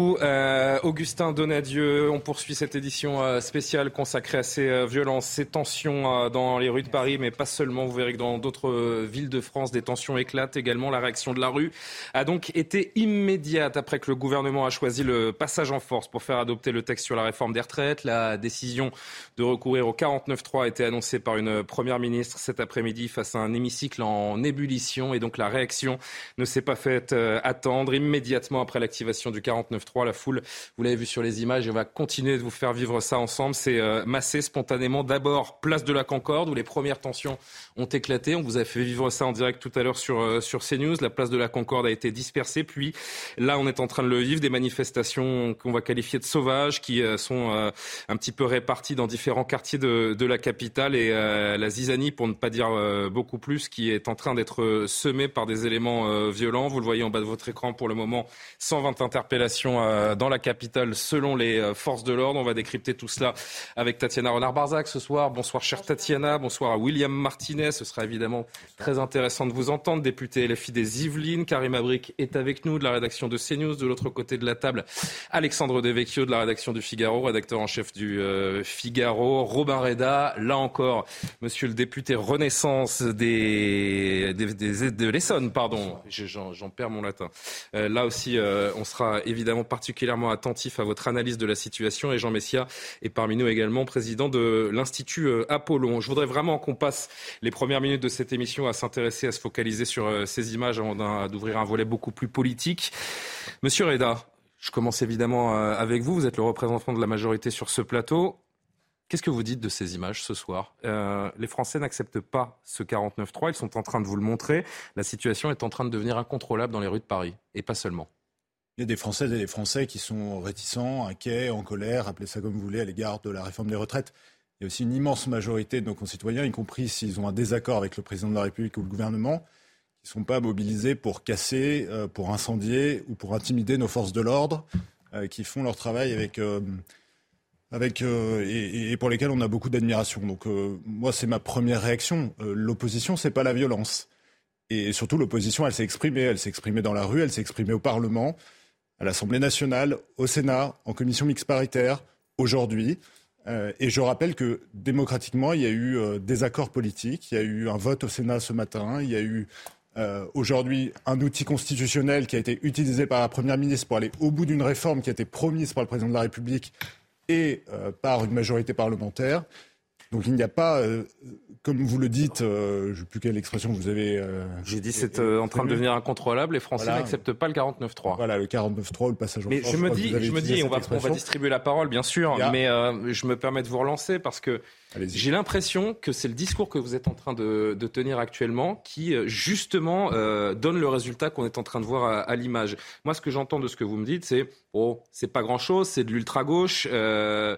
Euh, Augustin Donadieu, on poursuit cette édition euh, spéciale consacrée à ces euh, violences, ces tensions dans les rues de Paris, mais pas seulement. Vous verrez que dans d'autres villes de France, des tensions éclatent également. La réaction de la rue a donc été immédiate après que le gouvernement a choisi le passage en force pour faire adopter le texte sur la réforme des retraites. La décision de recourir au 49.3 a été annoncée par une première ministre cet après-midi face à un hémicycle en ébullition et donc la réaction ne s'est pas faite attendre immédiatement après l'activation du 49.3. La foule, vous l'avez vu sur les images, et on va continuer de vous faire vivre ça ensemble. C'est euh, massé spontanément. D'abord, place de la Concorde, où les premières tensions ont éclaté. On vous a fait vivre ça en direct tout à l'heure sur, euh, sur CNews. La place de la Concorde a été dispersée. Puis là, on est en train de le vivre. Des manifestations qu'on va qualifier de sauvages, qui euh, sont un petit peu réparties dans différents quartiers de, de la capitale. Et la zizanie, pour ne pas dire beaucoup plus, qui est en train d'être semée par des éléments violents. Vous le voyez en bas de votre écran pour le moment. 120 interpellations euh, dans la capitale selon les euh, forces de l'ordre. On va décrypter tout cela avec Tatiana Renard-Barzac ce soir. Bonsoir chère Tatiana, bonsoir à William Martinez. Ce sera évidemment très intéressant de vous entendre. Député LFI des Yvelines, Karim Abric est avec nous de la rédaction de CNews. De l'autre côté de la table, Alexandre Devecchio de la rédaction du Figaro, rédacteur en chef du euh, Figaro. Robin Reda, là encore, monsieur le député Renaissance des, des, des- de l'Essonne, pardon. Je- J'en j'en perds mon latin. Euh, là aussi, euh, on sera évidemment particulièrement attentif à votre analyse de la situation. Et Jean Messia est parmi nous également, président de l'Institut euh, Apollon. Je voudrais vraiment qu'on passe les premières minutes de cette émission à s'intéresser, à se focaliser sur euh, ces images avant d'ouvrir un volet beaucoup plus politique. Monsieur Reda, je commence évidemment euh, avec vous. Vous êtes le représentant de la majorité sur ce plateau. Qu'est-ce que vous dites de ces images ce soir? Les Français n'acceptent pas ce 49-3. Ils sont en train de vous le montrer. La situation est en train de devenir incontrôlable dans les rues de Paris. Et pas seulement. Il y a des Françaises et des Français qui sont réticents, inquiets, en colère, appelez ça comme vous voulez, à l'égard de la réforme des retraites. Il y a aussi une immense majorité de nos concitoyens, y compris s'ils ont un désaccord avec le président de la République ou le gouvernement, qui ne sont pas mobilisés pour casser, euh, pour incendier ou pour intimider nos forces de l'ordre, euh, qui font leur travail avec, euh, avec et, pour lesquels on a beaucoup d'admiration. Donc moi, c'est ma première réaction. Euh, L'opposition, c'est pas la violence. Et surtout, l'opposition, elle s'est exprimée. Elle s'est exprimée dans la rue, elle s'est exprimée au Parlement, à l'Assemblée nationale, au Sénat, en commission mixte paritaire, aujourd'hui. Euh, et je rappelle que démocratiquement, il y a eu euh, des accords politiques, il y a eu un vote au Sénat ce matin, il y a eu euh, aujourd'hui un outil constitutionnel qui a été utilisé par la Première ministre pour aller au bout d'une réforme qui a été promise par le président de la République et par une majorité parlementaire. Donc il n'y a pas, euh, comme vous le dites, euh, je ne sais plus quelle expression vous avez. euh, J'ai dit c'est euh, en train de devenir incontrôlable. Les Français Voilà. n'acceptent pas le 49-3. Voilà, le 49.3 ou le passage en Mais force, je me dis, je me dis, on va, on va distribuer la parole, bien sûr, mais euh, je me permets de vous relancer parce que j'ai l'impression que c'est le discours que vous êtes en train de, de tenir actuellement qui, euh, justement, euh, donne le résultat qu'on est en train de voir à, à l'image. Moi, ce que j'entends de ce que vous me dites, c'est, oh, c'est pas grand-chose, c'est de l'ultra-gauche. euh,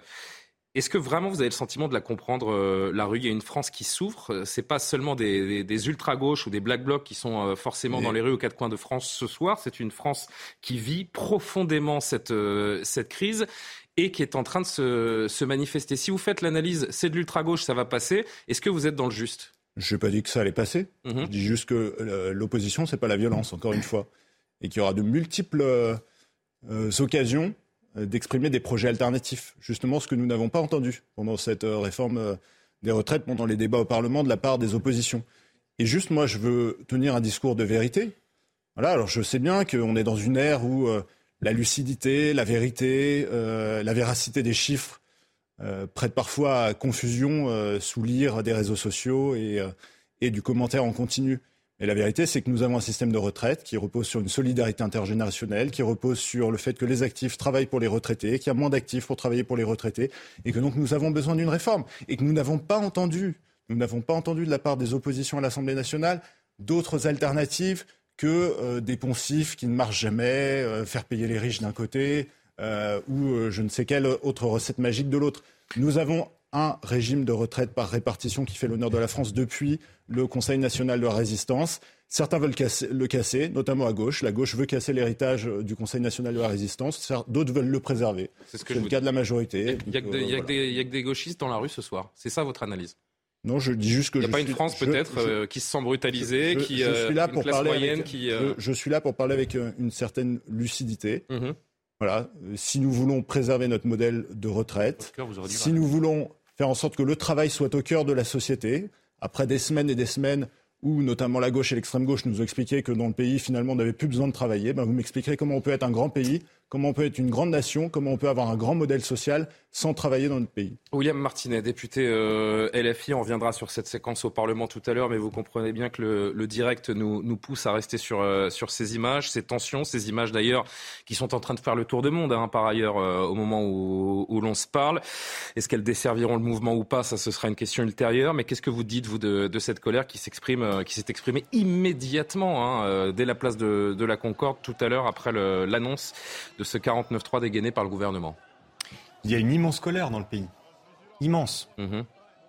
est-ce que vraiment vous avez le sentiment de la comprendre, euh, la rue? Il y a une France qui souffre. Euh, C'est pas seulement des, des, des ultra-gauches ou des black blocs qui sont euh, forcément dans les rues aux quatre coins de France ce soir. C'est une France qui vit profondément cette, euh, cette crise et qui est en train de se, se manifester. Si vous faites l'analyse, c'est de l'ultra-gauche, ça va passer. Est-ce que vous êtes dans le juste? Je n'ai pas dit que ça allait passer. Mhm. Je dis juste que l'opposition, c'est pas la violence, encore une fois. Et qu'il y aura de multiples occasions d'exprimer des projets alternatifs. Justement, ce que nous n'avons pas entendu pendant cette euh, réforme euh, des retraites, pendant les débats au Parlement de la part des oppositions. Et juste, moi, je veux tenir un discours de vérité. Voilà, alors je sais bien qu'on est dans une ère où euh, la lucidité, la vérité, euh, la véracité des chiffres euh, prête parfois à confusion euh, sous l'ire des réseaux sociaux euh, et du commentaire en continu. Mais la vérité, c'est que nous avons un système de retraite qui repose sur une solidarité intergénérationnelle, qui repose sur le fait que les actifs travaillent pour les retraités, qu'il y a moins d'actifs pour travailler pour les retraités, et que donc nous avons besoin d'une réforme, et que nous n'avons pas entendu, nous n'avons pas entendu de la part des oppositions à l'Assemblée nationale d'autres alternatives que des poncifs qui ne marchent jamais, faire payer les riches d'un côté ou je ne sais quelle autre recette magique de l'autre. Nous avons un régime de retraite par répartition qui fait l'honneur de la France depuis le Conseil national de la résistance. Certains veulent le casser, notamment à gauche. La gauche veut casser l'héritage du Conseil national de la résistance. D'autres veulent le préserver. C'est ce le cas de la majorité. Il n'y a, que des gauchistes dans la rue ce soir. C'est ça votre analyse? Non, je dis juste que. Il n'y a pas une France peut-être euh, qui se sent brutalisée, qui je, suis là pour parler moyenne, qui. Euh, je, suis là pour parler avec euh, une certaine lucidité. Mhm. Voilà, si nous voulons préserver notre modèle de retraite, si nous voulons faire en sorte que le travail soit au cœur de la société. Après des semaines et des semaines où notamment la gauche et l'extrême gauche nous ont expliqué que dans le pays, finalement, on n'avait plus besoin de travailler, ben, vous m'expliquerez comment on peut être un grand pays comment on peut être une grande nation, comment on peut avoir un grand modèle social sans travailler dans notre pays. William Martinet, député euh, LFI, on reviendra sur cette séquence au Parlement tout à l'heure, mais vous comprenez bien que le, direct nous, pousse à rester sur, euh, sur ces images, ces tensions, ces images d'ailleurs qui sont en train de faire le tour du monde, hein, par ailleurs, euh, au moment où, l'on se parle. Est-ce qu'elles desserviront le mouvement ou pas Ça, ce sera une question ultérieure. Mais qu'est-ce que vous dites, vous, de, cette colère qui s'est exprimée immédiatement, hein, dès la place de, de la Concorde tout à l'heure, après l'annonce ce 49-3 dégainé par le gouvernement Il y a une immense colère dans le pays. Immense. Mhm.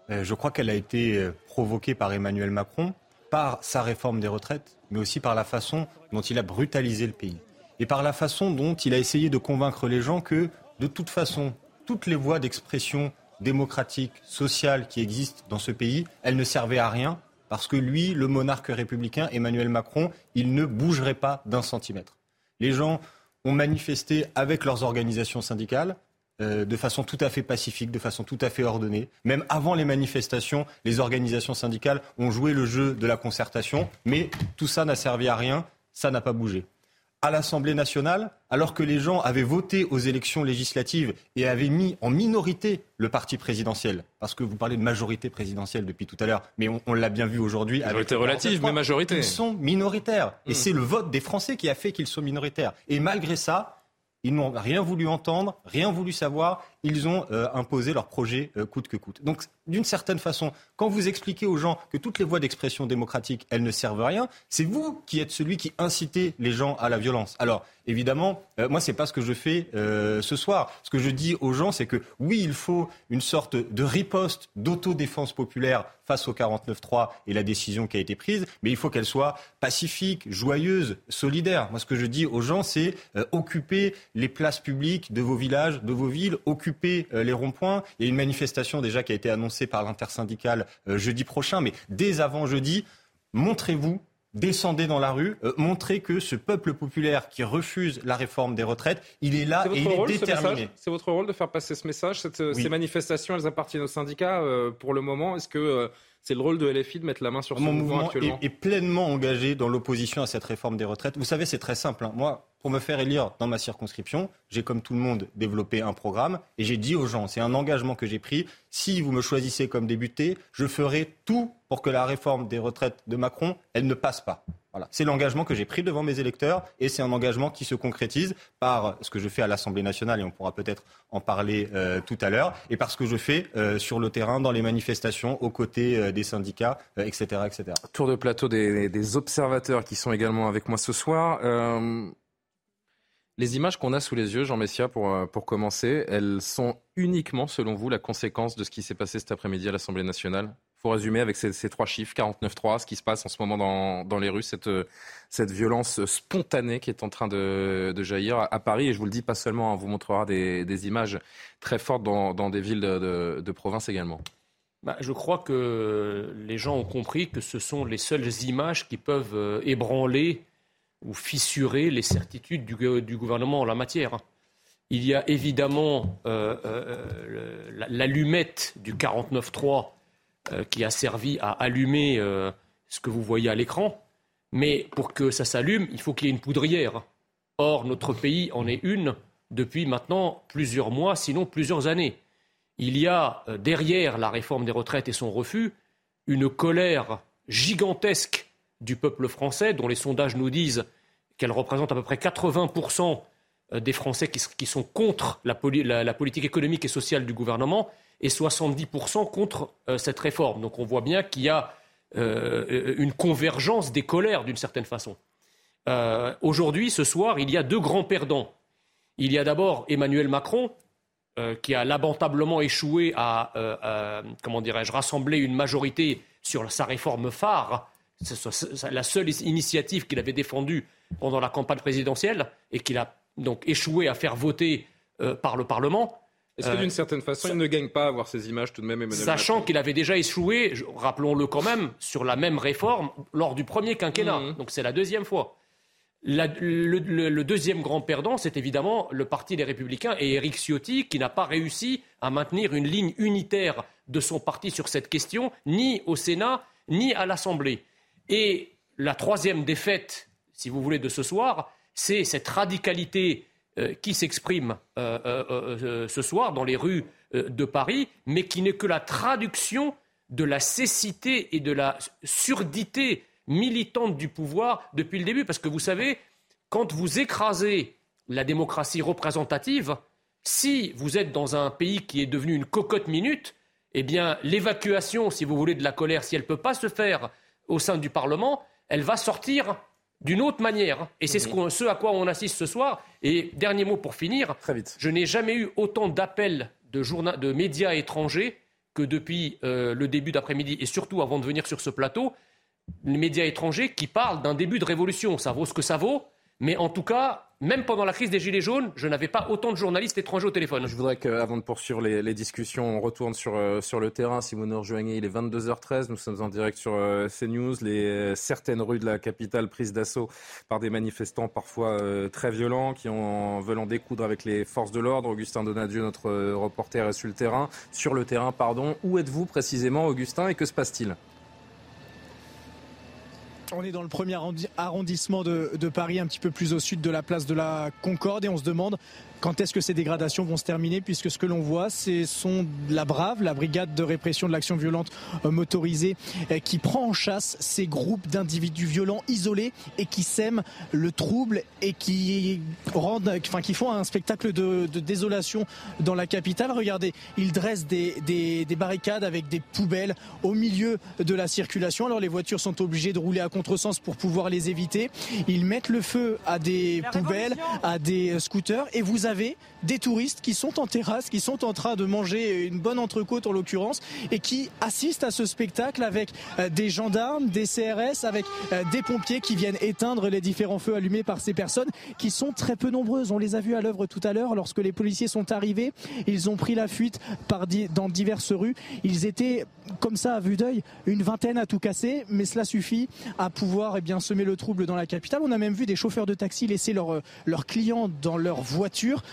Euh, je crois qu'elle a été euh, provoquée par Emmanuel Macron, par sa réforme des retraites, mais aussi par la façon dont il a brutalisé le pays. Et par la façon dont il a essayé de convaincre les gens que, de toute façon, toutes les voies d'expression démocratique, sociale qui existent dans ce pays, elles ne servaient à rien parce que lui, le monarque républicain, Emmanuel Macron, il ne bougerait pas d'un centimètre. Les gens ont manifesté avec leurs organisations syndicales euh, de façon tout à fait pacifique, de façon tout à fait ordonnée. Même avant les manifestations, les organisations syndicales ont joué le jeu de la concertation, mais tout ça n'a servi à rien, ça n'a pas bougé à l'Assemblée nationale, alors que les gens avaient voté aux élections législatives et avaient mis en minorité le parti présidentiel, parce que vous parlez de majorité présidentielle depuis tout à l'heure, mais on, l'a bien vu aujourd'hui. Majorité relative, mais majorité. Ils sont minoritaires. Et hmm. c'est le vote des Français qui a fait qu'ils sont minoritaires. Et malgré ça, ils n'ont rien voulu entendre, rien voulu savoir. Ils ont euh, imposé leur projet euh, coûte que coûte. Donc, d'une certaine façon, quand vous expliquez aux gens que toutes les voies d'expression démocratique, elles ne servent à rien, c'est vous qui êtes celui qui incitez les gens à la violence. Alors, évidemment, euh, moi, c'est pas ce que je fais euh, ce soir. Ce que je dis aux gens, c'est que oui, il faut une sorte de riposte d'autodéfense populaire face au 49-3 et la décision qui a été prise, mais il faut qu'elle soit pacifique, joyeuse, solidaire. Moi, ce que je dis aux gens, c'est occuper les places publiques de vos villages, de vos villes, occuper les ronds-points. Il y a une manifestation déjà qui a été annoncée par l'intersyndicale jeudi prochain, mais dès avant jeudi, montrez-vous descendez dans la rue, euh, montrez que ce peuple populaire qui refuse la réforme des retraites, il est là et il est déterminé. C'est votre rôle de faire passer ce message Ces manifestations, elles appartiennent aux syndicats euh, pour le moment. Est-ce que euh, c'est le rôle de LFI de mettre la main sur ce Mon mouvement, actuellement est, est, pleinement engagé dans l'opposition à cette réforme des retraites. Vous savez, c'est très simple. Hein. Moi, pour me faire élire dans ma circonscription, j'ai comme tout le monde développé un programme et j'ai dit aux gens, c'est un engagement que j'ai pris, si vous me choisissez comme député, je ferai tout pour que la réforme des retraites de Macron, elle ne passe pas. Voilà. C'est l'engagement que j'ai pris devant mes électeurs et c'est un engagement qui se concrétise par ce que je fais à l'Assemblée nationale et on pourra peut-être en parler euh, tout à l'heure et par ce que je fais euh, sur le terrain, dans les manifestations, aux côtés euh, des syndicats, etc., etc. Tour de plateau des, des, observateurs qui sont également avec moi ce soir. Les images qu'on a sous les yeux, Jean Messia, pour, pour commencer, elles sont uniquement, selon vous, la conséquence de ce qui s'est passé cet après-midi à l'Assemblée nationale? Faut résumer avec ces, trois chiffres, 49-3, ce qui se passe en ce moment dans, les rues, cette, violence spontanée qui est en train de, jaillir à, Paris. Et je vous le dis pas seulement, on vous montrera des, images très fortes dans, des villes de, province également. Bah, je crois que les gens ont compris que ce sont les seules images qui peuvent euh, ébranler ou fissurer les certitudes du, gouvernement en la matière. Il y a évidemment euh, euh, l'allumette du 49.3 euh, qui a servi à allumer ce que vous voyez à l'écran, mais pour que ça s'allume, il faut qu'il y ait une poudrière. Or, notre pays en est une depuis maintenant plusieurs mois, sinon plusieurs années. Il y a derrière la réforme des retraites et son refus une colère gigantesque du peuple français, dont les sondages nous disent qu'elle représente à peu près 80% euh, des Français qui, sont contre la, politique économique et sociale du gouvernement et 70% contre euh, cette réforme. Donc on voit bien qu'il y a euh, une convergence des colères d'une certaine façon. Aujourd'hui, ce soir, il y a deux grands perdants. Il y a d'abord Emmanuel Macron, qui a lamentablement échoué à, comment dirais-je, rassembler une majorité sur sa réforme phare, la seule initiative qu'il avait défendue pendant la campagne présidentielle et qu'il a donc échoué à faire voter euh, par le Parlement. Est-ce que d'une euh, certaine façon, il ne gagne pas à voir ces images tout de même Emmanuel Sachant qu'il avait déjà échoué, rappelons-le quand même, sur la même réforme lors du premier quinquennat. Mmh. Donc c'est la deuxième fois. le, deuxième grand perdant, c'est évidemment le Parti des Républicains et Éric Ciotti, qui n'a pas réussi à maintenir une ligne unitaire de son parti sur cette question, ni au Sénat, ni à l'Assemblée. Et la troisième défaite, si vous voulez, de ce soir, c'est cette radicalité qui s'exprime euh, euh, ce soir dans les rues de Paris, mais qui n'est que la traduction de la cécité et de la surdité militante du pouvoir depuis le début. Parce que vous savez, quand vous écrasez la démocratie représentative, si vous êtes dans un pays qui est devenu une cocotte minute, eh bien, l'évacuation, si vous voulez, de la colère, si elle ne peut pas se faire au sein du Parlement, elle va sortir d'une autre manière. Et c'est ce, à quoi on assiste ce soir. Et dernier mot pour finir. Très vite. Je n'ai jamais eu autant d'appels de, de, médias étrangers que depuis euh, le début d'après-midi et surtout avant de venir sur ce plateau. Les médias étrangers qui parlent d'un début de révolution. Ça vaut ce que ça vaut. Mais en tout cas, même pendant la crise des Gilets jaunes, je n'avais pas autant de journalistes étrangers au téléphone. Je voudrais qu'avant de poursuivre les, discussions, on retourne sur, euh, le terrain. Si vous nous rejoignez, il est 22h13. Nous sommes en direct sur euh, CNews. Les, euh, certaines rues de la capitale prises d'assaut par des manifestants parfois très violents qui ont, veulent en découdre avec les forces de l'ordre. Augustin Donadieu, notre reporter, est sur le terrain. Sur le terrain, pardon. Où êtes-vous précisément, Augustin, et que se passe-t-il? On est dans le premier arrondissement de, Paris, un petit peu plus au sud de la place de la Concorde, et on se demande quand est-ce que ces dégradations vont se teriner Puisque ce que l'on voit, c'est son la Brave, la brigade de répression de l'action violente euh, motorisée, euh, qui prend en chasse ces groupes d'individus violents isolés et qui sèment le trouble et qui rendent, enfin, qui font un spectacle de, désolation dans la capitale. Regardez, ils dressent des, des, des, barricades avec des poubelles au milieu de la circulation. Alors les voitures sont obligées de rouler à contresens pour pouvoir les éviter. Ils mettent le feu à des poubelles, à des scooters, et vous avez avez des touristes qui sont en terrasse, qui sont en train de manger une bonne entrecôte en l'occurrence, et qui assistent à ce spectacle avec euh, des gendarmes, des CRS, avec euh, des pompiers qui viennent éteindre les différents feux allumés par ces personnes qui sont très peu nombreuses. On les a vues à l'œuvre tout à l'heure lorsque les policiers sont arrivés. Ils ont pris la fuite dans diverses rues. Ils étaient comme ça à vue d'œil une vingtaine à tout casser, mais cela suffit à pouvoir eh bien semer le trouble dans la capitale. On a même vu des chauffeurs de taxi laisser leurs leurs clients dans leur voiture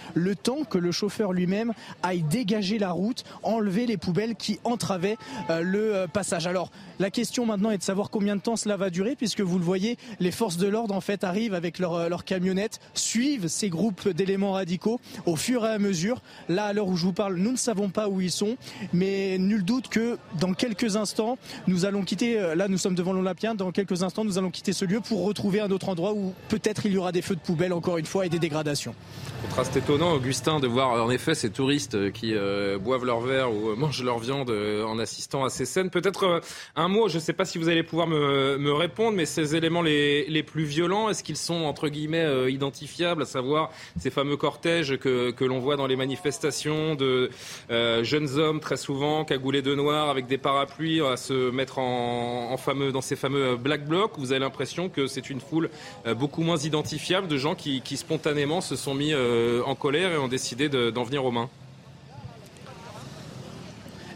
temps que le chauffeur lui-même aille dégager la route, enlever les poubelles qui entravaient euh, le euh, passage. Alors la question maintenant est de savoir combien de temps cela va durer, puisque vous le voyez, les forces de l'ordre en fait arrivent avec leurs leur euh, camionnettes, suivent ces groupes d'éléments radicaux au fur et à mesure. Là, à l'heure où je vous parle, nous ne savons pas où ils sont, mais nul doute que dans quelques instants, nous allons quitter. Là, nous sommes devant l'Olympien. Dans quelques instants, nous allons quitter ce lieu pour retrouver un autre endroit où peut-être il y aura des feux de poubelle encore une fois et des dégradations. Contraste étonnant, Augustin, de voir en effet ces touristes qui euh, boivent leur verre ou mangent leur viande euh, en assistant à ces scènes. Peut-être euh, un mot, je ne sais pas si vous allez pouvoir me, répondre, mais ces éléments les, plus violents, est-ce qu'ils sont entre guillemets identifiables, à savoir ces fameux cortèges que, l'on voit dans les manifestations de jeunes hommes très souvent cagoulés de noir avec des parapluies à se mettre en, fameux dans ces fameux black blocs? Vous avez l'impression que c'est une foule beaucoup moins identifiable de gens qui, spontanément se sont mis en colère ont décidé d'en venir aux mains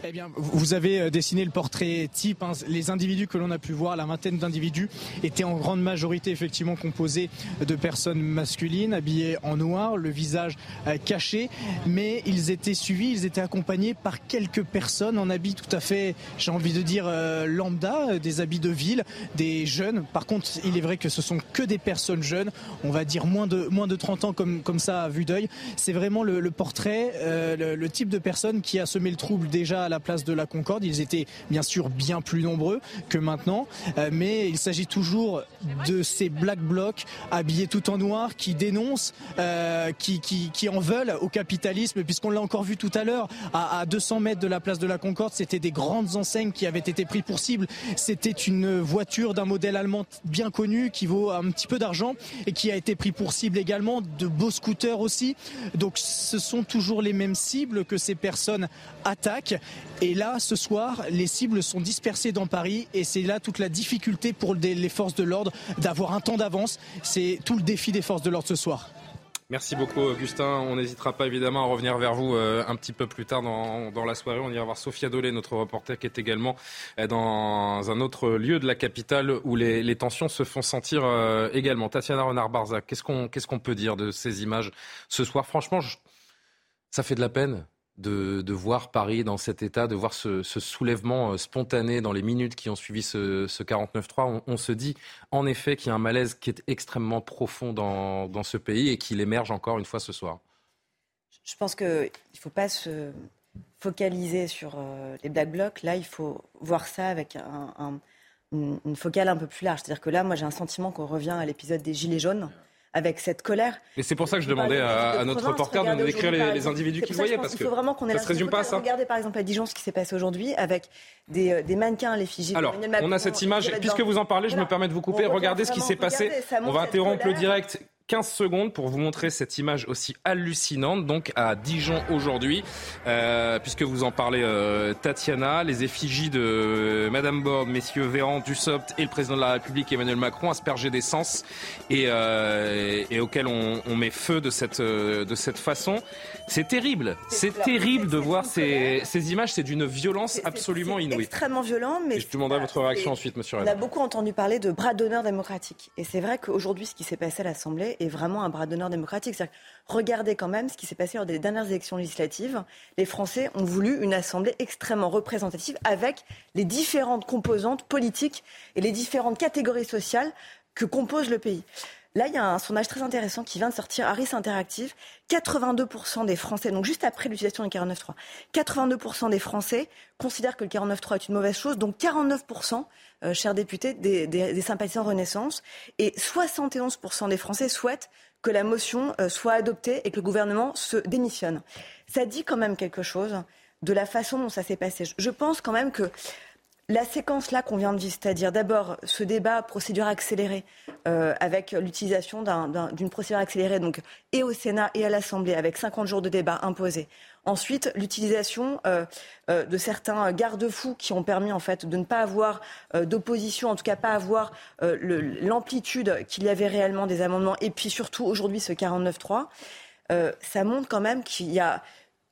eh vous avez euh, dessiné le portrait type. Hein. Les individus que l'on a pu voir, la vingtaine d'individus, étaient en grande majorité effectivement composés de personnes masculines, habillées en noir, le visage euh, caché, mais ils étaient suivis, ils étaient accompagnés par quelques personnes en habits tout à fait, j'ai envie de dire, euh, lambda, des habits de ville, des jeunes. Par contre, il est vrai que ce sont que des personnes jeunes, on va dire moins de, moins de 30 ans comme, comme ça à vue d'œil. C'est vraiment le, portrait, le, le, type de personne qui a semé le trouble déjà à la la place de la Concorde. Ils étaient bien sûr bien plus nombreux que maintenant, euh, mais il s'agit toujours de ces black blocs habillés tout en noir qui dénoncent, euh, qui, en veulent au capitalisme, puisqu'on l'a encore vu tout à l'heure, à, à 200 mètres de la place de la Concorde, c'était des grandes enseignes qui avaient été prises pour cible. C'était une voiture d'un modèle allemand bien connu qui vaut un petit peu d'argent et qui a été pris pour cible également, de beaux scooters aussi. Donc ce sont toujours les mêmes cibles que ces personnes attaquent. Et là, ce soir, les cibles sont dispersées dans Paris et c'est là toute la difficulté pour les forces de l'ordre d'avoir un temps d'avance. C'est tout le défi des forces de l'ordre ce soir. Merci beaucoup, Augustin. On n'hésitera pas évidemment à revenir vers vous euh, un petit peu plus tard dans, la soirée. On ira voir Sophia Dolé, notre reporter, qui est également euh, dans un autre lieu de la capitale où les, tensions se font sentir euh, également. Tatiana Renard-Barzac, qu'est-ce qu'on peut dire de ces images ce soir? Franchement, ça fait de la peine de, voir Paris dans cet état, de voir ce, soulèvement euh, spontané dans les minutes qui ont suivi ce, ce 49-3. On, se dit en effet qu'il y a un malaise qui est extrêmement profond dans, ce pays et qu'il émerge encore une fois ce soir. Je pense qu'il ne faut pas se focaliser sur euh, les black blocs. Là, il faut voir ça avec un, un, une, une focale un peu plus large. C'est-à-dire que là, moi, j'ai un sentiment qu'on revient à l'épisode des Gilets jaunes avec cette colère. Et c'est pour ça que je demandais à, à notre reporter de nous décrire les, les, individus qu'il voyait. Parce qu'il faut vraiment qu'on ait ça se résume pas à ça. Regardez par exemple à Dijon ce qui s'est passé aujourd'hui avec des, euh, des, mannequins à l'effigie. Alors, on a cette image. Puisque vous en parlez, je me permets de vous couper. Regardez ce qui s'est passé. On va interrompre le direct 15 secondes pour vous montrer cette image aussi hallucinante, donc à Dijon aujourd'hui, euh, puisque vous en parlez, euh, Tatiana, les effigies de euh, Madame Borne, messieurs Véran, Dussopt et le président de la République Emmanuel Macron aspergés d'essence et, euh, et auxquels on, on, met feu de cette, de cette façon. C'est terrible, c'est terrible de voir ces, ces images, c'est d'une violence absolument inouïe. extrêmement violent, mais... Et je demanderai votre réaction ensuite, monsieur On a beaucoup entendu parler de bras d'honneur démocratique. Et c'est vrai qu'aujourd'hui, ce qui s'est passé à l'Assemblée, est vraiment un bras d'honneur démocratique. Regardez quand même ce qui s'est passé lors des dernières élections législatives. Les Français ont voulu une assemblée extrêmement représentative avec les différentes composantes politiques et les différentes catégories sociales que compose le pays. Là, il y a un sondage très intéressant qui vient de sortir, Harris Interactive. 82% des Français, donc juste après l'utilisation du 49.3, 82% des Français considèrent que le 49.3 est une mauvaise chose, donc 49%, euh, chers députés, des, des, sympathisants Renaissance, et 71% des Français souhaitent que la motion euh, soit adoptée et que le gouvernement se démissionne. Ça dit quand même quelque chose de la façon dont ça s'est passé. Je pense quand même que la séquence là qu'on vient de vivre, c'est-à-dire d'abord ce débat procédure accélérée euh, avec l'utilisation d'une procédure accélérée donc et au Sénat et à l'Assemblée avec 50 jours de débat imposés. Ensuite, l'utilisation euh, euh, de certains garde-fous qui ont permis en fait de ne pas avoir d'opposition, en tout cas pas avoir l'amplitude qu'il y avait réellement des amendements. Et puis surtout aujourd'hui ce 49-3, ça montre quand même qu'il y a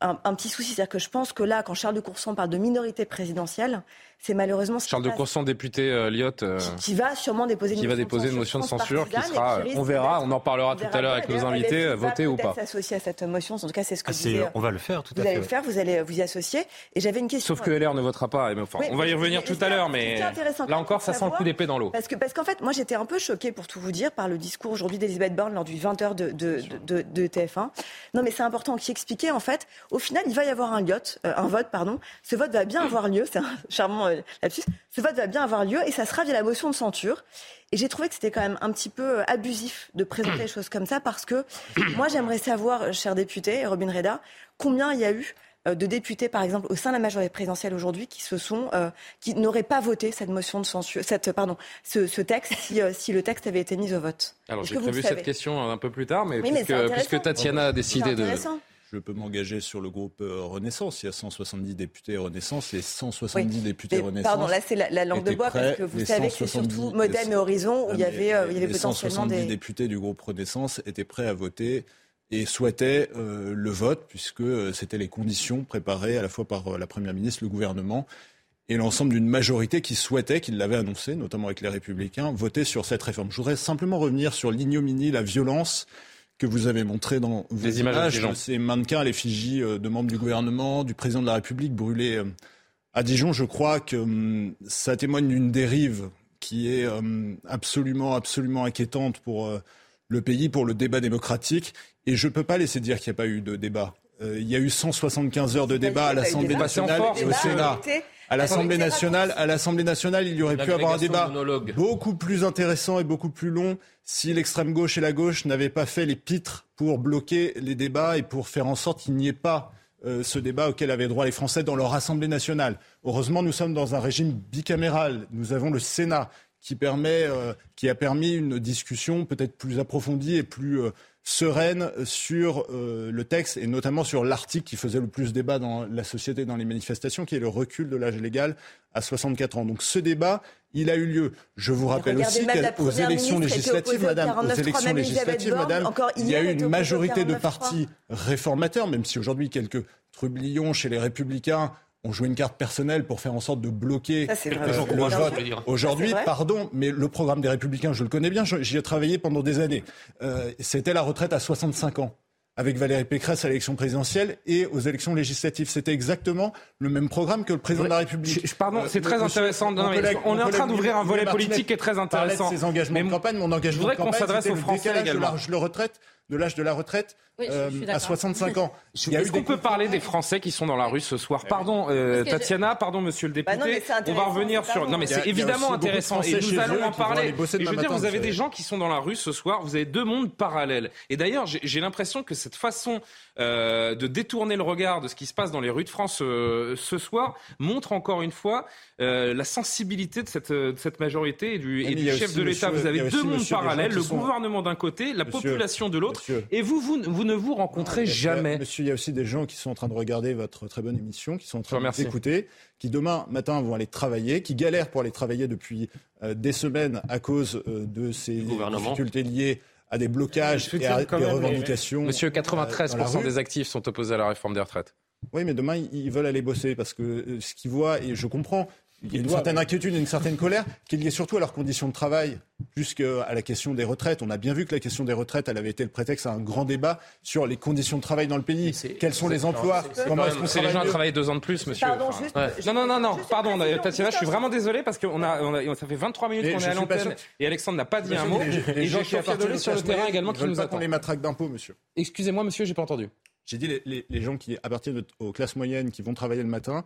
un, un, petit souci. C'est-à-dire que je pense que là, quand Charles de Courson parle de minorité présidentielle, c'est malheureusement ce Charles de Courson, député euh, Lyotte, euh, qui, qui, va sûrement déposer une, qui va déposer une motion de censure, qui sera, on verra, on en parlera tout à l'heure avec nos invités, voter ou pas. S'associer à cette motion, en tout cas c'est ce que ah, disait, On va le faire, tout à fait. Vous allez le faire, vous allez vous y associer. Et j'avais une question. Sauf que LR ne votera pas. Enfin, oui, on va y revenir tout à l'heure, mais là encore, ça sent le coup d'épée dans l'eau. Parce que, parce qu'en fait, moi j'étais un peu choquée pour tout vous dire par le discours aujourd'hui d'Elisabeth Borne lors du 20h de, de, de, de, TF1. Non, mais c'est important qui expliquait en fait, au final, il va y avoir un, euh, un vote, pardon. Ce vote va bien avoir lieu. C'est un charmant euh, lapsus ce vote va bien avoir lieu et ça sera via la motion de censure. Et j'ai trouvé que c'était quand même un petit peu euh, abusif de présenter les choses comme ça parce que moi j'aimerais savoir, cher député, Robin Reda, combien il y a eu euh, de députés, par exemple, au sein de la majorité présidentielle aujourd'hui, qui se sont, euh, qui n'auraient pas voté cette motion de censure, cette, pardon, ce, ce texte si, euh, si, le texte avait été mis au vote. Alors j'ai prévu cette question un peu plus tard, mais, oui, puisque, mais puisque, Tatiana a décidé de je peux m'engager sur le groupe euh, Renaissance. Il y a 170 députés Renaissance. Les 170 oui. députés mais, Renaissance. Pardon, là c'est la, la, langue de bois parce que vous savez que c'est surtout Modem et Horizon où il y avait, euh, il y avait les potentiellement 170 des députés du groupe Renaissance étaient prêts à voter et souhaitaient euh, le vote puisque euh, c'était les conditions préparées à la fois par euh, la première ministre, le gouvernement et l'ensemble d'une majorité qui souhaitait, qui l'avait annoncé, notamment avec les Républicains, voter sur cette réforme. Je voudrais simplement revenir sur l'ignominie, la violence que vous avez montré dans vos Les images, images ces mannequins à l'effigie de membres du gouvernement, du président de la République brûlés à Dijon. Je crois que hum, ça témoigne d'une dérive qui est hum, absolument, absolument inquiétante pour le pays, pour le débat démocratique. Et je ne peux pas laisser dire qu'il n'y a pas eu de débat il y a eu 175 heures de débat à l'Assemblée nationale et au Sénat. À l'Assemblée nationale, à l'Assemblée nationale, il y aurait pu avoir un débat beaucoup plus intéressant et beaucoup plus long si l'extrême gauche et la gauche n'avaient pas fait les pitres pour bloquer les débats et pour faire en sorte qu'il n'y ait pas euh, ce débat auquel avaient droit les Français dans leur Assemblée nationale. Heureusement, nous sommes dans un régime bicaméral. Nous avons le Sénat qui, permet, euh, qui a permis une discussion peut-être plus approfondie et plus euh, sereine sur le texte et notamment sur l'article qui faisait le plus débat dans la société, dans les manifestations, qui est le recul de l'âge légal à 64 ans. Donc ce débat, il a eu lieu. Je vous rappelle aussi qu'aux élections législatives, madame, aux élections législatives, madame, il y a eu une majorité de partis réformateurs, même si aujourd'hui quelques trublions chez les républicains ont joué une carte personnelle pour faire en sorte de bloquer le vote. Aujourd'hui, pardon, mais le programme des Républicains, je le connais bien, j'y ai travaillé pendant des années. Euh, C'était la retraite à 65 ans avec Valérie Pécresse à l'élection présidentielle et aux élections législatives. C'était exactement le même programme que le président de la République. Je, pardon, c'est très intéressant. on est en train d'ouvrir un volet politique qui est très intéressant. ses engagements de campagne, mon engagement de campagne, c'était le décalage de l'âge de retraite de l'âge de la retraite euh, à 65 ans. Est-ce qu'on peut parler des Français qui sont dans la rue ce soir Pardon, euh, Tatiana, pardon, monsieur le bah député. on va revenir sur. Non, mais c'est évidemment intéressant et nous allons en parler. Et je veux dire, vous avez des gens qui sont dans la rue ce soir. Vous avez deux mondes parallèles. Et d'ailleurs, j'ai l'impression que cette façon euh, de détourner le regard de ce qui se passe dans les rues de France ce soir montre encore une fois la sensibilité de cette, de cette majorité et du, et du chef de l'État. Vous avez deux mondes parallèles, le gouvernement d'un côté, la population de l'autre. Et vous, vous, vous, ne vous rencontrez jamais. Monsieur, il y a aussi des gens qui sont en train de regarder votre très bonne émission, qui sont en train d'écouter, qui demain matin vont aller travailler, qui galèrent pour aller travailler depuis euh, des semaines à cause euh, de ces difficultés liées à des blocages et à des revendications. Monsieur, 93% euh, des actifs sont opposés à la réforme des retraites. Oui, mais demain, ils veulent aller bosser parce que ce qu'ils voient, et je comprends, il y a une certaine inquiétude et une certaine colère qui est liée surtout à leurs conditions de travail, plus qu'à la question des retraites. On a bien vu que la question des retraites, elle avait été le prétexte à un grand débat sur les conditions de travail dans le pays. Quels sont les emplois Comment est-ce qu'on les gens à travailler deux ans de plus, monsieur. Pardon, juste, Non, non, non, non, pardon, Tatiana, je suis vraiment désolé parce que on a, ça fait 23 minutes qu'on est à l'antenne et Alexandre n'a pas dit un mot. Et gens qui appartiennent sur le terrain également qui nous attendent. les matraques d'impôts, monsieur. Excusez-moi, monsieur, j'ai pas entendu. J'ai dit les, les, gens qui appartiennent aux classes moyennes, qui vont travailler le matin,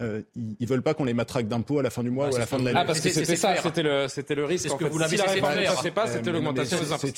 euh, ils, ne veulent pas qu'on les matraque d'impôts à la fin du mois ah, ou à la fin de l'année. Ah, parce que c'était ça, c'était le, c'était le risque. En que fait. vous l'avez si la réforme ne passait pas, c'était l'augmentation des impôts.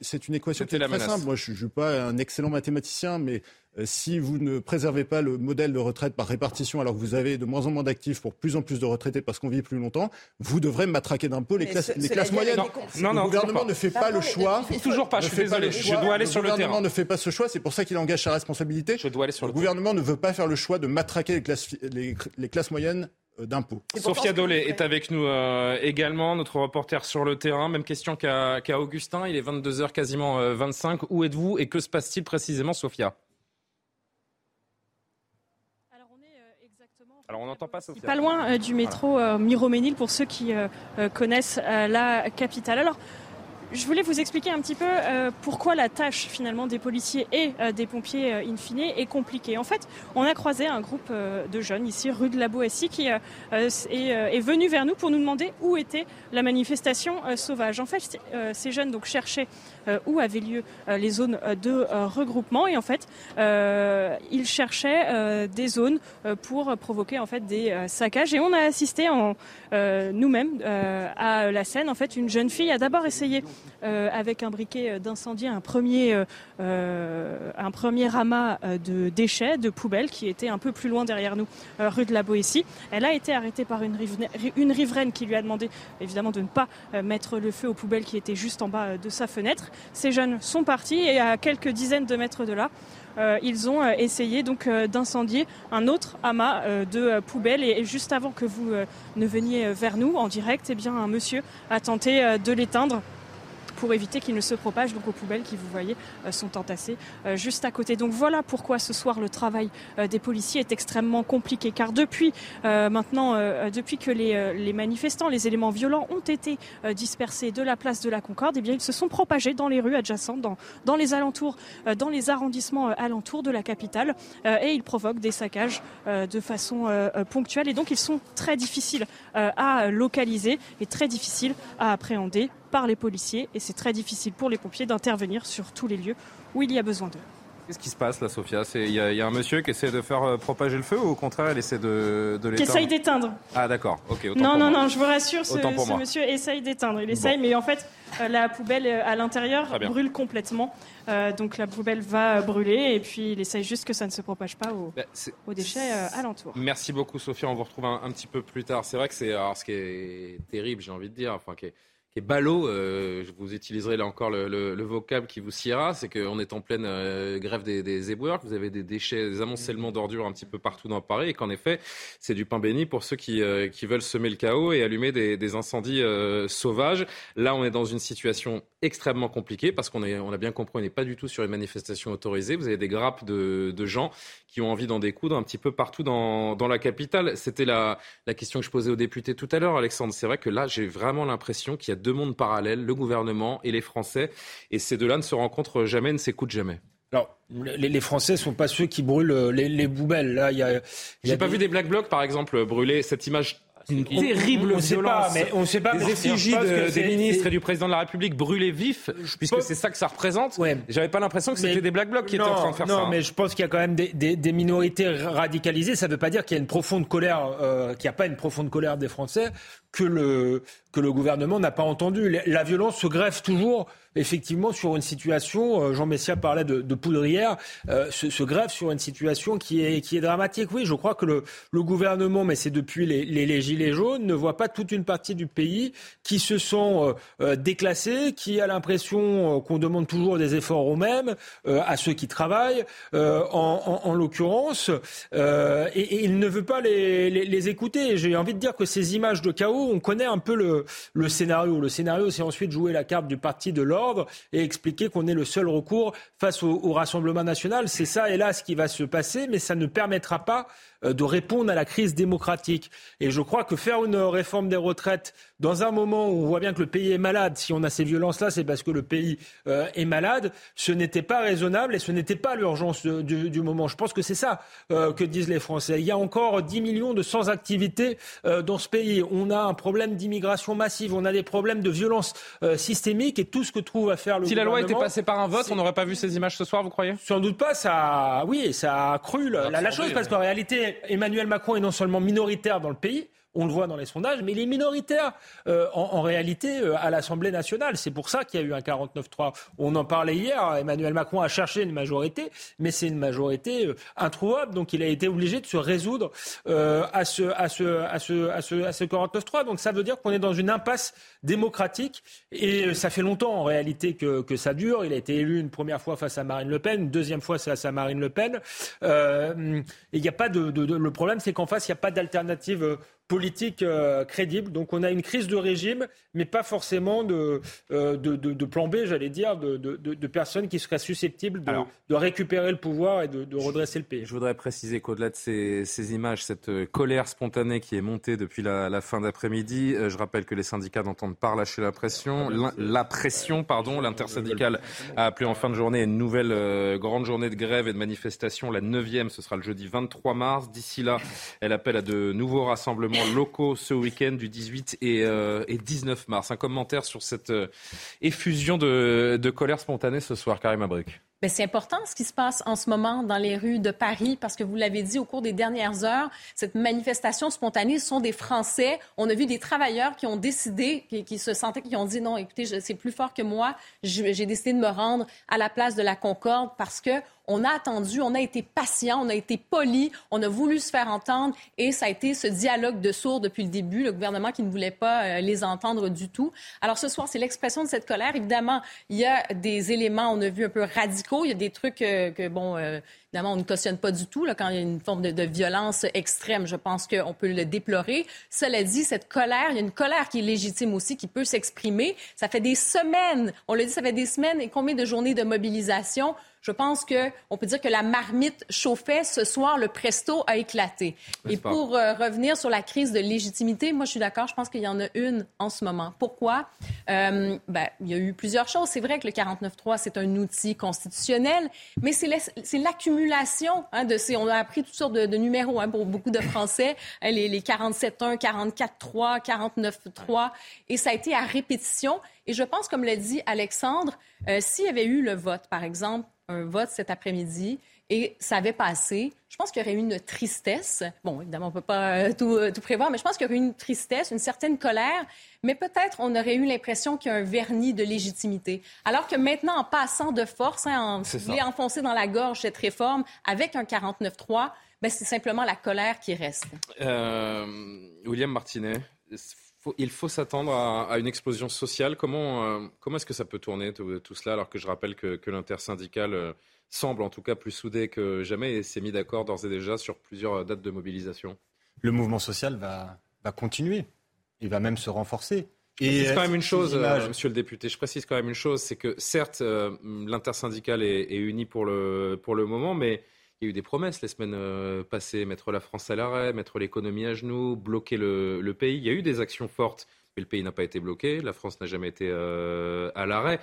C'est une équation qui est très simple. Moi, je ne suis pas un excellent mathématicien, mais euh, si vous ne préservez pas le modèle de retraite par répartition alors que vous avez de moins en moins d'actifs pour plus en plus de retraités parce qu'on vit plus longtemps, vous devrez matraquer d'impôts les classes, les classes moyennes. Non, non, le gouvernement ne fait pas le choix. Toujours pas, je suis désolé, je dois aller sur le terrain. Le gouvernement ne fait pas ce choix, c'est pour ça qu'il engage sa responsabilité. Je dois aller sur le, gouvernement ne veut pas faire le choix de matraquer les classes, les, classes moyennes euh, d'impôts. Sophia Dolé est avec nous euh, également, notre reporter sur le terrain. Même question qu'à Augustin, il est 22h quasiment 25. Où êtes-vous et que se passe-t-il précisément, Sophia? Alors on n'entend pas Sophia. Pas loin euh, du métro euh, Miroménil pour ceux qui euh, connaissent la capitale. Alors je voulais vous expliquer un petit peu euh, pourquoi la tâche finalement des policiers et euh, des pompiers euh, in fine est compliquée. En fait, on a croisé un groupe de jeunes ici rue de la Boétie qui est, est, venu vers nous pour nous demander où était la manifestation sauvage. En fait, ces jeunes donc cherchaient où avaient lieu les zones de regroupement et en fait, ils cherchaient des zones pour provoquer en fait des saccages et on a assisté en nous-mêmes à la scène. En fait, une jeune fille a d'abord essayé euh, avec un briquet d'incendie, un premier, euh, euh, un premier amas de déchets, de poubelles qui était un peu plus loin derrière nous, rue de la Boétie. Elle a été arrêtée par une, une riveraine qui lui a demandé évidemment de ne pas mettre le feu aux poubelles qui étaient juste en bas de sa fenêtre. Ces jeunes sont partis et à quelques dizaines de mètres de là, ils ont essayé donc d'incendier un autre amas de poubelles et, juste avant que vous ne veniez vers nous en direct, eh bien un monsieur a tenté de l'éteindre pour éviter qu'il ne se propage. Donc aux poubelles qui, vous voyez, euh, sont entassées euh, juste à côté. Donc voilà pourquoi ce soir le travail euh, des policiers est extrêmement compliqué, car depuis maintenant, depuis que les, manifestants, les éléments violents ont été dispersés de la place de la Concorde, eh bien ils se sont propagés dans les rues adjacentes, dans, dans les alentours, dans les arrondissements alentours de la capitale, et ils provoquent des saccages de façon ponctuelle, et donc ils sont très difficiles à localiser et très difficiles à appréhender par les policiers et c'est très difficile pour les pompiers d'intervenir sur tous les lieux où il y a besoin d'eux. Qu'est-ce qui se passe là, Sophia? Il y, a un monsieur qui essaie de faire euh, propager le feu ou au contraire, elle essaie de, de l'éteindre? Qui essaye d'éteindre. Ah d'accord, ok. non, non, non, je vous rassure, ce, monsieur essaye d'éteindre. Il essaye, mais en fait, euh, la poubelle euh, à l'intérieur brûle complètement. donc la poubelle va brûler et puis il essaye juste que ça ne se propage pas aux, bah, déchets alentours. Merci beaucoup, Sophia. On vous retrouve un, petit peu plus tard. C'est vrai que c'est ce qui est terrible, j'ai envie de dire, enfin, qui est qui est ballot, euh, vous utiliserez là encore le, le, le vocable qui vous siera, c'est qu'on est en pleine euh, grève des, des éboueurs, que vous avez des déchets, des amoncellements d'ordures un petit peu partout dans Paris, et qu'en effet, c'est du pain béni pour ceux qui, euh, qui veulent semer le chaos et allumer des, des incendies euh, sauvages. Là, on est dans une situation extrêmement compliquée, parce qu'on on a bien compris, on n'est pas du tout sur une manifestation autorisée. Vous avez des grappes de, de gens qui ont envie d'en découdre un petit peu partout dans, dans la capitale. C'était la, la question que je posais aux députés tout à l'heure, Alexandre. C'est vrai que là, j'ai vraiment l'impression qu'il y a deux mondes parallèles, le gouvernement et les Français. Et ces deux-là ne se rencontrent jamais, ne s'écoutent jamais. Alors, les, Français ne sont pas ceux qui brûlent les, les poubelles. Là, il y a. J'ai pas vu des black blocs, par exemple, brûler cette image une terrible on, Sait pas, mais on sait pas. Des effigies des ministres et du président de la République brûlés vifs, puisque c'est ça que ça représente. Ouais. J'avais pas l'impression que c'était des black blocs qui étaient en train de faire ça. Non, hein. mais je pense qu'il y a quand même des, des, des minorités radicalisées. Ça ne veut pas dire qu'il y a une profonde colère, euh, qu'il n'y a pas une profonde colère des Français que le que le gouvernement n'a pas entendu. La violence se greffe toujours effectivement sur une situation, euh, Jean Messia parlait de, poudrière, euh, se, se, greffe sur une situation qui est, qui est dramatique. Oui, je crois que le, le gouvernement, mais c'est depuis les, les, Gilets jaunes, ne voit pas toute une partie du pays qui se sent euh, euh déclassés, qui a l'impression qu'on demande toujours des efforts aux mêmes, à ceux qui travaillent, en, en, en l'occurrence, et, il ne veut pas les, les écouter. J'ai envie de dire que ces images de chaos, on connaît un peu le, scénario. Le scénario, c'est ensuite jouer la carte du parti de l'ordre et expliquer qu'on est le seul recours face au, Rassemblement national. C'est ça, hélas, qui va se passer, mais ça ne permettra pas de répondre à la crise démocratique. Et je crois que faire une réforme des retraites dans un moment où on voit bien que le pays est malade, si on a ces violences-là, c'est parce que le pays euh, est malade, ce n'était pas raisonnable et ce n'était pas l'urgence du, moment. Je pense que c'est ça euh, que disent les Français. Il y a encore 10 millions de sans-activité dans ce pays. On a un problème d'immigration massive, on a des problèmes de violence systémique et tout ce que trouve à faire le si gouvernement... Si la loi était passée par un vote, on n'aurait pas vu ces images ce soir, vous croyez? Sans doute pas. Ça, oui, ça a cru la, la chose parce qu'en réalité, Emmanuel Macron est non seulement minoritaire dans le pays, on le voit dans les sondages, mais il est minoritaire euh, en, réalité euh, à l'Assemblée nationale. C'est pour ça qu'il y a eu un 49-3. On en parlait hier, Emmanuel Macron a cherché une majorité, mais c'est une majorité euh, introuvable, donc il a été obligé de se résoudre à ce, à ce, à ce, à ce, à ce 49-3. Donc ça veut dire qu'on est dans une impasse démocratique, et ça fait longtemps en réalité que, que, ça dure. Il a été élu une première fois face à Marine Le Pen, une deuxième fois face à Marine Le Pen. il n'y a pas de, de, le problème, c'est qu'en face, il n'y a pas d'alternative politique euh, crédible. Donc on a une crise de régime, mais pas forcément de, euh, de, de, plan B, j'allais dire, de, personnes qui seraient susceptibles de, récupérer le pouvoir et de, redresser le pays. Je voudrais préciser qu'au-delà de ces, ces, images, cette euh, colère spontanée qui est montée depuis la, fin d'après-midi, je rappelle que les syndicats n'entendent pas relâcher la pression. La, pression, pardon, l'intersyndicale a appelé en fin de journée une nouvelle grande journée de grève et de manifestation. La neuvième, ce sera le jeudi 23 mars. D'ici là, elle appelle à de nouveaux rassemblements locaux ce week-end du 18 et, 19 euh, mars. Un commentaire sur cette euh, effusion de, colère spontanée ce soir, Karim Abrik. Ben, c'est important ce qui se passe en ce moment dans les rues de Paris parce que vous l'avez dit au cours des dernières heures, cette manifestation spontanée ce sont des Français. On a vu des travailleurs qui ont décidé, qui, qui se sentaient, qui ont dit non, écoutez, c'est plus fort que moi. J'ai décidé de me rendre à la place de la Concorde parce que on a attendu, on a été patient, on a été poli, on a voulu se faire entendre et ça a été ce dialogue de sourds depuis le début, le gouvernement qui ne voulait pas euh, les entendre du tout. Alors ce soir, c'est l'expression de cette colère. Évidemment, il y a des éléments, on a vu un peu radicaux, il y a des trucs euh, que, bon, euh, évidemment, on ne cautionne pas du tout. Là, quand il y a une forme de, de violence extrême, je pense qu'on peut le déplorer. Cela dit, cette colère, il y a une colère qui est légitime aussi, qui peut s'exprimer. Ça fait des semaines, on le dit, ça fait des semaines et combien de journées de mobilisation? Je pense qu'on peut dire que la marmite chauffait. Ce soir, le presto a éclaté. Et pour euh, revenir sur la crise de légitimité, moi, je suis d'accord. Je pense qu'il y en a une en ce moment. Pourquoi? Euh, ben, il y a eu plusieurs choses. C'est vrai que le 49.3, c'est un outil constitutionnel, mais c'est l'accumulation hein, de ces... On a appris toutes sortes de, numéros hein, pour beaucoup de Français, hein, les, les 47.1, 44.3, 49.3, et ça a été à répétition. Et je pense, comme l'a dit Alexandre, euh, s'il y avait eu le vote, par exemple, un vote cet après-midi et ça avait passé. Je pense qu'il y aurait eu une tristesse. Bon, évidemment, on ne peut pas euh, tout, tout, prévoir, mais je pense qu'il y aurait eu une tristesse, une certaine colère, mais peut-être on aurait eu l'impression qu'il y a un vernis de légitimité. Alors que maintenant, en passant de force, hein, en voulait enfoncer dans la gorge cette réforme avec un 49-3, ben, c'est simplement la colère qui reste. Euh, William Martinet, il faut s'attendre à, une explosion sociale. Comment, euh, comment est-ce que ça peut tourner tout, cela alors que je rappelle que, que l'intersyndicale euh, semble en tout cas plus soudé que jamais et s'est mis d'accord d'ores et déjà sur plusieurs dates de mobilisation? Le mouvement social va, va continuer. Il va même se renforcer. Et c'est quand même une chose, euh, monsieur le député, je précise quand même une chose, c'est que certes, l'intersyndicale est, est unie pour le, pour le moment, mais il y a eu des promesses les semaines euh, passées, mettre la France à l'arrêt, mettre l'économie à genoux, bloquer le, pays. Il y a eu des actions fortes, mais le pays n'a pas été bloqué, la France n'a jamais été euh, à l'arrêt.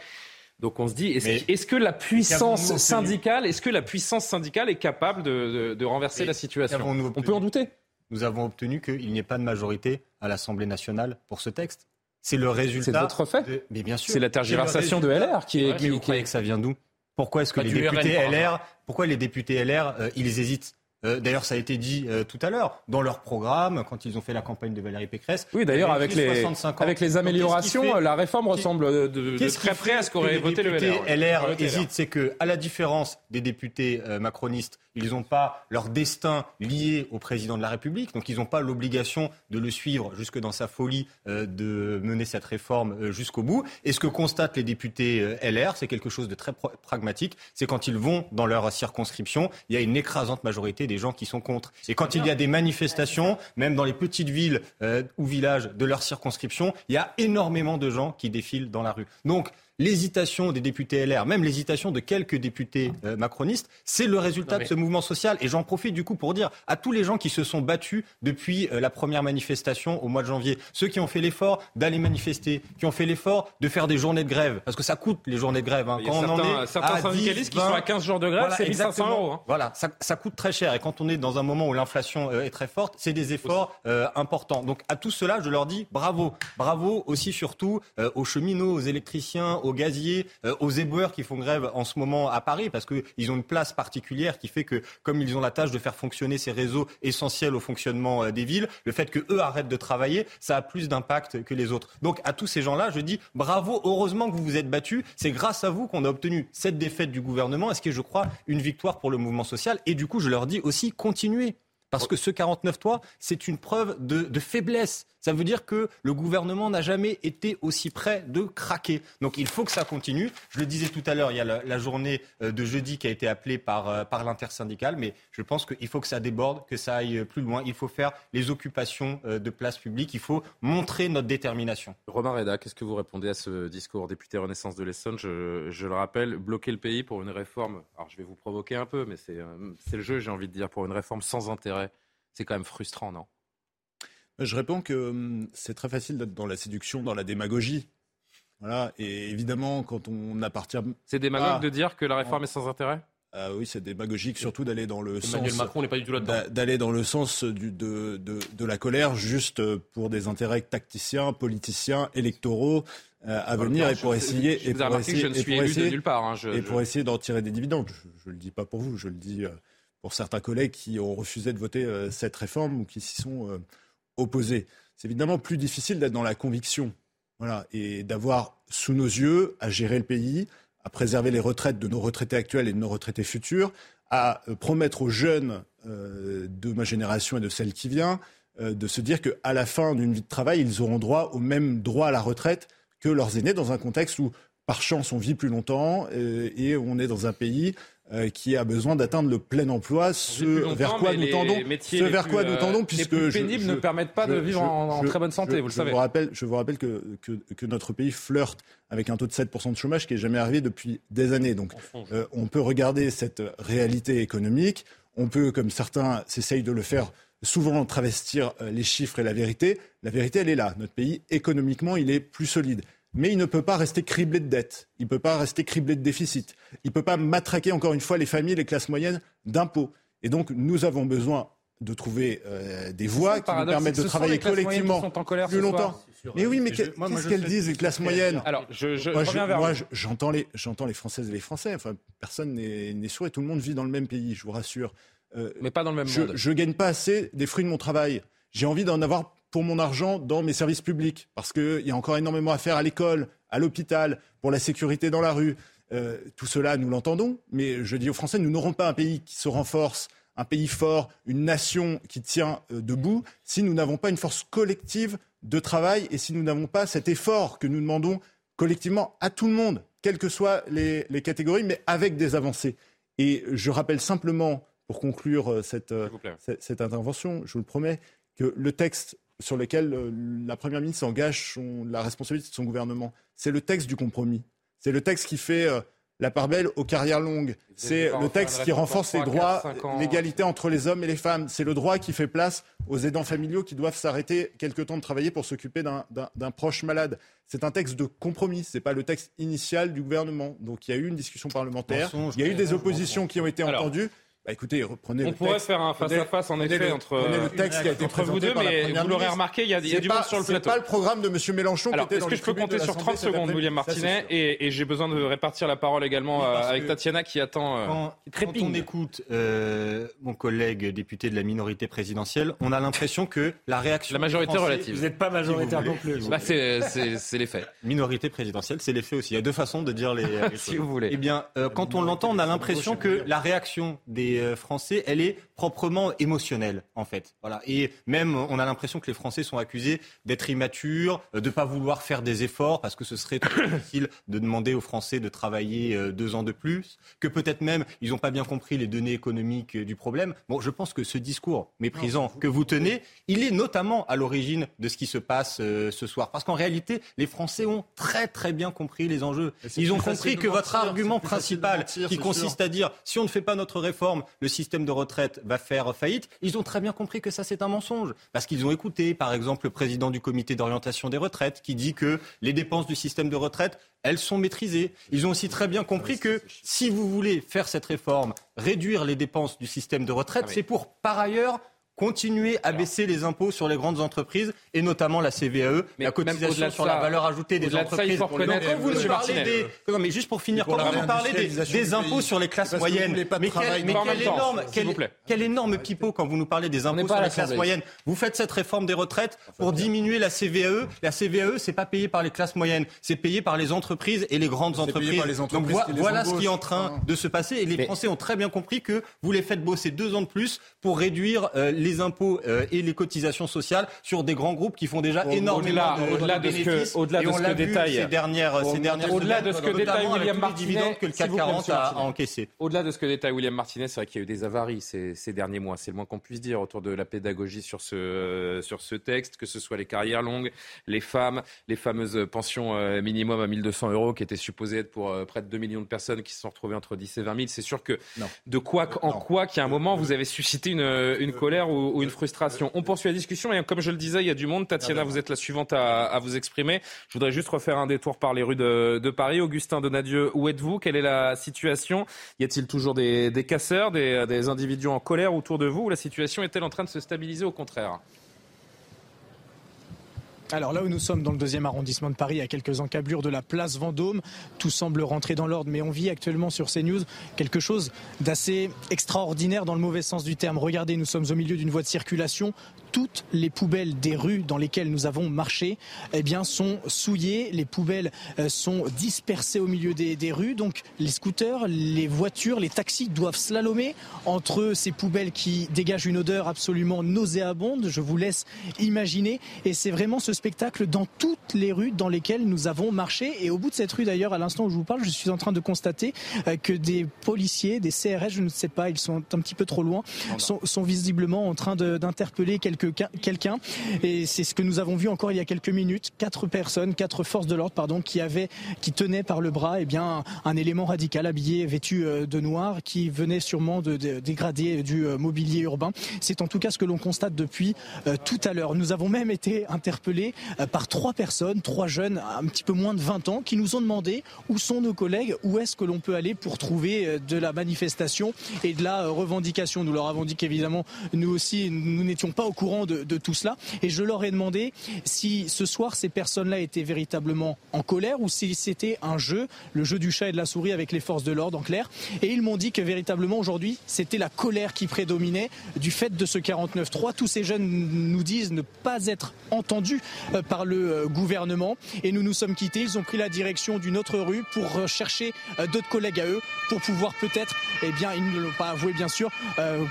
Donc on se dit, est-ce, que la puissance syndicale, est-ce que la puissance syndicale est capable de, renverser la situation? On peut en douter. Nous avons obtenu qu'il n'y ait pas de majorité à l'Assemblée nationale pour ce texte. C'est le résultat. C'est votre fait. Mais bien sûr. C'est la tergiversation de LR qui est. vous croyez que ça vient d'où? Pourquoi est-ce que les députés LR, pourquoi les députés LR, ils hésitent euh, d'ailleurs, ça a été dit euh, tout à l'heure dans leur programme quand ils ont fait la campagne de Valérie Pécresse. Oui, d'ailleurs, avec les, avec les améliorations, la réforme ressemble de, très près à ce qu'aurait voté le LR. LR hésite, c'est que, à la différence des députés euh, macronistes, ils n'ont pas leur destin lié au président de la République, donc ils n'ont pas l'obligation de le suivre jusque dans sa folie de mener cette réforme jusqu'au bout. Et ce que constatent les députés LR, c'est quelque chose de très pragmatique, c'est quand ils vont dans leur circonscription, il y a une écrasante majorité des gens qui sont contre. Et quand il y a des manifestations, même dans les petites villes euh, ou villages de leur circonscription, il y a énormément de gens qui défilent dans la rue. Donc, l'hésitation des députés LR, même l'hésitation de quelques députés euh, macronistes, c'est le résultat de ce mouvement social. Et j'en profite du coup pour dire à tous les gens qui se sont battus depuis euh, la première manifestation au mois de janvier, ceux qui ont fait l'effort d'aller manifester, qui ont fait l'effort de faire des journées de grève, parce que ça coûte les journées de grève. Hein. Quand on en est certains syndicalistes qui sont à 15 jours de grève, c'est 1500 euros. Hein. Voilà, ça, ça, coûte très cher. Et quand on est dans un moment où l'inflation euh, est très forte, c'est des efforts importants. Donc à tout cela, je leur dis bravo. Bravo aussi surtout aux cheminots, aux électriciens, aux gaziers, euh, aux éboueurs qui font grève en ce moment à Paris, parce qu'ils ont une place particulière qui fait que, comme ils ont la tâche de faire fonctionner ces réseaux essentiels au fonctionnement euh, des villes, le fait que eux arrêtent de travailler, ça a plus d'impact que les autres. Donc à tous ces gens-là, je dis bravo, heureusement que vous vous êtes battus. C'est grâce à vous qu'on a obtenu cette défaite du gouvernement, ce qui est, je crois, une victoire pour le mouvement social. Et du coup, je leur dis aussi, continuez. Parce que ce 49-3, c'est une preuve de, faiblesse. Ça veut dire que le gouvernement n'a jamais été aussi près de craquer. Donc il faut que ça continue. Je le disais tout à l'heure, il y a la, journée euh, de jeudi qui a été appelée par, euh, par l'intersyndicale, mais je pense qu'il faut que ça déborde, que ça aille plus loin. Il faut faire les occupations euh, de place publique. Il faut montrer notre détermination. Romain Reda, qu'est-ce que vous répondez à ce discours député Renaissance de l'Essonne? Je, je, le rappelle, bloquer le pays pour une réforme. Alors je vais vous provoquer un peu, mais c'est le jeu, j'ai envie de dire, pour une réforme sans intérêt. C'est quand même frustrant, non? Je réponds que hum, c'est très facile d'être dans la séduction, dans la démagogie. Voilà, et évidemment, quand on appartient. C'est démagogue ah. de dire que la réforme est sans intérêt? Ah oui, c'est démagogique, surtout d'aller dans le Emmanuel sens. Macron n'est pas du tout là-dedans. D'aller dans le sens du, de, de, de, la colère, juste pour des intérêts tacticiens, politiciens, électoraux euh, à venir et pour essayer. et pour essayer, je ne suis élu de nulle part. Hein, et pour essayer d'en tirer des dividendes. Je ne le dis pas pour vous, je le dis euh, pour certains collègues qui ont refusé de voter euh, cette réforme ou qui s'y sont euh, opposés. C'est évidemment plus difficile d'être dans la conviction voilà, et d'avoir sous nos yeux à gérer le pays, à préserver les retraites de nos retraités actuels et de nos retraités futurs, à euh, promettre aux jeunes de ma génération et de celle qui vient de se dire qu'à la fin d'une vie de travail, ils auront droit au même droit à la retraite que leurs aînés dans un contexte où, par chance, on vit plus longtemps et on est dans un pays euh, qui a besoin d'atteindre le plein emploi, ce vers quoi nous tendons, ce vers quoi nous tendons, puisque les plus pénibles ne permettent pas de vivre en, très bonne santé, vous le savez. Vous rappelle, je vous rappelle que, que, que, notre pays flirte avec un taux de 7% de chômage qui n'est jamais arrivé depuis des années. Donc, euh, on peut regarder cette réalité économique. On peut, comme certains s'essayent de le faire, souvent travestir euh, les chiffres et la vérité. La vérité, elle est là. Notre pays, économiquement, il est plus solide mais il ne peut pas rester criblé de dettes, il ne peut pas rester criblé de déficits, il ne peut pas matraquer encore une fois les familles, les classes moyennes d'impôts. Et donc nous avons besoin de trouver euh, des voies qui nous permettent de travailler collectivement plus longtemps. Mais oui, mais qu'est-ce qu'elles disent, les classes moyennes Alors, je, je moi, j'entends les, j'entends les Françaises et les Français. Enfin, personne n'est sourd et tout le monde vit dans le même pays, je vous rassure. Euh, mais pas dans le même je, monde. Je gagne pas assez des fruits de mon travail. J'ai envie d'en avoir pour mon argent dans mes services publics parce qu'il y a encore énormément à faire à l'école, à l'hôpital, pour la sécurité dans la rue. Euh, tout cela, nous l'entendons, mais je dis aux Français, nous n'aurons pas un pays qui se renforce, un pays fort, une nation qui tient euh, debout, si nous n'avons pas une force collective de travail et si nous n'avons pas cet effort que nous demandons collectivement à tout le monde, quelles que soient les, les catégories, mais avec des avancées. Et je rappelle simplement, pour conclure euh, cette, cette, cette intervention, je vous le promets, que le texte sur lequel la Première ministre engage son, la responsabilité de son gouvernement, c'est le texte du compromis. C'est le texte qui fait euh, la part belle aux carrières longues. C'est le texte qui renforce les droits, l'égalité entre les hommes et les femmes. C'est le droit qui fait place aux aidants familiaux qui doivent s'arrêter quelque temps de travailler pour s'occuper d'un proche malade. C'est un texte de compromis, ce n'est pas le texte initial du gouvernement. Donc il y a eu une discussion parlementaire, il y a eu des oppositions qui ont été entendues. Bah écoutez, reprenez on le pourrait texte. faire un face-à-face en effet le, entre, le texte qui a été entre vous deux, mais vous l'aurez remarqué, il y a, y a du monde sur le plateau. C'est pas le programme de M. Mélenchon Alors, qui était est-ce que je peux compter sur 30 secondes, William Martinet et, et j'ai besoin de répartir la parole également euh, avec Tatiana qui attend. Euh, quand, on écoute euh, mon collègue député de la minorité présidentielle, on a l'impression que la réaction. La majorité Français, relative. Vous n'êtes pas majoritaire non plus. Bah, c'est les faits. Minorité présidentielle, c'est les faits aussi. Il y a deux façons de dire les. si vous voulez. Eh bien, euh, quand on l'entend, on a l'impression que la réaction des euh, Français, elle est proprement émotionnelle, en fait. Voilà. Et même, on a l'impression que les Français sont accusés d'être immatures, euh, de ne pas vouloir faire des efforts, parce que ce serait trop difficile de demander aux Français de travailler euh, deux ans de plus, que peut-être même ils n'ont pas bien compris les données économiques euh, du problème. Bon, je pense que ce discours méprisant que vous tenez, il est notamment à l'origine de ce qui se passe ce soir. Parce qu'en réalité, les Français ont très très bien compris les enjeux. Ils ont compris que votre argument principal, qui consiste à dire si on ne fait pas notre réforme, le système de retraite va faire faillite, ils ont très bien compris que ça c'est un mensonge. Parce qu'ils ont écouté, par exemple, le président du comité d'orientation des retraites qui dit que les dépenses du système de retraite, elles sont maîtrisées. Ils ont aussi très bien compris que si vous voulez faire cette réforme, réduire les dépenses du système de retraite, c'est pour par ailleurs continuer à baisser les impôts sur les grandes entreprises et notamment la CVAE, Mais la cotisation sur la valeur ajoutée des ça, entreprises. faut reconnaître, Donc, quand vous nous Monsieur parlez Martinet, des... Non, mais juste pour finir, quand vous nous parlez des, impôts sur les classes moyennes, mais quel, mais quel énorme, quel, quel énorme pipeau quand vous nous parlez des impôts sur les classes moyennes. Vous faites cette réforme des retraites pour diminuer la CVAE. La CVAE, c'est pas payé par les classes moyennes, c'est payé par les entreprises et les grandes entreprises. les entreprises Donc les voilà ce qui est en train de se passer. Et les Français ont très bien compris que vous les faites bosser deux ans de plus pour réduire euh, les impôts euh, et les cotisations sociales sur des grands groupes qui font déjà Au- énormément au-delà- de, au-delà de ce que- bénéfices. au-delà Et de on ce l'a que vu détaille- ces dernières, ces dernières au-delà de ce que détaille William Martinet, dividendes que le s'il CAC vous plaît, 40 monsieur a, a Martinet. encaissé. Au-delà de ce que détaille William Martinez, c'est vrai qu'il y a eu des avaries ces, ces derniers mois. C'est le moins qu'on puisse dire autour de la pédagogie sur ce, euh, sur ce texte, que ce soit les carrières longues, les femmes, les fameuses pensions euh, minimum à 1200 euros qui étaient supposées être pour euh, près de 2 millions de personnes qui se sont retrouvées entre 10 et 20 000. C'est sûr que Non. de quoi, en Non. quoi qu'à un moment vous avez suscité une, une colère ou, ou une frustration. On poursuit la discussion et comme je le disais, il y a du monde. Tatiana, vous êtes la suivante à, à vous exprimer. Je voudrais juste refaire un détour par les rues de, de Paris. Augustin Donadieu, où êtes-vous? Quelle est la situation? Y a-t-il toujours des, des casseurs, des, des individus en colère autour de vous? Ou la situation est-elle en train de se stabiliser? Au contraire Alors là où nous sommes dans le deuxième arrondissement de Paris, à quelques encablures de la place Vendôme, tout semble rentrer dans l'ordre, mais on vit actuellement sur CNews quelque chose d'assez extraordinaire dans le mauvais sens du terme. Regardez, nous sommes au milieu d'une voie de circulation. Toutes les poubelles des rues dans lesquelles nous avons marché eh bien, sont souillées. Les poubelles euh, sont dispersées au milieu des, des rues. Donc les scooters, les voitures, les taxis doivent slalomer entre ces poubelles qui dégagent une odeur absolument nauséabonde. Je vous laisse imaginer. Et c'est vraiment ce spectacle dans toutes les rues dans lesquelles nous avons marché. Et au bout de cette rue d'ailleurs, à l'instant où je vous parle, je suis en train de constater euh, que des policiers, des CRS, je ne sais pas, ils sont un petit peu trop loin, sont, sont visiblement en train d'interpeller quelque- quelqu'un. Et c'est ce que nous avons vu encore il y a quelques minutes. Quatre personnes, quatre forces de l'ordre, pardon, qui avaient, qui tenaient par le bras, eh bien, un élément radical habillé, vêtu euh, de noir, qui venait sûrement de, de- dégrader du euh, mobilier urbain. C'est en tout cas ce que l'on constate depuis euh, tout à l'heure. Nous avons même été interpellés par trois personnes, trois jeunes, un petit peu moins de 20 ans, qui nous ont demandé où sont nos collègues, où est-ce que l'on peut aller pour trouver de la manifestation et de la revendication. Nous leur avons dit qu'évidemment, nous aussi, nous n'étions pas au courant de, tout cela. Et je leur ai demandé si ce soir ces personnes-là étaient véritablement en colère ou si c'était un jeu, le jeu du chat et de la souris avec les forces de l'ordre en clair. Et ils m'ont dit que véritablement aujourd'hui c'était la colère qui prédominait du fait de ce 49-3. Tous ces jeunes nous disent ne pas être entendus euh, par le euh, gouvernement et nous nous sommes quittés. Ils ont pris la direction d'une autre rue pour chercher d'autres collègues à eux pour pouvoir peut-être, eh bien ils ne l'ont pas avoué bien sûr,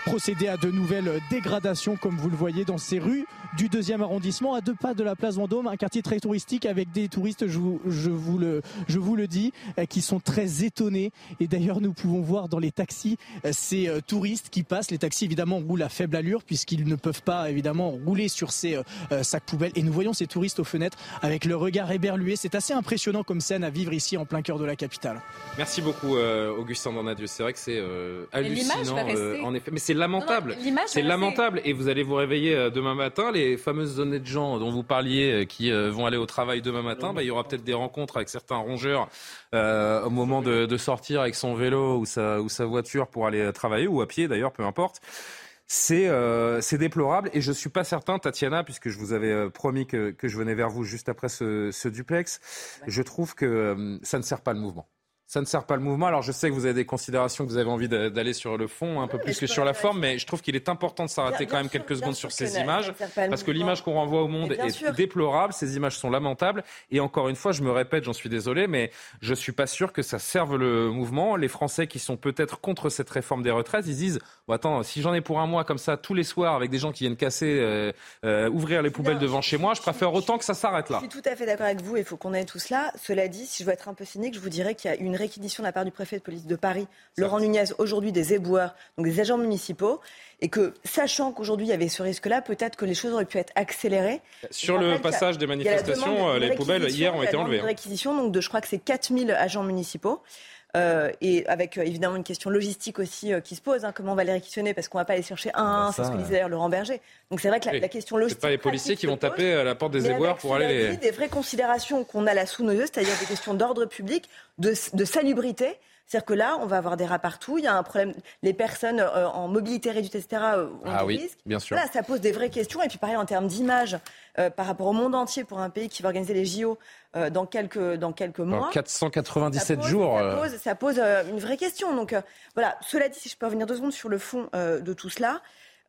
procéder à de nouvelles dégradations comme vous le voyez dans ces rues du deuxième arrondissement, à deux pas de la place Vendôme, un quartier très touristique avec des touristes, je vous, je vous, le, je vous le dis, euh, qui sont très étonnés. Et d'ailleurs, nous pouvons voir dans les taxis euh, ces euh, touristes qui passent. Les taxis, évidemment, roulent à faible allure puisqu'ils ne peuvent pas, évidemment, rouler sur ces sacs poubelles. Et nous voyons ces touristes aux fenêtres avec le regard éberlué. C'est assez impressionnant comme scène à vivre ici en plein cœur de la capitale. Merci beaucoup, Augustin Dornadieu. C'est vrai que c'est hallucinant, en effet. Mais c'est lamentable. C'est lamentable. Et vous allez vous réveiller demain matin. Les fameuses honnêtes gens dont vous parliez qui vont aller au travail demain matin, bah, il y aura peut-être des rencontres avec certains rongeurs euh, au moment de, sortir avec son vélo ou sa, ou sa voiture pour aller travailler, ou à pied d'ailleurs, peu importe. C'est euh, déplorable et je suis pas certain, Tatiana, puisque je vous avais euh, promis que, que je venais vers vous juste après ce, ce duplex, je trouve que ça ne sert pas le mouvement ça ne sert pas le mouvement. Alors je sais que vous avez des considérations, que vous avez envie d'aller sur le fond un peu plus que sur la forme, mais je trouve qu'il est important de s'arrêter quand même quelques secondes sur ces images, parce que l'image qu'on renvoie au monde est déplorable, ces images sont lamentables, et encore une fois, je me répète, j'en suis désolé, mais je suis pas sûr que ça serve le mouvement. Les Français qui sont peut-être contre cette réforme des retraites, ils disent, bon, attends, si j'en ai pour un mois comme ça tous les soirs avec des gens qui viennent casser, euh, euh, ouvrir les poubelles devant chez moi, je préfère autant que ça s'arrête là. Je suis tout à fait d'accord avec vous, il faut qu'on ait tout cela. Cela dit, si je veux être un peu cynique, je vous dirais qu'il y a une réquisition de la part du préfet de police de Paris, Laurent Nunez, aujourd'hui des éboueurs, donc des agents municipaux, et que, sachant qu'aujourd'hui il y avait ce risque-là, peut-être que les choses auraient pu être accélérées. Sur le passage des manifestations, euh, les poubelles hier ont été enlevées. Une hein. réquisition, donc de, je crois que c'est 4000 agents municipaux. Euh, et avec euh, évidemment une question logistique aussi qui se pose, hein, comment on va les réquisitionner parce qu'on va pas aller chercher un, bah, c'est ce que disait d'ailleurs Laurent Berger. Donc c'est vrai que la, question logistique. C'est pas les policiers qui vont taper à la porte des éboueurs pour aller les. Des vraies considérations qu'on a là sous nos yeux, c'est-à-dire des questions d'ordre public, de, de salubrité. C'est-à-dire que là, on va avoir des rats partout. Il y a un problème. Les personnes euh, en mobilité réduite, etc., euh, ont ah des oui, risques. Bien sûr. Là, ça pose des vraies questions. Et puis, pareil, en termes d'image, euh, par rapport au monde entier, pour un pays qui va organiser les JO dans quelques, dans quelques mois. 497 jours. Ça pose, ça pose une vraie question. Donc, voilà. Cela dit, si je peux revenir deux secondes sur le fond de tout cela.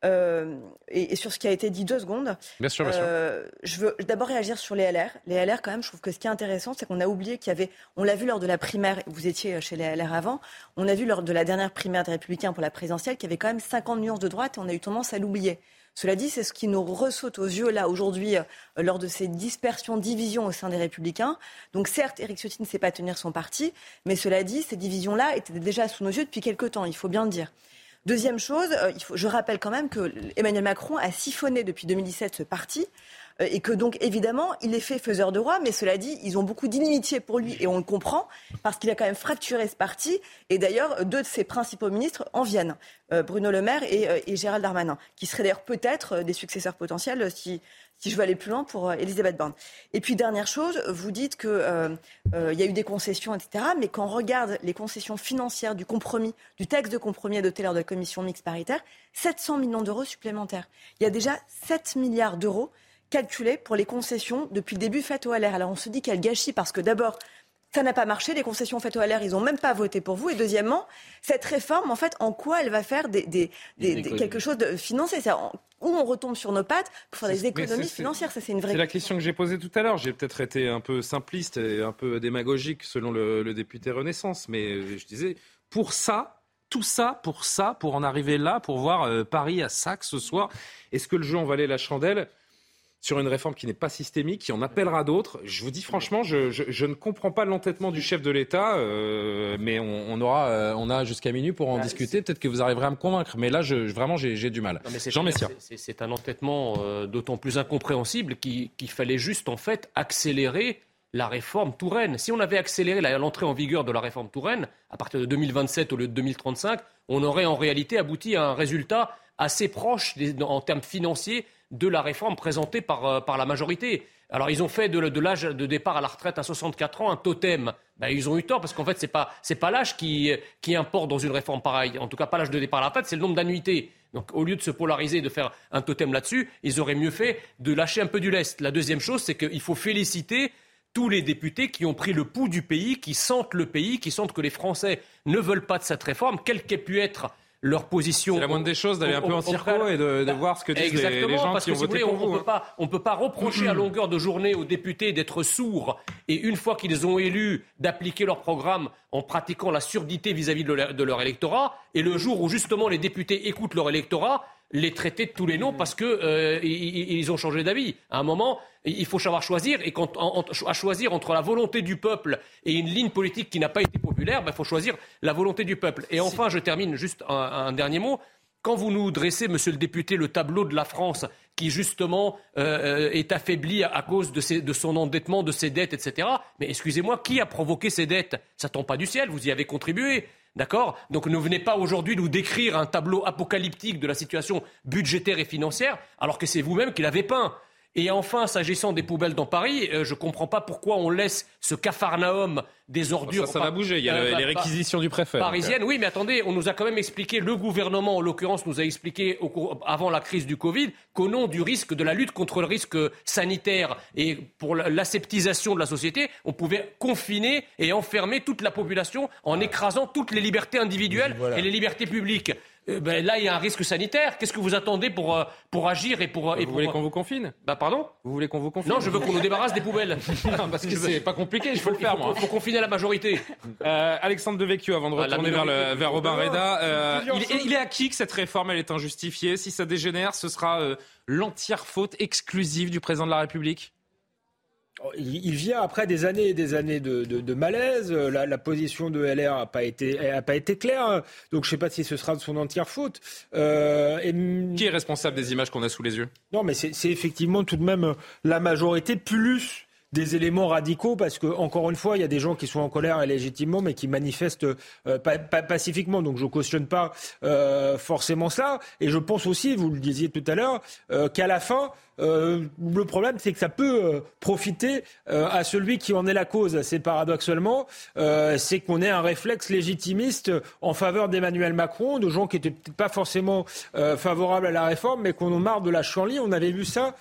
Euh, et, sur ce qui a été dit deux secondes. Bien sûr, bien sûr. Euh, je veux d'abord réagir sur les LR. Les LR, quand même, je trouve que ce qui est intéressant, c'est qu'on a oublié qu'il y avait, on l'a vu lors de la primaire, vous étiez chez les LR avant, on a vu lors de la dernière primaire des Républicains pour la présidentielle qu'il y avait quand même 50 nuances de droite et on a eu tendance à l'oublier. Cela dit, c'est ce qui nous ressaute aux yeux là aujourd'hui euh, lors de ces dispersions, divisions au sein des Républicains. Donc certes, Éric Ciotti ne sait pas tenir son parti, mais cela dit, ces divisions-là étaient déjà sous nos yeux depuis quelque temps, il faut bien le dire. Deuxième chose, euh, je rappelle quand même que Emmanuel Macron a siphonné depuis 2017 ce parti et que donc évidemment il est fait faiseur de roi, mais cela dit, ils ont beaucoup d'inimitié pour lui et on le comprend parce qu'il a quand même fracturé ce parti et d'ailleurs deux de ses principaux ministres en viennent, euh, Bruno Le Maire et, et Gérald Darmanin, qui seraient d'ailleurs peut-être des successeurs potentiels si si je veux aller plus loin pour euh, Elisabeth Borne. Et puis dernière chose, vous dites qu'il euh, euh, y a eu des concessions, etc. Mais quand on regarde les concessions financières du compromis, du texte de compromis adopté lors de la commission mixte paritaire, 700 millions d'euros supplémentaires. Il y a déjà 7 milliards d'euros calculés pour les concessions depuis le début faites au LR. Alors on se dit qu'elle gâchit parce que d'abord, ça n'a pas marché, les concessions faites au LR, ils n'ont même pas voté pour vous. Et deuxièmement, cette réforme, en fait, en quoi elle va faire des, quelque chose de financé où on retombe sur nos pattes pour faire des économies financières? Ça, c'est une vraie. C'est la question que j'ai posée tout à l'heure. J'ai peut-être été un peu simpliste et un peu démagogique selon le, député Renaissance, mais euh, je disais pour ça, tout ça, pour ça, pour en arriver là, pour voir euh, Paris à Sac ce soir. Est-ce que le jeu en valait la chandelle? Sur une réforme qui n'est pas systémique, qui en appellera d'autres. Je vous dis franchement, je, ne comprends pas l'entêtement du chef de l'État, euh, mais on, aura, euh, on a jusqu'à minuit pour en bah, discuter. Peut-être que vous arriverez à me convaincre, mais là, je, vraiment, j'ai du mal. Jean Messia. C'est un entêtement euh, d'autant plus incompréhensible qu'il fallait juste en fait accélérer la réforme Touraine. Si on avait accéléré l'entrée en vigueur de la réforme Touraine à partir de 2027 au lieu de 2035, on aurait en réalité abouti à un résultat assez proche en termes financiers de la réforme présentée par, par la majorité. Alors, ils ont fait de, l'âge de départ à la retraite à 64 ans un totem. Ben, ils ont eu tort parce qu'en fait, ce n'est pas, pas l'âge qui, qui importe dans une réforme pareille. En tout cas, pas l'âge de départ à la retraite, c'est le nombre d'annuités. Donc, au lieu de se polariser de faire un totem là-dessus, ils auraient mieux fait de lâcher un peu du lest. La deuxième chose, c'est qu'il faut féliciter tous les députés qui ont pris le pouls du pays, qui sentent le pays, qui sentent que les Français ne veulent pas de cette réforme, quelle qu'ait pu être leur position. C'est la moindre des choses d'aller un peu en circo et de, voir ce que disent les, gens qui ont voté pour vous. On ne peut pas reprocher à longueur de journée aux députés d'être sourds et une fois qu'ils ont élu d'appliquer leur programme en pratiquant la surdité vis-à-vis de leur électorat et le jour où justement les députés écoutent leur électorat, les traiter de tous les noms parce qu'ils euh, ont changé d'avis. À un moment, il faut savoir choisir. Et quand, à choisir entre la volonté du peuple et une ligne politique qui n'a pas été populaire, il ben, faut choisir la volonté du peuple. Et enfin, je termine juste un, dernier mot. Quand vous nous dressez, monsieur le député, le tableau de la France qui justement euh, euh, est affaibli à, cause de, de, son endettement, de ses dettes, etc. Mais excusez-moi, qui a provoqué ces dettes? Ça tombe pas du ciel, vous y avez contribué. D'accord? Donc ne venez pas aujourd'hui nous décrire un tableau apocalyptique de la situation budgétaire et financière, alors que c'est vous-même qui l'avez peint. Et enfin, s'agissant des poubelles dans Paris, euh, je ne comprends pas pourquoi on laisse ce cafarnaum des ordures. Ça, va bouger. Il y a euh, les réquisitions du préfet. Parisienne, oui, mais attendez, on nous a quand même expliqué, le gouvernement en l'occurrence nous a expliqué avant la crise du Covid qu'au nom du risque, de la lutte contre le risque sanitaire et pour l'aseptisation de la société, on pouvait confiner et enfermer toute la population en écrasant toutes les libertés individuelles et les libertés publiques. Euh, ben là, il y a un risque sanitaire. Qu'est-ce que vous attendez pour, euh, pour agir et pour. vous voulez qu'on vous confine Bah, pardon Vous voulez qu'on vous confine Non, je veux qu'on nous débarrasse des poubelles. non, parce que c'est pas compliqué, il faut le faire, moi. Il faut confiner la majorité. Euh, Alexandre Devecchio, avant de ah, retourner vers, le, vers Robin Reda, il, il, est acquis que cette réforme, elle est injustifiée. Si ça dégénère, ce sera l'entière faute exclusive du président de la République il vient après des années et des années de, malaise. La, position de LR n'a pas été, pas été claire. Donc je ne sais pas si ce sera de son entière faute. Euh, Qui est responsable des images qu'on a sous les yeux? Non, mais c'est effectivement tout de même la majorité plus des éléments radicaux parce que encore une fois, il y a des gens qui sont en colère légitimement, mais qui manifestent euh, pacifiquement. Donc je cautionne pas euh, forcément ça. Et je pense aussi, vous le disiez tout à l'heure, qu'à la fin, euh, le problème, c'est que ça peut euh, profiter euh, à celui qui en est la cause. C'est paradoxalement, c'est qu'on ait un réflexe légitimiste en faveur d'Emmanuel Macron, de gens qui n'étaient peut-être pas forcément favorables à la réforme, mais qu'on en marre de la chanlie. On avait vu ça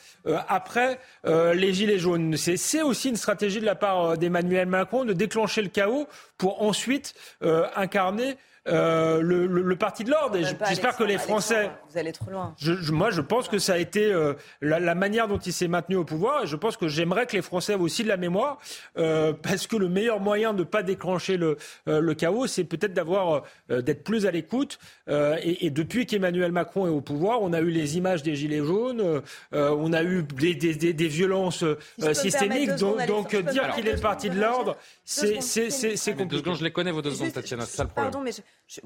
après les Gilets jaunes. C'est aussi une stratégie de la part d'Emmanuel Macron de déclencher le chaos pour ensuite incarner euh, le, parti de l'ordre. Et j'espère que les Français. Vous allez trop loin. moi, je pense que ça a été euh, la, manière dont il s'est maintenu au pouvoir. Et je pense que j'aimerais que les Français aient aussi de la mémoire. Euh, parce que le meilleur moyen de ne pas déclencher le, le chaos, c'est peut-être d'avoir d'être plus à l'écoute. Et, depuis qu'Emmanuel Macron est au pouvoir, on a eu les images des Gilets jaunes, on a eu des, des, violences systémiques. Donc, donc dire qu'il est le parti de l'ordre, c'est compliqué. Deux secondes, je les connais, vos deux secondes, Tatiana. C'est ça le problème. Pardon, mais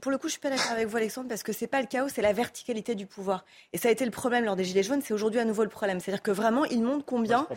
pour le coup, je suis pas d'accord avec vous, Alexandre, parce que c'est pas le chaos, c'est la verticalité du pouvoir. Et ça a été le problème lors des Gilets jaunes, c'est aujourd'hui à nouveau le problème. C'est-à-dire que vraiment, il montre combien,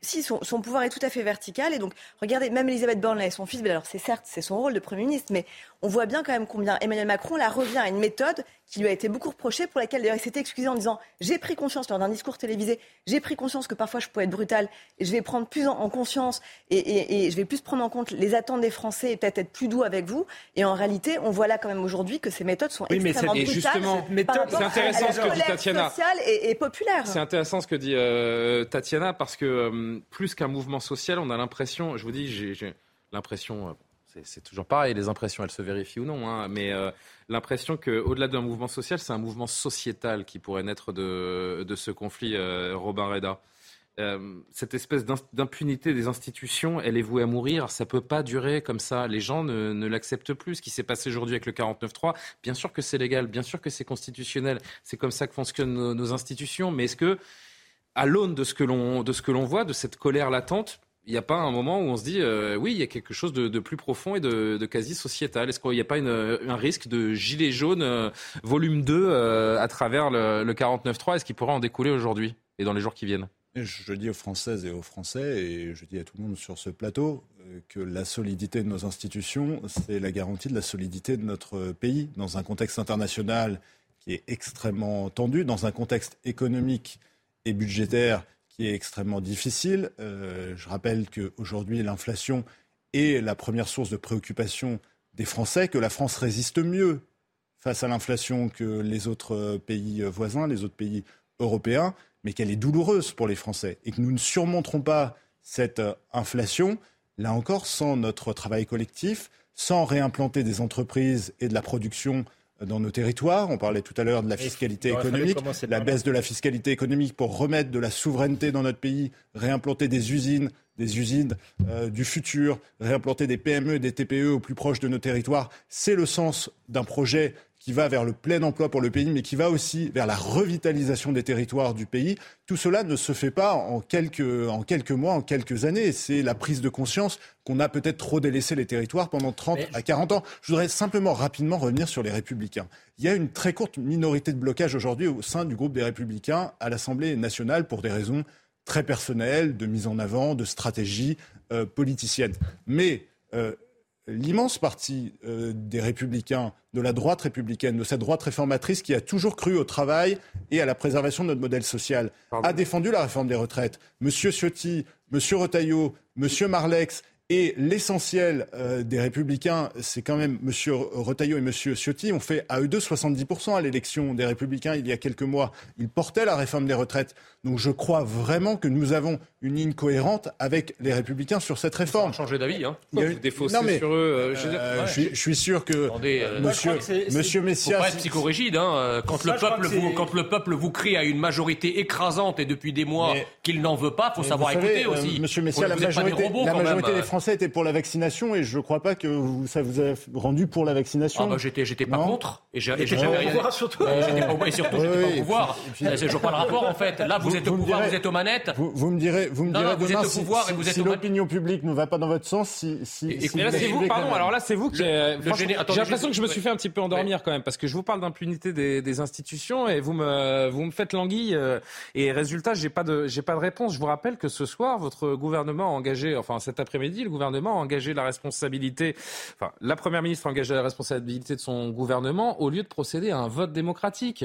si son, pouvoir est tout à fait vertical, et donc, regardez, même Elisabeth Borne, là, et son fils, alors c'est certes, c'est son rôle de Premier ministre, mais on voit bien quand même combien Emmanuel Macron, là, revient à une méthode qui lui a été beaucoup reprochée, pour laquelle d'ailleurs il s'était excusé en disant J'ai pris conscience lors d'un discours télévisé, j'ai pris conscience que parfois je pouvais être brutal, et je vais prendre plus en, conscience et, je vais plus prendre en compte les attentes des Français et peut-être être plus doux avec vous. Et en réalité, on voit là quand même aujourd'hui que ces méthodes sont extrêmement brutales. Justement, c'est intéressant ce que dit Tatiana. Et, populaire. C'est intéressant ce que dit euh, Tatiana parce que euh, plus qu'un mouvement social, on a l'impression, je vous dis, j'ai l'impression. Euh, c'est toujours pareil, les impressions, elles se vérifient ou non, hein, mais euh, l'impression qu'au-delà d'un mouvement social, c'est un mouvement sociétal qui pourrait naître de, ce conflit, euh, Robin Reda. Euh, cette espèce d'impunité des institutions, elle est vouée à mourir. Ça peut pas durer comme ça. Les gens ne, l'acceptent plus. Ce qui s'est passé aujourd'hui avec le 49.3, bien sûr que c'est légal, bien sûr que c'est constitutionnel. C'est comme ça que fonctionnent nos, institutions. Mais est-ce que, à l'aune de ce que l'on voit, de cette colère latente, il n'y a pas un moment où on se dit, euh, oui, il y a quelque chose de, plus profond et de, quasi sociétal? Est-ce qu'il n'y a pas un risque de gilet jaune euh, volume 2 euh, à travers le, le 49.3 Est-ce qu'il pourrait en découler aujourd'hui et dans les jours qui viennent? Je dis aux Françaises et aux Français, et je dis à tout le monde sur ce plateau, que la solidité de nos institutions, c'est la garantie de la solidité de notre pays dans un contexte international qui est extrêmement tendu, dans un contexte économique et budgétaire qui est extrêmement difficile. Euh, je rappelle qu'aujourd'hui, l'inflation est la première source de préoccupation des Français, que la France résiste mieux face à l'inflation que les autres pays voisins, les autres pays européens, mais qu'elle est douloureuse pour les Français et que nous ne surmonterons pas cette inflation, là encore, sans notre travail collectif, sans réimplanter des entreprises et de la production dans nos territoires. On parlait tout à l'heure de la fiscalité économique, la baisse de la fiscalité économique pour remettre de la souveraineté dans notre pays, réimplanter des usines, des usines euh, du futur, réimplanter des PME et des TPE au plus proche de nos territoires. C'est le sens d'un projet qui va vers le plein emploi pour le pays, mais qui va aussi vers la revitalisation des territoires du pays. Tout cela ne se fait pas en quelques, en quelques mois, en quelques années. C'est la prise de conscience qu'on a peut-être trop délaissé les territoires pendant 30 à 40 ans. Je voudrais simplement rapidement revenir sur les Républicains. Il y a une très courte minorité de blocage aujourd'hui au sein du groupe des Républicains à l'Assemblée nationale pour des raisons très personnelles, de mise en avant, de stratégie euh, politicienne. Mais euh, l'immense partie euh, des républicains, de la droite républicaine, de cette droite réformatrice qui a toujours cru au travail et à la préservation de notre modèle social, a défendu la réforme des retraites. Monsieur Ciotti, Monsieur Retailleau, Monsieur Marlex et l'essentiel euh, des Républicains, c'est quand même M. Retailleau et M. Ciotti, ont fait à eux deux 70% à l'élection des Républicains il y a quelques mois. Ils portaient la réforme des retraites. Donc je crois vraiment que nous avons une ligne cohérente avec les Républicains sur cette réforme. changer d'avis, hein Il y a eu... non, mais, sur eux. Euh, je, euh, je, suis sûr que euh, monsieur, monsieur Messias... Faut pas être psychorigide. Hein, quand, le peuple vous, quand le peuple vous crie à une majorité écrasante et depuis des mois qu'il n'en veut pas, il faut savoir écouter aussi. Monsieur Messias, la majorité, la majorité des Français était pour la vaccination et je ne crois pas que vous, ça vous a rendu pour la vaccination. Ah bah j'étais, j'étais pas contre et j'ai, jamais rien. Pouvoir, surtout. et surtout, j'étais pas au pouvoir. Je vois pas le rapport en fait. Là, vous, êtes au pouvoir, vous êtes aux manettes. Vous, me direz, vous me direz demain si, pouvoir et vous êtes si l'opinion publique ne va pas dans votre sens, si, si, et, là c'est vous, pardon. Alors là c'est vous qui. J'ai l'impression que je me suis fait un petit peu endormir quand même parce que je vous parle d'impunité des, institutions et vous me vous me faites languille et résultat j'ai pas de j'ai pas de réponse. Je vous rappelle que ce soir votre gouvernement a engagé, enfin cet après-midi, le gouvernement a engagé la responsabilité, enfin, la Première ministre a engagé la responsabilité de son gouvernement au lieu de procéder à un vote démocratique.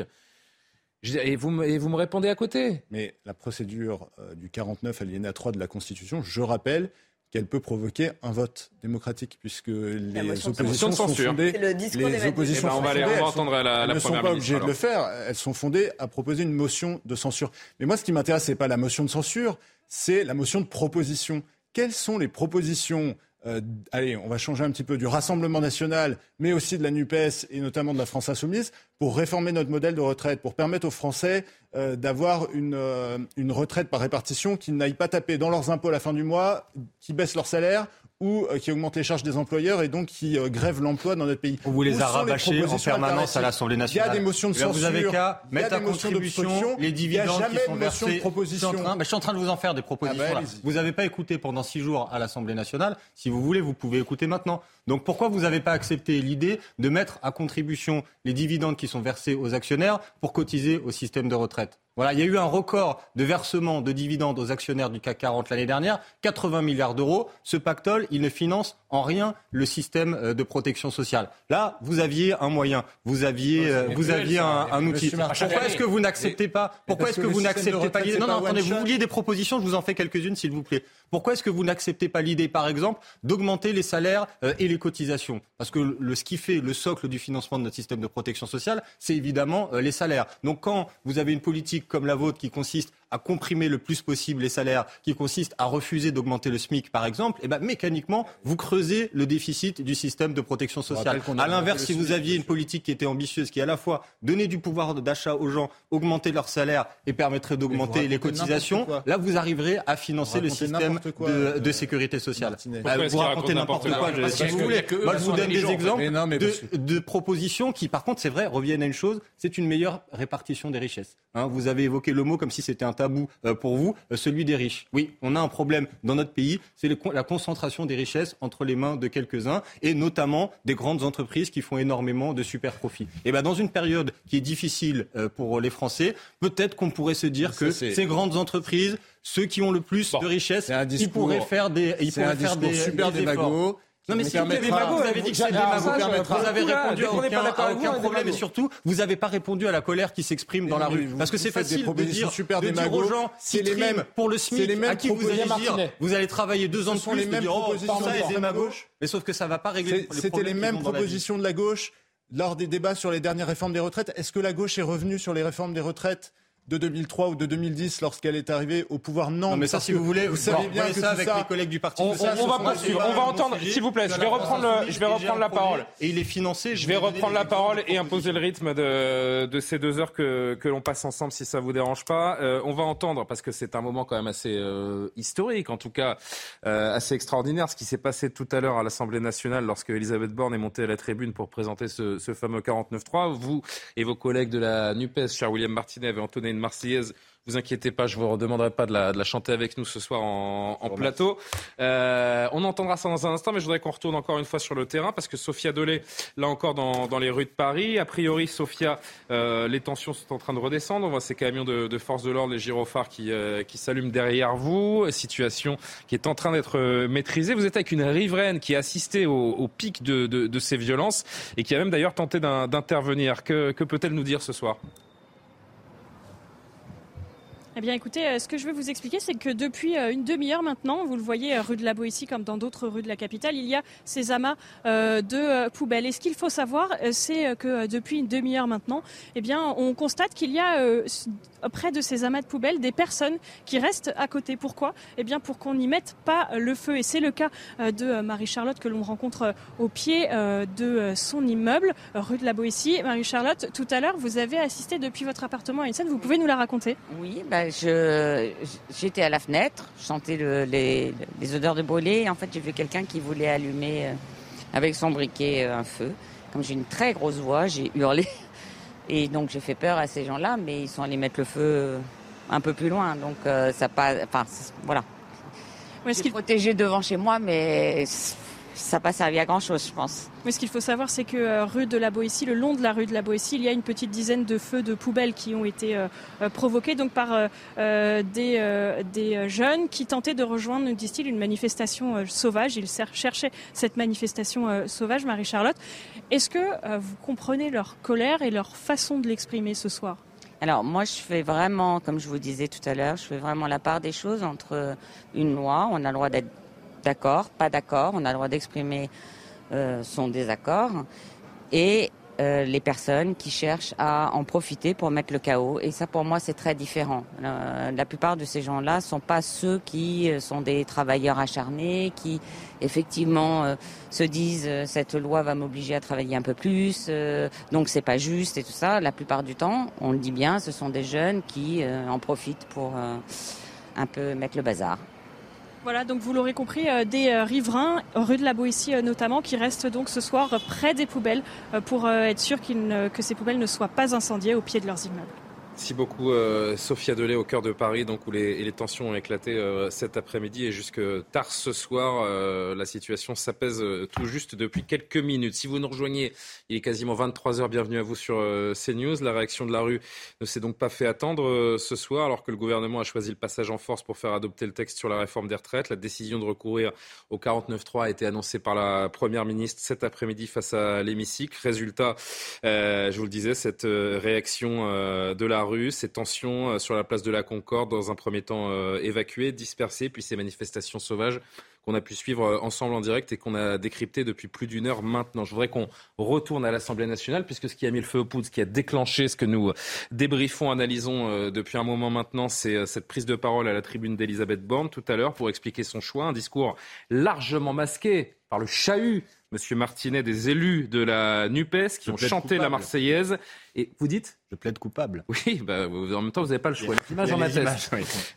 Et vous, me, et vous me répondez à côté. Mais la procédure euh, du 49 alinéa 3 de la Constitution, je rappelle qu'elle peut provoquer un vote démocratique, puisque les oppositions sont fondées. les oppositions eh ben, on va, les, entendre la, la ne sont pas obligées de le faire. Elles sont fondées à proposer une motion de censure. Mais moi, ce qui m'intéresse, c'est pas la motion de censure, c'est la motion de proposition. Quelles sont les propositions euh, allez, on va changer un petit peu du Rassemblement national, mais aussi de la NUPES et notamment de la France insoumise, pour réformer notre modèle de retraite, pour permettre aux Français euh, d'avoir une, euh, une retraite par répartition qui n'aille pas taper dans leurs impôts à la fin du mois, qui baisse leur salaire ou euh, qui augmente les charges des employeurs et donc qui euh, grève l'emploi dans notre pays. On vous les a rabâchés en permanence à l'Assemblée nationale. Il y a des motions de censure. Vous avez qu'à mettre à contribution les dividendes qui sont versés. De proposition. Je, suis en train, je suis en train de vous en faire des propositions. Ah bah, vous n'avez pas écouté pendant six jours à l'Assemblée nationale. Si vous voulez, vous pouvez écouter maintenant. Donc pourquoi vous n'avez pas accepté l'idée de mettre à contribution les dividendes qui sont versés aux actionnaires pour cotiser au système de retraite? Voilà, il y a eu un record de versement de dividendes aux actionnaires du CAC 40 l'année dernière, 80 milliards d'euros. Ce pactole, il ne finance en rien le système euh, de protection sociale. Là, vous aviez un moyen, vous aviez, euh, vous aviez un, outil. Pourquoi est-ce que vous n'acceptez pas Pourquoi est-ce que vous n'acceptez pas Non, non, attendez, vous vouliez des propositions, je vous en fais quelques-unes, s'il vous plaît. Pourquoi est-ce que vous n'acceptez pas l'idée, par exemple, d'augmenter les salaires euh, et les cotisations? Parce que le, ce qui fait le socle du financement de notre système de protection sociale, c'est évidemment les salaires. Donc, quand vous avez une politique comme la vôtre qui consiste à comprimer le plus possible les salaires, qui consiste à refuser d'augmenter le SMIC, par exemple, eh ben, mécaniquement, vous creusez le déficit du système de protection sociale. À l'inverse, si vous aviez une politique qui était ambitieuse, qui à la fois donnait du pouvoir d'achat aux gens, augmentait leur salaire et permettrait d'augmenter les cotisations, là, vous arriverez à financer le système de, euh, sécurité sociale. Bah, vous racontez n'importe quoi, si vous voulez. Moi, je vous donne des exemples de, propositions qui, par contre, c'est vrai, reviennent à une chose, c'est une meilleure répartition des richesses. Hein, vous avez évoqué le mot comme si c'était un tabou euh, pour vous, euh, celui des riches. Oui, on a un problème dans notre pays, c'est la concentration des richesses entre les mains de quelques-uns, et notamment des grandes entreprises qui font énormément de super profits. Et ben dans une période qui est difficile euh, pour les Français, peut-être qu'on pourrait se dire que ces grandes entreprises, ceux qui ont le plus de richesses, ils pourraient faire des, ils pourraient faire des, super Non, mais magots. Vous avez dit que c'est des magots. Vous avez répondu à aucun, à aucun problème et surtout, vous n'avez pas répondu à la colère qui s'exprime dans la rue. Parce que c'est facile de dire, super de dire aux gens, c'est les mêmes pour le SMIC, à qui vous allez dire, vous allez travailler deux ans de plus, les mêmes propositions de la gauche. Mais sauf que ça ne va pas régler. C'était les mêmes propositions de la gauche lors des débats sur les dernières réformes des retraites. Est-ce que la gauche est revenue sur les réformes des retraites de 2003 ou de 2010 lorsqu'elle est arrivée au pouvoir. Non, mais ça, si vous voulez, vous savez bien que ça avec les collègues du parti. On, va poursuivre. On va entendre, s'il vous plaît, je vais reprendre, je vais reprendre la parole. Et il est financé. Je vais reprendre la parole et imposer le rythme de, de ces deux heures que, que l'on passe ensemble, si ça vous dérange pas. Euh, on va entendre parce que c'est un moment quand même assez euh, historique, en tout cas euh, assez extraordinaire, ce qui s'est passé tout à l'heure à l'Assemblée nationale lorsque Elisabeth Borne est montée à la tribune pour présenter ce, ce fameux 49.3. Vous et vos collègues de la Nupes, cher William Martinet, avez entonné une Marseillaise vous inquiétez pas, je vous redemanderai pas de la, de la chanter avec nous ce soir en, en plateau. Euh, on entendra ça dans un instant, mais je voudrais qu'on retourne encore une fois sur le terrain parce que Sophia Dolé, là encore dans, dans les rues de Paris. A priori, Sophia, euh, les tensions sont en train de redescendre. On voit ces camions de, de force de l'ordre, les gyrophares qui, euh, qui s'allument derrière vous. Situation qui est en train d'être euh, maîtrisée. Vous êtes avec une riveraine qui a assisté au, au pic de, de, de, ces violences et qui a même d'ailleurs tenté d'intervenir. Que, que peut-elle nous dire ce soir? Eh bien, écoutez, euh, ce que je veux vous expliquer, c'est que depuis euh, une demi-heure maintenant, vous le voyez euh, rue de la Boétie comme dans d'autres rues de la capitale, il y a ces amas de poubelles. Et ce qu'il faut savoir, c'est que depuis une demi-heure maintenant, eh bien, on constate qu'il y a près de ces amas de poubelles des personnes qui restent à côté. Pourquoi? Eh bien, pour qu'on n'y mette pas le feu. Et c'est le cas de Marie-Charlotte que l'on rencontre au pied de son immeuble, rue de la Boétie. Marie-Charlotte, tout à l'heure, vous avez assisté depuis votre appartement à une scène. Vous pouvez nous la raconter? Oui, bah, j'étais à la fenêtre, je sentais les, odeurs de brûlé. Et en fait, j'ai vu quelqu'un qui voulait allumer euh, avec son briquet euh, un feu. Comme j'ai une très grosse voix, j'ai hurlé. Et donc, j'ai fait peur à ces gens-là, mais ils sont allés mettre le feu euh, un peu plus loin. Donc, ça pas. Enfin, voilà. J'ai protégé devant chez moi, mais ça n'a pas servi à grand chose, je pense. Mais ce qu'il faut savoir, c'est que euh, rue de la Boétie, le long de la rue de la Boétie, il y a une petite dizaine de feux de poubelles qui ont été euh, euh, provoqués donc par des, des jeunes qui tentaient de rejoindre, nous disent-ils, une manifestation sauvage. Ils cherchaient cette manifestation sauvage, Marie-Charlotte. Est-ce que vous comprenez leur colère et leur façon de l'exprimer ce soir? Alors moi, je fais vraiment, comme je vous disais tout à l'heure, je fais vraiment la part des choses entre une loi, on a le droit d'être d'accord, pas d'accord, on a le droit d'exprimer euh, son désaccord, et euh, les personnes qui cherchent à en profiter pour mettre le chaos. Et ça, pour moi, c'est très différent. Euh, la plupart de ces gens-là ne sont pas ceux qui sont des travailleurs acharnés, qui effectivement se disent cette loi va m'obliger à travailler un peu plus, donc c'est pas juste et tout ça. La plupart du temps, on le dit bien, ce sont des jeunes qui en profitent pour un peu mettre le bazar. Voilà, donc vous l'aurez compris, euh, des euh, riverains, rue de la Boétie euh, notamment, qui restent donc ce soir près des poubelles pour être sûr que ces poubelles ne soient pas incendiées au pied de leurs immeubles. Merci beaucoup, euh, Sophia Delay, au cœur de Paris, donc où les, tensions ont éclaté euh, cet après-midi et jusque tard ce soir. Euh, la situation s'apaise tout juste depuis quelques minutes. Si vous nous rejoignez, il est quasiment 23 heures. Bienvenue à vous sur CNews. La réaction de la rue ne s'est donc pas fait attendre ce soir, alors que le gouvernement a choisi le passage en force pour faire adopter le texte sur la réforme des retraites. La décision de recourir au 49.3 a été annoncée par la première ministre cet après-midi face à l'hémicycle. Résultat, je vous le disais, cette réaction de la ces tensions euh, sur la place de la Concorde, dans un premier temps euh, évacuées, dispersées, puis ces manifestations sauvages qu'on a pu suivre euh, ensemble en direct et qu'on a décrypté depuis plus d'une heure maintenant. Je voudrais qu'on retourne à l'Assemblée nationale, puisque ce qui a mis le feu au poudre, ce qui a déclenché ce que nous débriefons, analysons depuis un moment maintenant, c'est cette prise de parole à la tribune d'Elisabeth Borne tout à l'heure pour expliquer son choix, un discours largement masqué par le chahut Monsieur Martinet, des élus de la NUPES qui ont chanté la Marseillaise. Et vous dites? Je plaide coupable. Oui, bah, en même temps, vous n'avez pas le choix. L'image en atteste.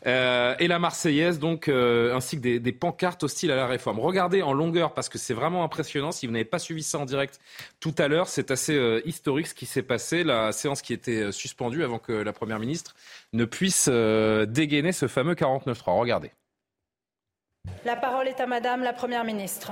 Euh, et la Marseillaise, donc, euh, ainsi que des, des, pancartes hostiles à la réforme. Regardez en longueur, parce que c'est vraiment impressionnant. Si vous n'avez pas suivi ça en direct tout à l'heure, c'est assez euh, historique ce qui s'est passé. La séance qui était suspendue avant que la Première ministre ne puisse dégainer ce fameux 49.3. Regardez. La parole est à Madame la Première ministre.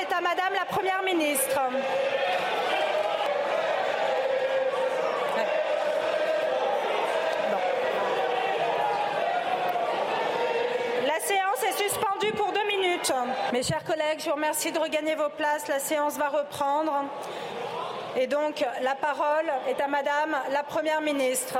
Est à Madame la Première ministre. La séance est suspendue pour deux minutes. Mes chers collègues, je vous remercie de regagner vos places. La séance va reprendre. Et donc, la parole est à Madame la Première ministre.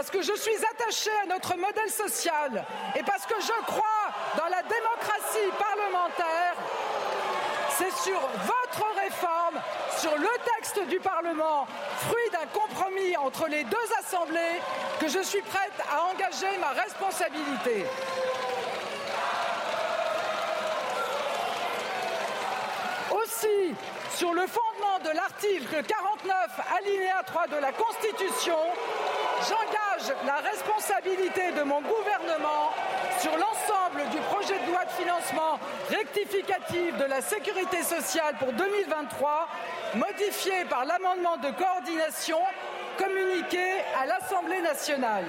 parce que je suis attachée à notre modèle social et parce que je crois dans la démocratie parlementaire, c'est sur votre réforme, sur le texte du Parlement, fruit d'un compromis entre les deux assemblées, que je suis prête à engager ma responsabilité. Aussi, sur le fondement de l'article 49, alinéa 3 de la Constitution, j'engage la responsabilité de mon gouvernement sur l'ensemble du projet de loi de financement rectificatif de la sécurité sociale pour 2023, modifié par l'amendement de coordination communiqué à l'Assemblée nationale.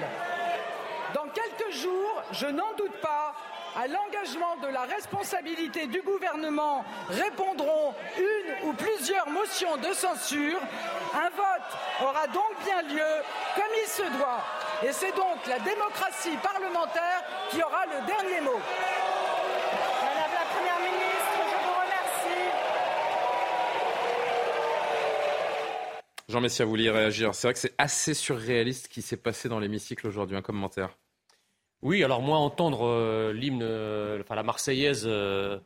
Dans quelques jours, je n'en doute pas, à l'engagement de la responsabilité du gouvernement répondront une ou plusieurs motions de censure. Un vote aura donc bien lieu il se doit. Et c'est donc la démocratie parlementaire qui aura le dernier mot. Madame la Première ministre, je vous remercie. Jean Messia, vous vouliez réagir. C'est vrai que c'est assez surréaliste ce qui s'est passé dans l'hémicycle aujourd'hui. Un commentaire. Oui, alors moi, entendre euh, l'hymne, euh, enfin la Marseillaise euh,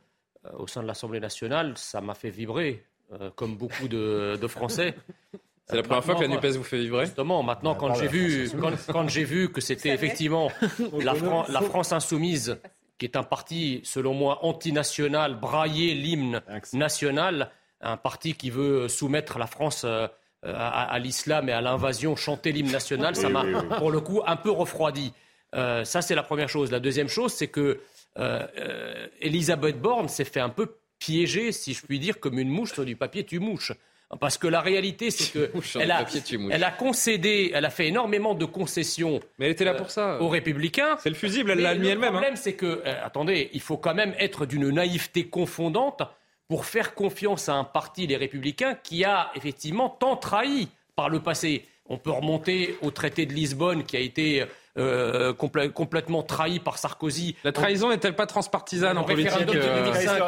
au sein de l'Assemblée nationale, ça m'a fait vibrer, euh, comme beaucoup de, de Français. C'est la première fois que la NUPES vous fait vibrer Justement, maintenant, quand j'ai vu, quand, quand j'ai vu que c'était effectivement la, Fran- la France insoumise, qui est un parti, selon moi, antinational, brailler l'hymne national, un parti qui veut soumettre la France euh, à, à l'islam et à l'invasion, chanter l'hymne national, ça m'a, pour le coup, un peu refroidi. Euh, ça, c'est la première chose. La deuxième chose, c'est que euh, euh, Elisabeth Borne s'est fait un peu piéger, si je puis dire, comme une mouche sur du papier, tu mouches. Parce que la réalité, c'est que elle a, papier, elle a concédé, elle a fait énormément de concessions. Mais elle était là pour ça. Aux Républicains. C'est le fusible, elle l'a Le elle-même. hein. problème, c'est que, euh, attendez, il faut quand même être d'une naïveté confondante pour faire confiance à un parti, les Républicains, qui a effectivement tant trahi par le passé. On peut remonter au traité de Lisbonne qui a été euh, complè- complètement trahi par Sarkozy. La trahison n'est-elle pas transpartisane en Le référendum politique de euh, 2005,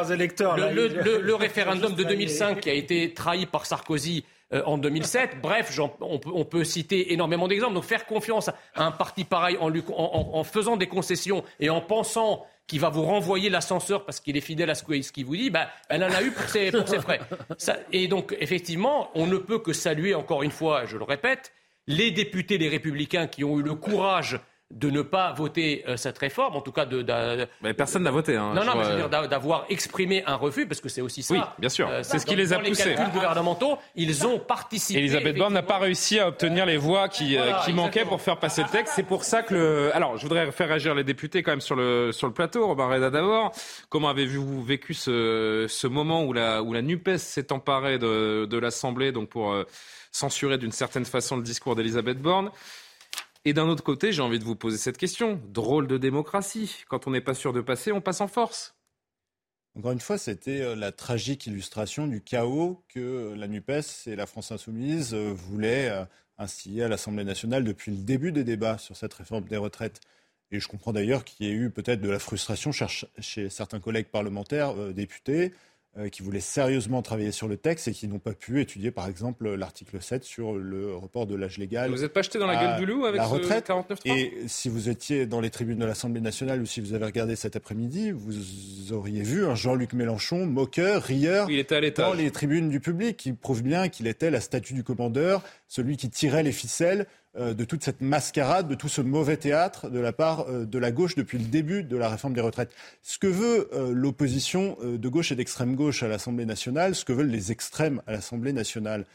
le, le- le- le référendum de 2005 qui a été trahi par Sarkozy euh, en 2007. Bref, j'en- on, peut, on peut citer énormément d'exemples. Donc faire confiance à un parti pareil en, lui- en- en- en faisant des concessions et en pensant qu'il va vous renvoyer l'ascenseur parce qu'il est fidèle à ce qu'il vous dit, bah, elle en a eu pour ses, pour ses frais. Ça- et donc, effectivement, on ne peut que saluer, encore une fois, je le répète, les députés, les républicains qui ont eu le courage de ne pas voter euh, cette réforme, en tout cas de... de- Mais personne n'a voté. hein. non, non, mais vois, je veux dire euh, d'a- d'avoir exprimé un refus, parce que c'est aussi ça. Oui, bien sûr. Euh, C'est ce qui les a dans poussés. Les calculs gouvernementaux, ils ont participé. Elisabeth Borne n'a pas réussi à obtenir les voix qui, euh, Voilà, qui manquaient exactement. pour faire passer le texte. C'est pour ça que le. Alors, je voudrais faire réagir les députés quand même sur le, sur le plateau. Robin Reda d'abord. Comment avez-vous vécu ce, ce moment où la, où la NUPES s'est emparée de, de l'Assemblée donc pour euh, censurer d'une certaine façon le discours d'Elisabeth Borne? Et d'un autre côté, j'ai envie de vous poser cette question. Drôle de démocratie. Quand on n'est pas sûr de passer, on passe en force. Encore une fois, c'était euh, la tragique illustration du chaos que la NUPES et la France insoumise euh, voulaient euh, instiller à l'Assemblée nationale depuis le début des débats sur cette réforme des retraites. Et je comprends d'ailleurs qu'il y ait eu peut-être de la frustration chez certains collègues parlementaires, euh, députés, euh, qui voulaient sérieusement travailler sur le texte et qui n'ont pas pu étudier, par exemple, l'article 7 sur le report de l'âge légal. Vous n'êtes pas jeté dans la gueule du loup avec la ce retraite. 49.3 Et si vous étiez dans les tribunes de l'Assemblée nationale ou si vous avez regardé cet après-midi, vous auriez vu un Jean-Luc Mélenchon moqueur, rieur Il était à dans les tribunes du public, qui prouve bien qu'il était la statue du commandeur, celui qui tirait les ficelles euh, de toute cette mascarade, de tout ce mauvais théâtre de la part euh, de la gauche depuis le début de la réforme des retraites. Ce que veut euh, l'opposition de gauche et d'extrême gauche à l'Assemblée nationale, ce que veulent les extrêmes à l'Assemblée nationale,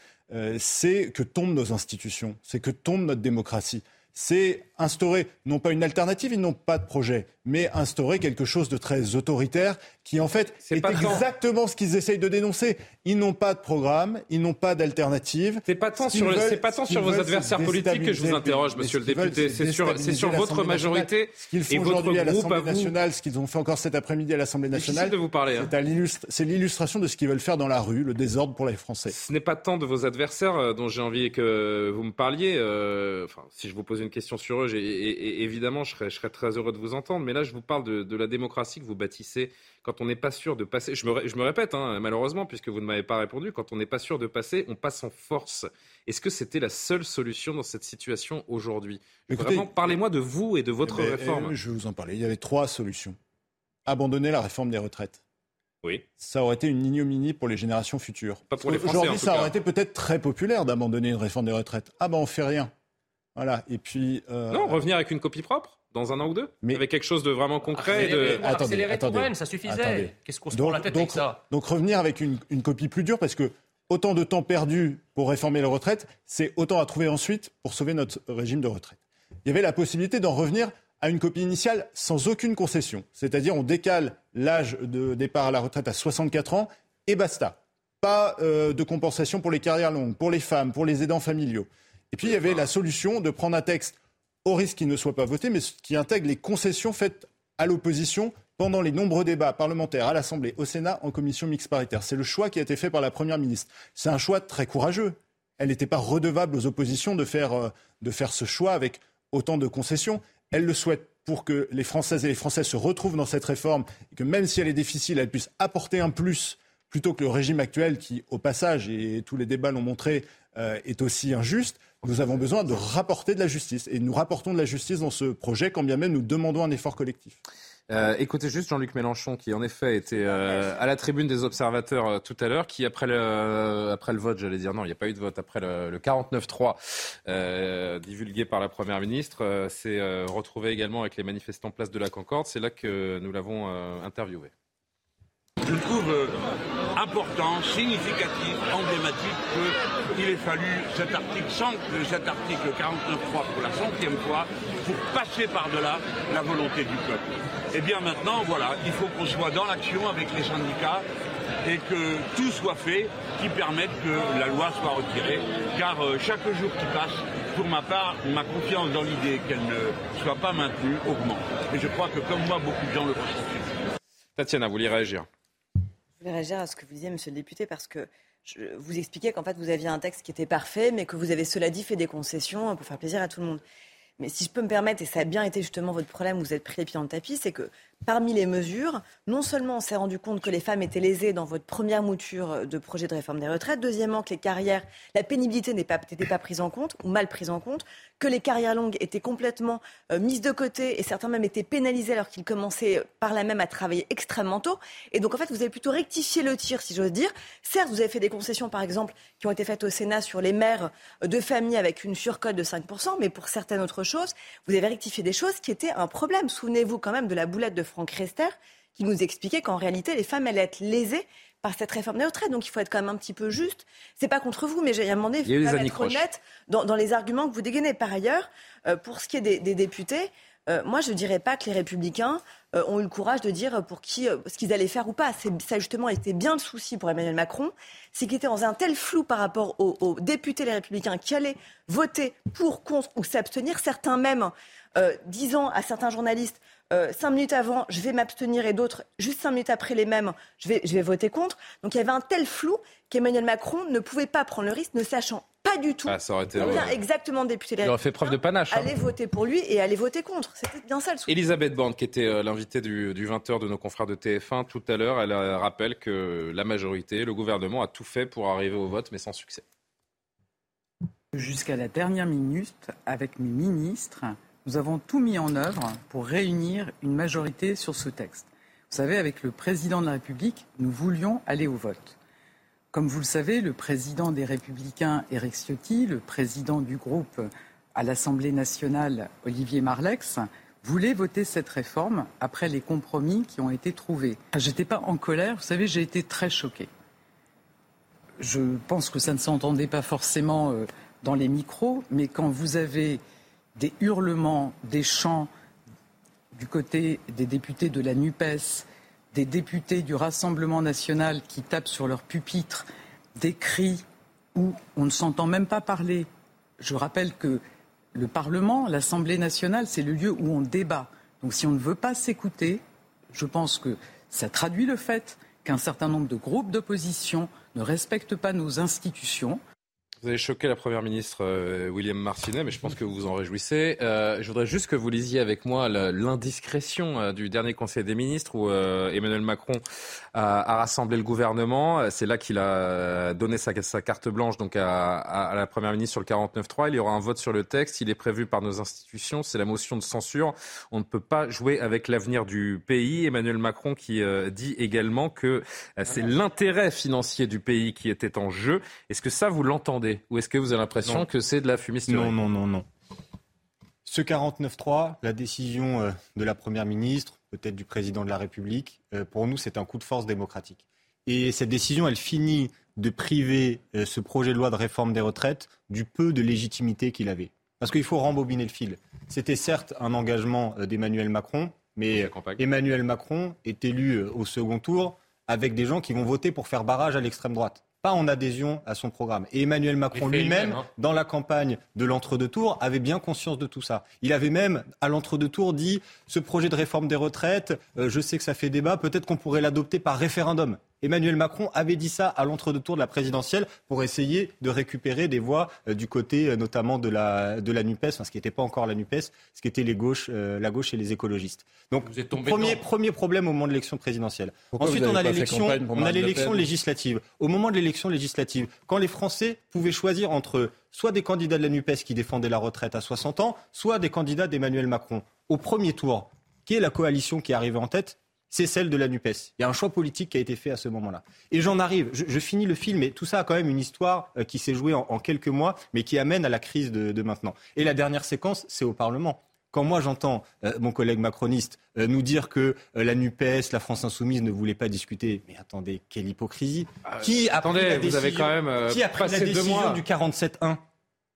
c'est que tombent nos institutions, c'est que tombe notre démocratie c'est instaurer, non pas une alternative, ils n'ont pas de projet, mais instaurer quelque chose de très autoritaire qui, en fait, est, exactement ce qu'ils essayent de dénoncer. Ils n'ont pas de programme, ils n'ont pas d'alternative. C'est pas tant sur, pas tant sur vos adversaires politiques que je vous interroge, monsieur le député. C'est sur, sur votre majorité ce qu'ils font aujourd'hui à l'Assemblée nationale, ce qu'ils ont fait encore cet après-midi à l'Assemblée nationale. de vous parler. Hein. C'est l'illustration de ce qu'ils veulent faire dans la rue, le désordre pour les Français. Ce n'est pas tant de vos adversaires euh, dont j'ai envie que vous me parliez. Euh, enfin, si je vous pose une question sur eux, et, évidemment, je serais, je serais, très heureux de vous entendre. Mais là, je vous parle de, de la démocratie que vous bâtissez quand on n'est pas sûr de passer, je me, je me répète hein, malheureusement puisque vous ne m'avez pas répondu, quand on n'est pas sûr de passer, on passe en force. Est-ce que c'était la seule solution dans cette situation aujourd'hui? Vraiment, parlez-moi de vous et de votre eh ben, réforme. Eh, je vais vous en parler. Il y avait trois solutions. Abandonner la réforme des retraites. Oui. Ça aurait été une ignominie pour les générations futures. Pas pour les Français. Aujourd'hui, ça aurait été peut-être très populaire d'abandonner une réforme des retraites. Ah ben on fait rien. Voilà. Et puis. Euh... Non, revenir avec une copie propre dans un an ou deux mais Avec quelque chose de vraiment concret de... Attendez, attendez, ça suffisait. Qu'est-ce qu'on se prend la tête avec ça? Donc revenir avec une, copie plus dure, parce que autant de temps perdu pour réformer les retraites, c'est autant à trouver ensuite pour sauver notre régime de retraite. Il y avait la possibilité d'en revenir à une copie initiale sans aucune concession. C'est-à-dire on décale l'âge de départ à la retraite à 64 ans et basta. Pas euh, de compensation pour les carrières longues, pour les femmes, pour les aidants familiaux. Et puis il y avait la solution de prendre un texte au risque qu'il ne soit pas voté, mais qui intègre les concessions faites à l'opposition pendant les nombreux débats parlementaires à l'Assemblée, au Sénat, en commission mixte paritaire. C'est le choix qui a été fait par la Première ministre. C'est un choix très courageux. Elle n'était pas redevable aux oppositions de faire, euh, de faire ce choix avec autant de concessions. Elle le souhaite pour que les Françaises et les Français se retrouvent dans cette réforme et que même si elle est difficile, elle puisse apporter un plus plutôt que le régime actuel qui, au passage, et tous les débats l'ont montré, euh, est aussi injuste. Nous avons besoin de rapporter de la justice. Et nous rapportons de la justice dans ce projet, quand bien même nous demandons un effort collectif. Euh, écoutez juste Jean-Luc Mélenchon, qui en effet était euh, à la tribune des observateurs euh, tout à l'heure, qui après le, après le vote, j'allais dire non, il n'y a pas eu de vote, après le, le 49-3 divulgué par la Première ministre, s'est retrouvé également avec les manifestants place de la Concorde. C'est là que nous l'avons interviewé. Je trouve important, significatif, emblématique qu'il ait fallu cet article, sans que cet article 49.3 pour la centième fois, pour passer par-delà la volonté du peuple. Et eh bien maintenant, voilà, il faut qu'on soit dans l'action avec les syndicats et que tout soit fait qui permette que la loi soit retirée. Car euh, chaque jour qui passe, pour ma part, ma confiance dans l'idée qu'elle ne soit pas maintenue augmente. Et je crois que comme moi, beaucoup de gens le ressentent. Tatiana, vous voulez réagir je voulais réagir à ce que vous disiez, monsieur le député, parce que je, vous expliquez qu'en fait, vous aviez un texte qui était parfait, mais que vous avez, cela dit, fait des concessions pour faire plaisir à tout le monde. Mais si je peux me permettre, et ça a bien été justement votre problème, vous êtes pris les pieds dans le tapis, c'est que parmi les mesures, non seulement on s'est rendu compte que les femmes étaient lésées dans votre première mouture de projet de réforme des retraites, deuxièmement que les carrières, la pénibilité n'était pas, prise en compte ou mal prise en compte, que les carrières longues étaient complètement euh, mises de côté et certains même étaient pénalisés alors qu'ils commençaient par là même à travailler extrêmement tôt. Et donc en fait, vous avez plutôt rectifié le tir, si j'ose dire. Certes, vous avez fait des concessions, par exemple, qui ont été faites au Sénat sur les mères de famille avec une surcote de 5%, mais pour certaines autres choses, vous avez rectifié des choses qui étaient un problème. Souvenez-vous quand même de la boulette de Franck Rester qui nous expliquait qu'en réalité, les femmes allaient être lésées par cette réforme des retraites. Donc il faut être quand même un petit peu juste. C'est pas contre vous, mais j'ai donné, il faut être honnête dans, les arguments que vous dégainez. Par ailleurs, euh, pour ce qui est des, députés, euh, moi je ne dirais pas que les républicains euh, ont eu le courage de dire pour qui ce qu'ils allaient faire ou pas. Ça justement était bien le souci pour Emmanuel Macron, c'est qu'il était dans un tel flou par rapport aux, aux députés les républicains qui allaient voter pour, contre ou s'abstenir. Certains même disant à certains journalistes euh, cinq minutes avant, je vais m'abstenir et d'autres, juste cinq minutes après les mêmes, je vais, je vais voter contre. Donc il y avait un tel flou qu'Emmanuel Macron ne pouvait pas prendre le risque, ne sachant pas du tout ah, ça aurait été, exactement député. Il aurait fait preuve de panache. Hein. Aller voter pour lui et aller voter contre. C'était bien ça le souci. Elisabeth Borne, qui était euh, l'invitée du, du 20h de nos confrères de TF1 tout à l'heure, elle euh, rappelle que la majorité, le gouvernement a tout fait pour arriver au vote, mais sans succès. Jusqu'à la dernière minute, avec mes ministres, nous avons tout mis en œuvre pour réunir une majorité sur ce texte. Vous savez, avec le président de la République, nous voulions aller au vote. Comme vous le savez, le président des Républicains, Eric Ciotti, le président du groupe à l'Assemblée nationale, Olivier Marlex, voulait voter cette réforme après les compromis qui ont été trouvés. Je n'étais pas en colère, vous savez, j'ai été très choquée. Je pense que ça ne s'entendait pas forcément euh, dans les micros, mais quand vous avez des hurlements, des chants du côté des députés de la NUPES, des députés du Rassemblement national qui tapent sur leur pupitre, des cris où on ne s'entend même pas parler. Je rappelle que le Parlement, l'Assemblée nationale, c'est le lieu où on débat. Donc si on ne veut pas s'écouter, je pense que ça traduit le fait qu'un certain nombre de groupes d'opposition ne respectent pas nos institutions. Vous avez choqué la Première ministre euh, William Martinet, mais je pense que vous vous en réjouissez. Euh, je voudrais juste que vous lisiez avec moi l'indiscrétion euh, du dernier Conseil des ministres où Emmanuel Macron a, rassemblé le gouvernement. C'est là qu'il a donné sa, carte blanche donc à, la Première ministre sur le 49.3. Il y aura un vote sur le texte. Il est prévu par nos institutions. C'est la motion de censure. On ne peut pas jouer avec l'avenir du pays. Emmanuel Macron qui dit également que c'est l'intérêt financier du pays qui était en jeu. Est-ce que ça, vous l'entendez? Ou est-ce que vous avez l'impression que c'est de la fumisterie Non, non, non, non. Ce 49-3, la décision euh, de la Première ministre, peut-être du Président de la République, euh, pour nous, c'est un coup de force démocratique. Et cette décision, elle finit de priver euh, ce projet de loi de réforme des retraites du peu de légitimité qu'il avait. Parce qu'il faut rembobiner le fil. C'était certes un engagement d'Emmanuel Macron, mais Emmanuel Macron est élu au second tour avec des gens qui vont voter pour faire barrage à l'extrême droite pas en adhésion à son programme. Et Emmanuel Macron lui-même, hein. dans la campagne de l'entre-deux tours, avait bien conscience de tout ça. Il avait même, à l'entre-deux tours, dit ce projet de réforme des retraites, euh, je sais que ça fait débat, peut-être qu'on pourrait l'adopter par référendum. Emmanuel Macron avait dit ça à l'entre-deux tours de la présidentielle pour essayer de récupérer des voix euh, du côté euh, notamment de la, de la NUPES, enfin, ce qui n'était pas encore la NUPES, ce qui était les gauches, euh, la gauche et les écologistes. Donc, premier, premier problème au moment de l'élection présidentielle. Ensuite, on a l'élection, on a l'élection législative. Au moment de l'élection législative, quand les Français pouvaient choisir entre soit des candidats de la NUPES qui défendaient la retraite à 60 ans, soit des candidats d'Emmanuel Macron. Au premier tour, qui est la coalition qui est arrivée en tête? C'est celle de la NUPES. Il y a un choix politique qui a été fait à ce moment-là. Et j'en arrive, je, finis le film, mais tout ça a quand même une histoire euh, qui s'est jouée en, quelques mois, mais qui amène à la crise de, maintenant. Et la dernière séquence, c'est au Parlement. Quand moi j'entends euh, mon collègue macroniste euh, nous dire que la NUPES, la France insoumise ne voulait pas discuter, mais attendez, quelle hypocrisie. Ah, qui a attendez, pris la décision, avez quand même qui a pris la décision du 47-1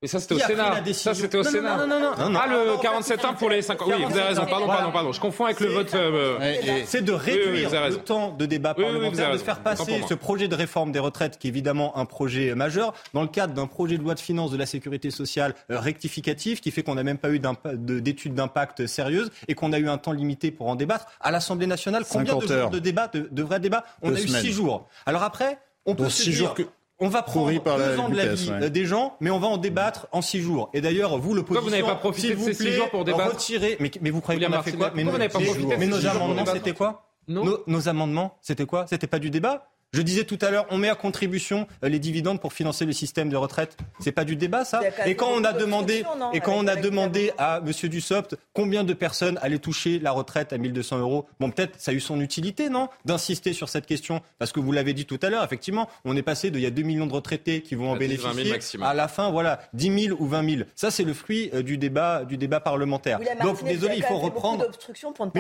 mais ça, c'était au Sénat. Ça, c'était au Sénat. Non, non, non, non, Ah, le 47-1 pour les 50. Oui, vous avez raison. Pardon, pardon, pardon. Je confonds avec le vote. Euh, c'est de réduire le temps de débat parlementaire, de faire passer ce projet de réforme des retraites, qui est évidemment un projet majeur, dans le cadre d'un projet de loi de finances de la sécurité sociale euh, rectificatif, qui fait qu'on n'a même pas eu d'études d'impact sérieuses et qu'on a eu un temps limité pour en débattre. À l'Assemblée nationale, combien de jours de débat, de vrais débats? On a eu six jours. Alors après, on peut se dire on va prendre deux ans de la vie des gens, mais on va en débattre en six jours. Et d'ailleurs, vous, l'opposition, vous n'avez pas profité de ces six jours pour débattre Retirez, mais, mais vous croyez qu'on a fait quoi? Mais, nos amendements, c'était quoi? Nos amendements, c'était quoi? C'était pas du débat? Je disais tout à l'heure, on met à contribution euh, les dividendes pour financer le système de retraite. C'est pas du débat, ça Et quand on a demandé, et quand on a demandé à Monsieur Dussopt combien de personnes allaient toucher la retraite à 1200 euros, bon, peut-être ça a eu son utilité, non D'insister sur cette question, parce que vous l'avez dit tout à l'heure, effectivement, on est passé de il y a 2 millions de retraités qui vont en bénéficier à la fin, voilà, 10 000 ou 20 000. Ça, c'est le fruit euh, du débat, du débat parlementaire. Donc, désolé, il faut reprendre. L'obstruction pour ne pas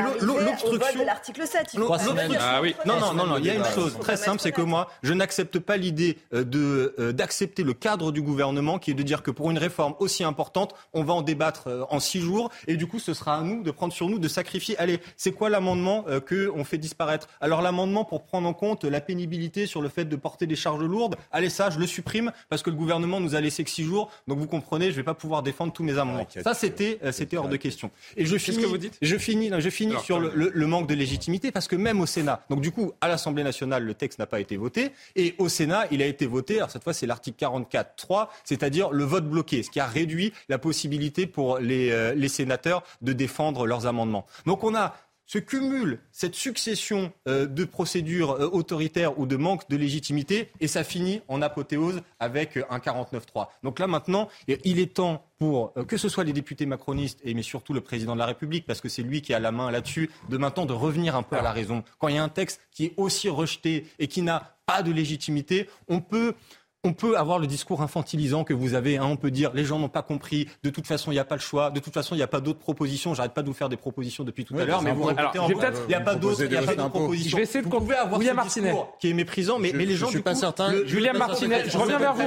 l'article 7. Ah oui. Non, non, non, non, il y a une chose très simple c'est que moi, je n'accepte pas l'idée euh, de euh, d'accepter le cadre du gouvernement qui est de dire que pour une réforme aussi importante, on va en débattre euh, en six jours et du coup, ce sera à nous de prendre sur nous de sacrifier. Allez, c'est quoi l'amendement que on fait disparaître? Alors l'amendement pour prendre en compte la pénibilité sur le fait de porter des charges lourdes, allez ça, je le supprime parce que le gouvernement nous a laissé que six jours. Donc vous comprenez, je ne vais pas pouvoir défendre tous mes amendements. Ça, c'était c'était hors de question. Et je finis. que vous dites? Je finis. je finis sur le, le manque de légitimité parce que même au Sénat, donc du coup, à l'Assemblée nationale, le texte n'a pas été voté. Et au Sénat, il a été voté, alors cette fois c'est l'article 44.3, c'est-à-dire le vote bloqué, ce qui a réduit la possibilité pour les, euh, les sénateurs de défendre leurs amendements. Donc on a se cumule cette succession euh, de procédures euh, autoritaires ou de manque de légitimité et ça finit en apothéose avec euh, un 49-3. Donc là maintenant, il est temps pour que ce soit les députés macronistes et mais surtout le président de la République, parce que c'est lui qui a la main là-dessus, de maintenant de revenir un peu à la raison. Quand il y a un texte qui est aussi rejeté et qui n'a pas de légitimité, on peut on peut avoir le discours infantilisant que vous avez. Hein, on peut dire les gens n'ont pas compris. De toute façon, il n'y a pas le choix. De toute façon, il n'y a pas d'autres propositions. J'arrête pas de vous faire des propositions depuis tout à l'heure, mais vous répétez en il n'y a pas d'autres propositions. Je vais essayer de vous pouvez avoir William Martinet qui est méprisant, mais, mais les gens je suis pas certain. Julien Martinet, je reviens vers vous,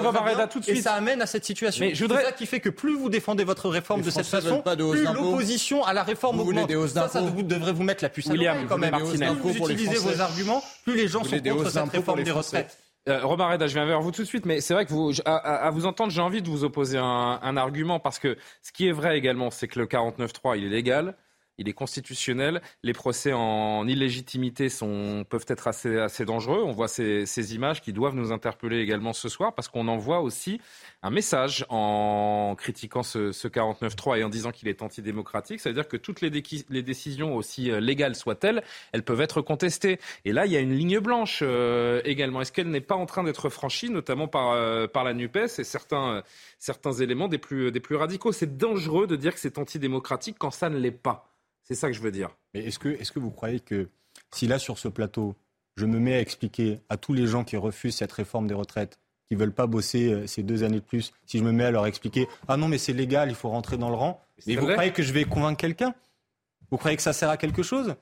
tout de suite. Et ça amène à cette situation. Mais je voudrais... C'est ça qui fait que plus vous défendez votre réforme de cette façon, plus l'opposition à la réforme augmente. Ça, ça devrait vous mettre la puce à quand même. Plus vous utilisez vos arguments, plus les gens sont contre cette réforme des retraites. Euh, Reda, je viens vers vous tout de suite, mais c'est vrai que vous, à, vous entendre, j'ai envie de vous opposer un, argument parce que ce qui est vrai également, c'est que le 49.3, il est légal il est constitutionnel. Les procès en illégitimité sont, peuvent être assez, assez dangereux. On voit ces, images qui doivent nous interpeller également ce soir parce qu'on envoie aussi un message en critiquant ce, ce 49.3 et en disant qu'il est antidémocratique. C'est-à-dire que toutes les, décisions, aussi euh, légales soient-elles, elles peuvent être contestées. Et là, il y a une ligne blanche euh, également. Est-ce qu'elle n'est pas en train d'être franchie, notamment par, euh, la NUPES et certains, éléments des plus, radicaux? C'est dangereux de dire que c'est antidémocratique quand ça ne l'est pas. C'est ça que je veux dire. Mais est-ce que, est que vous croyez que si là, sur ce plateau, je me mets à expliquer à tous les gens qui refusent cette réforme des retraites, qui ne veulent pas bosser euh, ces deux années de plus, si je me mets à leur expliquer Ah non, mais c'est légal, il faut rentrer dans le rang, mais, vous croyez que je vais convaincre quelqu'un? Vous croyez que ça sert à quelque chose?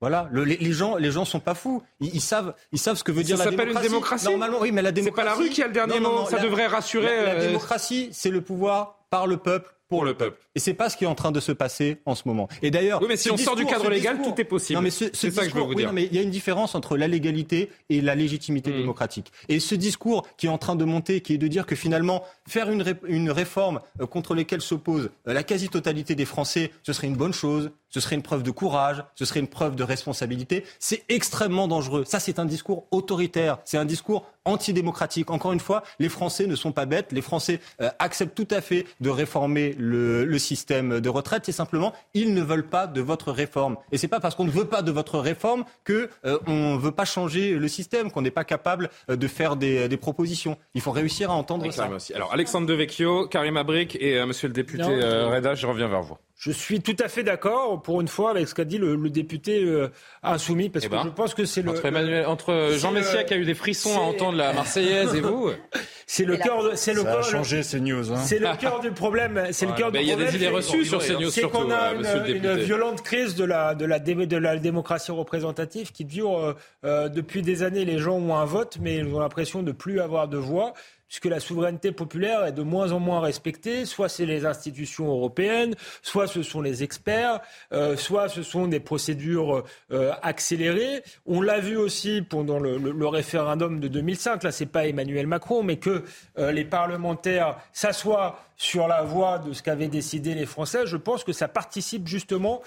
Voilà, les, gens, les gens sont pas fous. Ils, savent, ils savent ce que veut dire la démocratie. Ça s'appelle une démocratie. Normalement, oui, mais la démocratie. C'est pas la rue qui a le dernier mot. ça devrait rassurer. La, la euh, démocratie, c'est le pouvoir par le peuple pour le peuple. Et c'est pas ce qui est en train de se passer en ce moment. Et d'ailleurs, oui, mais si on sort du cadre légal, tout est possible. Non, mais c'est ça que je veux vous dire. mais il y a une différence entre la légalité et la légitimité hmm. démocratique. Et ce discours qui est en train de monter, qui est de dire que finalement faire une, une réforme euh, contre laquelle s'oppose euh, la quasi-totalité des Français, ce serait une bonne chose, ce serait une preuve de courage, ce serait une preuve de responsabilité. C'est extrêmement dangereux. Ça, c'est un discours autoritaire, c'est un discours antidémocratique. Encore une fois, les Français ne sont pas bêtes. Les Français euh, acceptent tout à fait de réformer le, le, système de retraite. C'est simplement, ils ne veulent pas de votre réforme. Et c'est pas parce qu'on ne veut pas de votre réforme que euh, on ne veut pas changer le système, qu'on n'est pas capable euh, de faire des, des, propositions. Il faut réussir à entendre ça. Alors, Alexandre Devecchio, Karim Abric et Monsieur le député Reda, je reviens vers vous. Je suis tout à fait d'accord, pour une fois, avec ce qu'a dit le, député euh, insoumis, parce eh que ben, je pense que c'est le entre, entre Jean Messia qui a eu des frissons à entendre la Marseillaise et vous. C'est le cœur, c'est le ça a changé ces news. Hein. C'est le cœur du problème. C'est le cœur du problème. Il y a des idées reçues sur ces news. C'est qu'on a euh, une, une, violente crise de la de la de la démocratie représentative qui dure euh, euh, depuis des années. Les gens ont un vote, mais ils ont l'impression de plus avoir de voix puisque la souveraineté populaire est de moins en moins respectée. Soit c'est les institutions européennes, soit ce sont les experts, euh, soit ce sont des procédures euh, accélérées. On l'a vu aussi pendant le, le, référendum de 2005. Là, c'est pas Emmanuel Macron, mais que euh, les parlementaires s'assoient sur la voie de ce qu'avaient décidé les Français, je pense que ça participe justement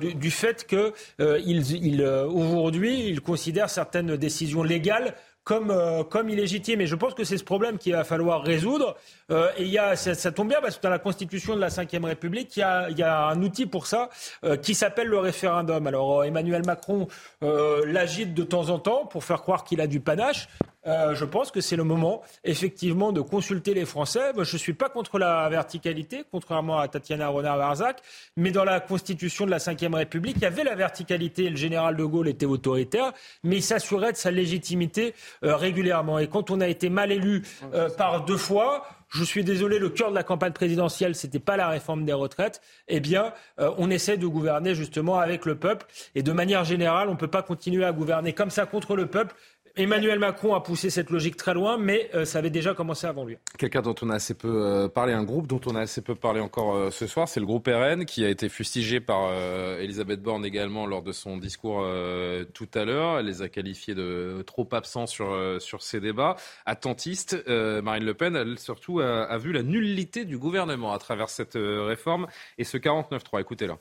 du, fait que ils, aujourd'hui ils considèrent certaines décisions légales comme, euh, illégitime. Et je pense que c'est ce problème qu'il va falloir résoudre. Euh, et il y a, ça, tombe bien parce que dans la Constitution de la Ve République, il y a, y a un outil pour ça euh, qui s'appelle le référendum. Alors Emmanuel Macron l'agite de temps en temps pour faire croire qu'il a du panache. Euh, je pense que c'est le moment, effectivement, de consulter les Français. Je ne suis pas contre la verticalité, contrairement à Tatiana Renard-Varzac, mais dans la Constitution de la Ve République, il y avait la verticalité. Le général de Gaulle était autoritaire, mais il s'assurait de sa légitimité euh, régulièrement. Et quand on a été mal élu euh, par deux fois, je suis désolé, le cœur de la campagne présidentielle, c'était pas la réforme des retraites. Eh bien, on essaie de gouverner justement avec le peuple. Et de manière générale, on ne peut pas continuer à gouverner comme ça contre le peuple. Emmanuel Macron a poussé cette logique très loin, mais euh, ça avait déjà commencé avant lui. Quelqu'un dont on a assez peu euh, parlé, un groupe dont on a assez peu parlé encore euh, ce soir, c'est le groupe RN qui a été fustigé par Elisabeth Borne également lors de son discours tout à l'heure. Elle les a qualifiés de trop absents sur, sur ces débats. Attentiste, Marine Le Pen, elle surtout a, a vu la nullité du gouvernement à travers cette réforme et ce 49-3. Écoutez-la.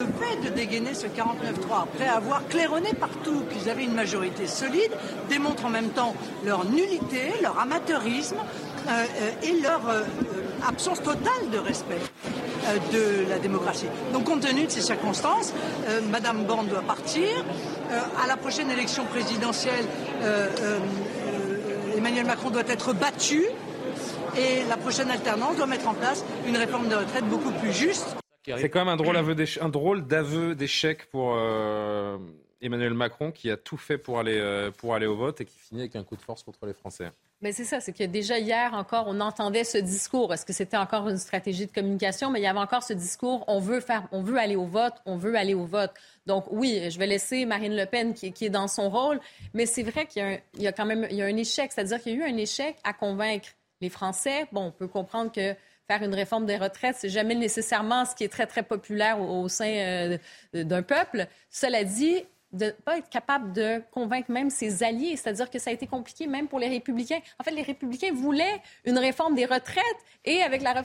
Le fait de dégainer ce 49-3, après avoir claironné partout qu'ils avaient une majorité solide, démontre en même temps leur nullité, leur amateurisme euh, euh, et leur euh, absence totale de respect de la démocratie. Donc compte tenu de ces circonstances, Madame Borne doit partir. à la prochaine élection présidentielle, Emmanuel Macron doit être battu. Et la prochaine alternance doit mettre en place une réforme de retraite beaucoup plus juste. C'est quand même un drôle, d'aveu d'échec pour, euh, Emmanuel Macron qui a tout fait pour aller, euh, pour aller au vote et qui finit avec un coup de force contre les Français. Mais c'est ça, c'est que déjà hier encore, on entendait ce discours. Est-ce que c'était encore une stratégie de communication? Mais il y avait encore ce discours, on veut faire, on veut aller au vote, on veut aller au vote. Donc oui, je vais laisser Marine Le Pen qui, est dans son rôle, mais c'est vrai qu'il y, a quand même il y a un échec, c'est-à-dire qu'il y a eu un échec à convaincre les Français. Bon, on peut comprendre que faire une réforme des retraites, c'est jamais nécessairement ce qui est très, très populaire au, sein euh, d'un peuple. Cela dit, de ne pas être capable de convaincre même ses alliés. C'est-à-dire que ça a été compliqué même pour les républicains. En fait, les républicains voulaient une réforme des retraites et avec la,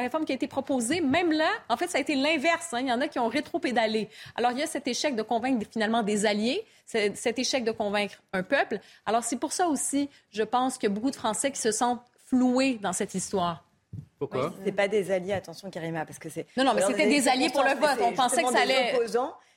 réforme qui a été proposée, même là, en fait, ça a été l'inverse. Hein. Il y en a qui ont rétro-pédalé. Alors, il y a cet échec de convaincre finalement des alliés, cet échec de convaincre un peuple. Alors, c'est pour ça aussi, je pense a beaucoup de Français qui se sentent floués dans cette histoire. Pourquoi C'est pas des alliés, attention Karima, parce que c'est. Non, non, mais c'était des alliés pour le vote. On pensait que ça allait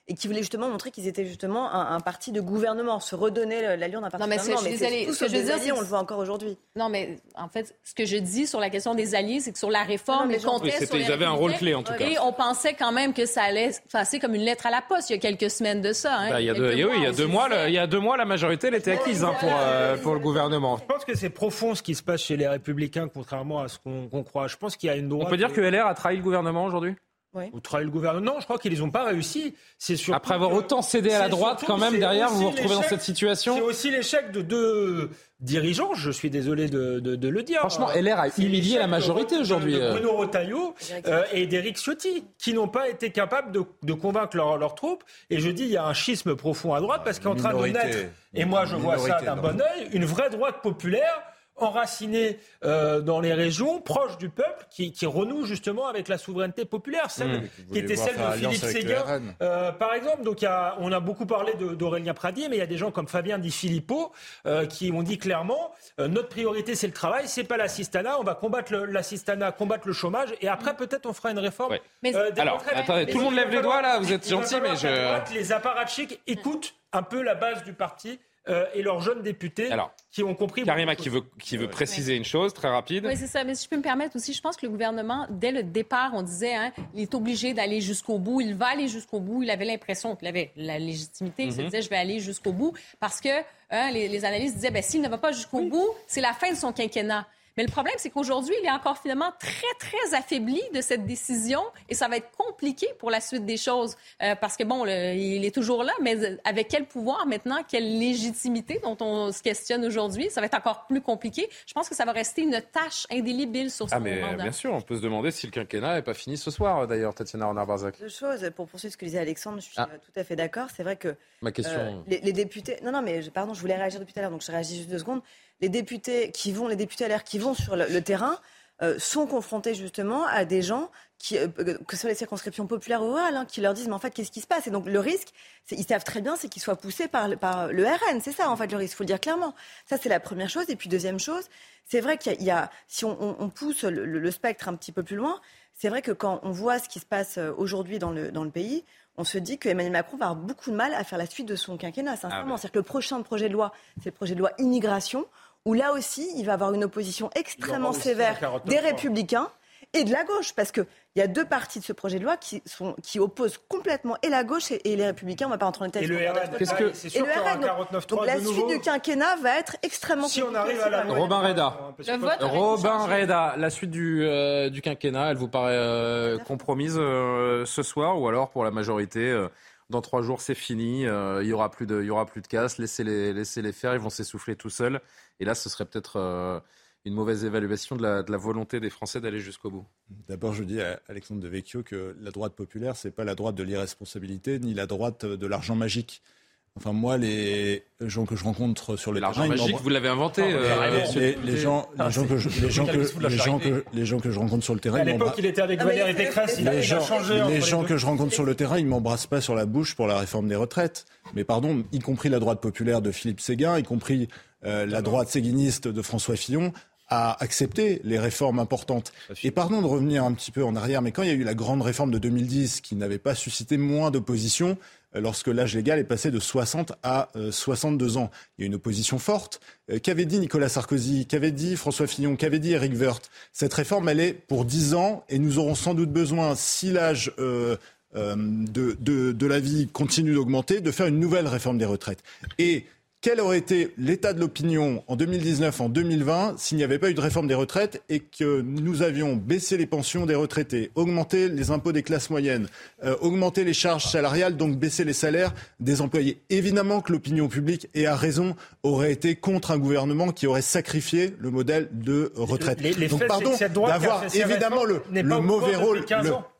et qui voulait justement montrer qu'ils étaient justement un, parti de gouvernement, se redonner l'allure d'un parti non, mais de gouvernement. Mais désolé, ce que je veux dire, on le voit encore aujourd'hui. Non, mais en fait, ce que je dis sur la question des alliés, c'est que sur la réforme, ils comptaient sur Ils avaient un rôle clé, en tout cas. Et on pensait quand même que ça allait passer comme une lettre à la poste il y a quelques semaines de ça. Hein, bah, il, y a deux, oui, il y a deux mois, il y a deux mois, la majorité, elle était acquise hein, pour, euh, pour le gouvernement. Je pense que c'est profond ce qui se passe chez les Républicains, contrairement à ce qu'on croit. Je pense qu'il y a une droite... On peut dire que LR a trahi le gouvernement aujourd'hui? Oui. Ou trahir le gouvernement. Non, je crois qu'ils n'ont pas réussi. C'est Après avoir autant cédé à la droite, quand même, derrière, vous vous retrouvez dans cette situation. C'est aussi l'échec de deux dirigeants, je suis désolé de, le dire. Franchement, LR a humilié la majorité aujourd'hui. Euh. Bruno Retailleau euh, et d'Éric Ciotti, qui n'ont pas été capables de, convaincre leurs troupes. Et je dis, il y a un schisme profond à droite, parce qu'en train de naître, et moi je vois ça d'un bon oeil, une vraie droite populaire enraciné euh, dans les régions, proche du peuple, qui, qui, renoue justement avec la souveraineté populaire, celle mmh. qui était celle de Philippe Séguin, euh, par exemple. Donc, y a, on a beaucoup parlé d'Aurélien Pradier, mais il y a des gens comme Fabien Di Filippo euh, qui ont dit clairement euh, notre priorité c'est le travail, c'est pas l'assistanat. On va combattre l'assistanat, combattre le chômage, et après peut-être on fera une réforme. Mais Alors, attendez, tout le monde lève les doigts là. Vous êtes gentil, mais je. Les apparatchiks écoutent un peu la base du parti euh, et leurs jeunes députés qui ont compris. Karima qui veut, qui veut préciser une chose très rapide. Oui, c'est ça. Mais si je peux me permettre aussi, je pense que le gouvernement, dès le départ, on disait, hein, il est obligé d'aller jusqu'au bout, il va aller jusqu'au bout. Il avait l'impression qu'il avait la légitimité. Il se mhm. disait, je vais aller jusqu'au bout parce que hein, les, les, analystes disaient, ben, s'il ne va pas jusqu'au bout, c'est la fin de son quinquennat. Mais le problème, c'est qu'aujourd'hui, il est encore finalement très, très affaibli de cette décision et ça va être compliqué pour la suite des choses euh, parce que, bon, il est toujours là, mais avec quel pouvoir maintenant, quelle légitimité dont on se questionne aujourd'hui, ça va être encore plus compliqué. Je pense que ça va rester une tâche indélébile sur ce ah, mais Bien sûr, on peut se demander si le quinquennat n'est pas fini ce soir, d'ailleurs, Tatiana Renard-Barzac. Deux choses. Pour poursuivre ce que disait Alexandre, je suis ah. tout à fait d'accord. C'est vrai que. Ma question. Euh, les, députés. Non, non, mais pardon, je voulais réagir depuis tout à l'heure, donc je réagis juste deux secondes les députés qui vont, les députés à l'air qui vont sur le, terrain euh, sont confrontés justement à des gens qui, euh, que ce soit les circonscriptions populaires ou rurales, hein, qui leur disent mais en fait qu'est-ce qui se passe? Et donc le risque, ils savent très bien, c'est qu'ils soient poussés par, par le RN. C'est ça en fait le risque, il faut le dire clairement. Ça c'est la première chose. Et puis deuxième chose, c'est vrai qu'il y, a, si on, pousse le, spectre un petit peu plus loin, c'est vrai que quand on voit ce qui se passe euh, aujourd'hui dans le, dans le pays, on se dit qu'Emmanuel Macron va avoir beaucoup de mal à faire la suite de son quinquennat, sincèrement. Ah bah. C'est-à-dire que le prochain projet de loi, c'est le projet de loi immigration où là aussi, il va avoir une opposition extrêmement sévère des républicains et de la gauche, parce qu'il y a deux parties de ce projet de loi qui, sont, qui opposent complètement et la gauche et, les républicains. On ne va pas entrer en détail. Et le RN, qu'est-ce que c'est sûr donc, la suite du quinquennat va être extrêmement si on arrive à la Robin Reda. Robin Reda, la suite du, euh, du quinquennat, elle vous paraît euh, compromise euh, ce soir ou alors pour la majorité dans trois jours, c'est fini. Euh, il y aura plus de, il y aura plus de casse. Laissez-les, laissez-les faire. Ils vont s'essouffler tout seuls. Et là, ce serait peut-être euh, une mauvaise évaluation de la, volonté des Français d'aller jusqu'au bout. D'abord, je dis à Alexandre de Vecchio que la droite populaire, c'est pas la droite de l'irresponsabilité ni la droite de l'argent magique. Enfin, moi, les gens que je rencontre sur le terrain, l'argent magique, vous l'avez inventé. Euh, les, gens, les gens que je, les gens que, les gens que, les gens que je rencontre sur le terrain. À l'époque, il était avec ah, Valérie Pécresse. Les gens, les gens que je rencontre sur le terrain, ils m'embrassent pas sur la bouche pour la réforme des retraites. Mais pardon, y compris la droite populaire de Philippe Séguin, y compris euh, la droite séguiniste de François Fillon, a accepté les réformes importantes. Et pardon de revenir un petit peu en arrière, mais quand il y a eu la grande réforme de 2010 qui n'avait pas suscité moins d'opposition, lorsque l'âge légal est passé de 60 à 62 euh, ans. Il y a une opposition forte. Euh, qu'avait dit Nicolas Sarkozy? Qu'avait dit François Fillon? Qu'avait dit Eric Woerth? Cette réforme, elle est pour 10 ans et nous aurons sans doute besoin, si l'âge euh, de, de, la vie continue d'augmenter, de faire une nouvelle réforme des retraites. Et quel aurait été l'état de l'opinion en 2019, en 2020, s'il n'y avait pas eu de réforme des retraites et que nous avions baissé les pensions des retraités, augmenté les impôts des classes moyennes, euh, augmenté les charges salariales, donc baissé les salaires des employés? Évidemment que l'opinion publique, et à raison, aurait été contre un gouvernement qui aurait sacrifié le modèle de retraite. donc pardon d'avoir évidemment le, le mauvais rôle,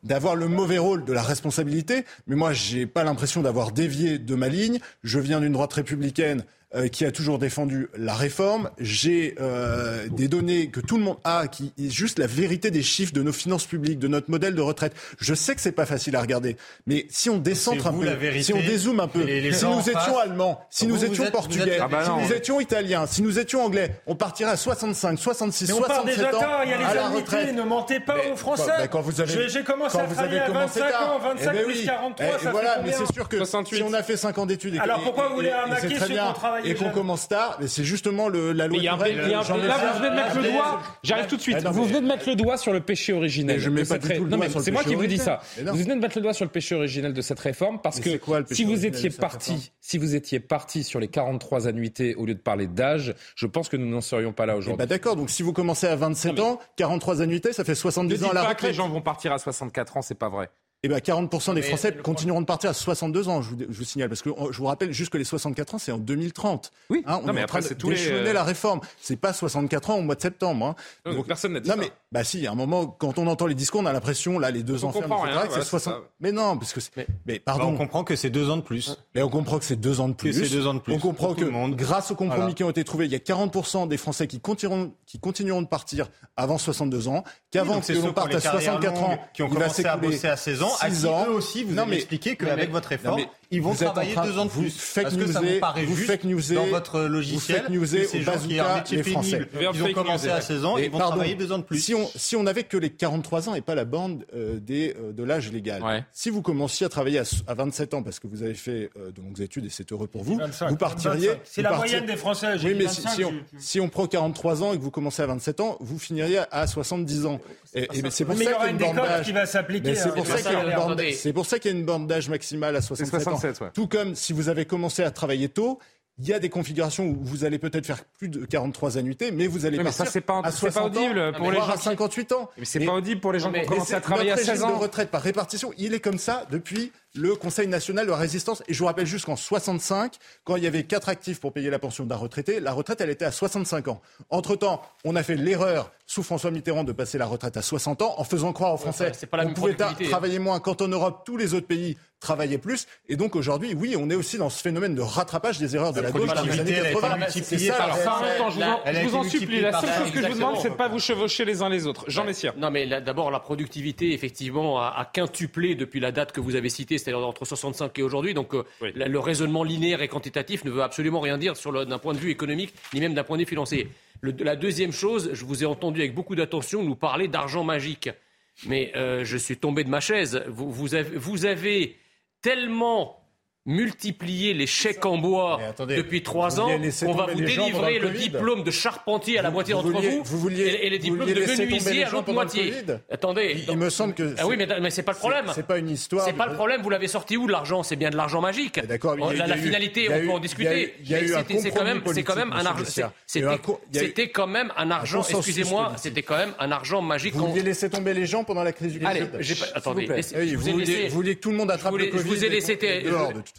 d'avoir le mauvais rôle de la responsabilité, mais moi j'ai pas l'impression d'avoir dévié de ma ligne. Je viens d'une droite républicaine euh, qui a toujours défendu la réforme. J'ai euh, des données que tout le monde a, qui est juste la vérité des chiffres de nos finances publiques, de notre modèle de retraite. Je sais que c'est pas facile à regarder, mais si on décentre un peu, si on dézoome un peu, si nous étions allemands, si nous étions portugais, ah bah si nous étions italiens, si nous étions anglais, on partirait à 65, 66, mais on 67 part déjà ans il y a les à la retraite. Ne mentez pas aux Français. Bah, quand vous avez, j'ai commencé à travailler à 25 ans, 25 eh ben plus 43, ça voilà, mais c'est sûr que si on a fait 5 ans d'études, alors pourquoi vous voulez arnaquer ceux qui ont travaillé et qu'on commence tard, mais c'est justement le, la loi. là, vous venez de mettre le doigt. J'arrive tout de suite. Vous venez de mettre le doigt sur le péché originel. Je mets pas du tout le doigt C'est moi qui vous dis ça. Vous venez de mettre le doigt sur le péché originel de cette réforme parce que si vous étiez parti, si vous étiez parti sur les 43 annuités au lieu de parler d'âge, je pense que nous n'en serions pas là aujourd'hui. Bah d'accord. Donc si vous commencez à 27 ans, 43 annuités, ça fait 70 ans à la retraite. que les gens vont partir à 64 ans, c'est pas vrai eh bien, 40% des Français continueront de partir à 62 ans, je vous, je vous, signale. Parce que je vous rappelle juste que les 64 ans, c'est en 2030. Oui, hein, on non, mais est après, en train de d'échelonner la réforme. C'est pas 64 ans au mois de septembre. Hein. Donc, personne n'a dit non, ça. mais, bah si, à un moment, quand on entend les discours, on a l'impression, là, les deux ans fermes, c'est 60... Mais non, parce que mais, mais, pardon. Bah, on comprend que c'est deux ans de plus. Mais on comprend que c'est deux ans de plus. c'est deux ans de plus. On comprend que, grâce aux compromis qui ont été trouvés, il y a 40% des Français qui continueront, qui continueront de partir avant 62 ans, qu'avant que l'on parte à 64 ans, qui ont commencé à bosser à 16 ans, à eux aussi, vous avez expliqué qu'avec votre réforme, ils vont travailler deux ans de plus. Parce que ça vous paraît juste dans votre logiciel. Vous fake ces gens qui ont métier pénible, ils ont commencé à 16 ans, ils vont travailler deux ans de plus. Si on, si on que les 43 ans et pas la bande euh, des, euh, de l'âge légal, si vous commenciez à travailler à, 27 ans parce que vous avez fait euh, de longues études et c'est heureux pour vous, vous partiriez. C'est la moyenne des Français. Oui, mais si, on, si on prend 43 ans et que vous commencez à 27 ans, vous finiriez à 70 ans. Et, c'est pour ça qu'il y a une bande d'âge. C'est pour ça qu'il y a une bande d'âge maximale à 67 ans. Tout comme si vous avez commencé à travailler tôt, il y a des configurations où vous allez peut-être faire plus de 43 annuités, mais vous allez mais partir ça, c'est pas, à 60 audible ans, pour les gens à 58 ans. Mais c'est pas audible pour les gens qui ont commencé à travailler à 16 ans. de retraite par répartition, il est comme ça depuis le Conseil national de résistance. Et je vous rappelle juste qu'en 65, quand il y avait quatre actifs pour payer la pension d'un retraité, la retraite, elle était à 65 ans. Entre-temps, on a fait l'erreur sous François Mitterrand de passer la retraite à 60 ans en faisant croire aux Français qu'on pouvait travailler moins quand en Europe, tous les autres pays travailler plus. Et donc aujourd'hui, oui, on est aussi dans ce phénomène de rattrapage des erreurs de la, gauche dans les années 80. C'est ça. je vous en supplie. La seule chose que je vous demande, c'est de pas vous chevaucher les uns les autres. Jean Messia. Non, mais d'abord, la productivité, effectivement, a quintuplé depuis la date que vous avez citée, c'est-à-dire entre 65 et aujourd'hui. Donc euh, le raisonnement linéaire et quantitatif ne veut absolument rien dire d'un point de vue économique, ni même d'un point de vue financier. la deuxième chose, je vous ai entendu avec beaucoup d'attention nous parler d'argent magique. Mais euh, je suis tombé de ma chaise. vous avez tellement multiplier les chèques en bois depuis trois ans, on va vous délivrer le, diplôme de charpentier à la moitié d'entre vous, vous et, les diplômes de menuisier à l'autre moitié. Attendez, il, me semble que ah oui, mais, mais c'est pas le problème. C'est pas une histoire. C'est pas le problème. Vous l'avez sorti où de l'argent? C'est bien de l'argent magique. D'accord. La, finalité, on peut en discuter. C'est quand même, c'est quand même un argent. C'était quand même un argent. Excusez-moi, c'était quand même un argent magique. Vous vouliez laisser tomber les gens pendant la crise du Covid. Attendez, vous vouliez que tout le monde attrape le Covid. Vous ai laissé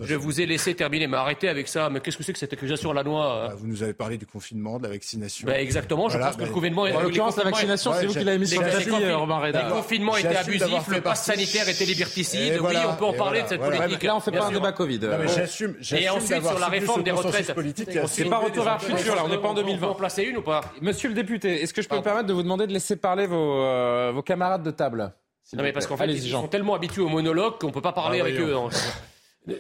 je vous ai laissé terminer, mais arrêtez avec ça. Mais qu'est-ce que c'est que cette accusation à la noix bah, Vous nous avez parlé du confinement, de la vaccination. Bah, exactement, je pense que le confinement. En l'occurrence, la vaccination, c'est vous qui l'avez mis sur le tapis, Robin Reda. Le confinement était abusif, le pass sanitaire était liberticide. Oui, on peut en parler de cette politique. Là, on fait pas un débat Covid. J'assume. Et ensuite, sur la réforme des retraites. C'est pas retour vers le futur, là, on n'est pas en 2020. On peut en placer une ou pas? Monsieur le député, est-ce que je peux me permettre de vous demander de laisser parler vos euh, camarades de table non, mais parce qu'en fait, ils sont tellement habitués au monologue qu'on ne peut pas parler ah avec eux.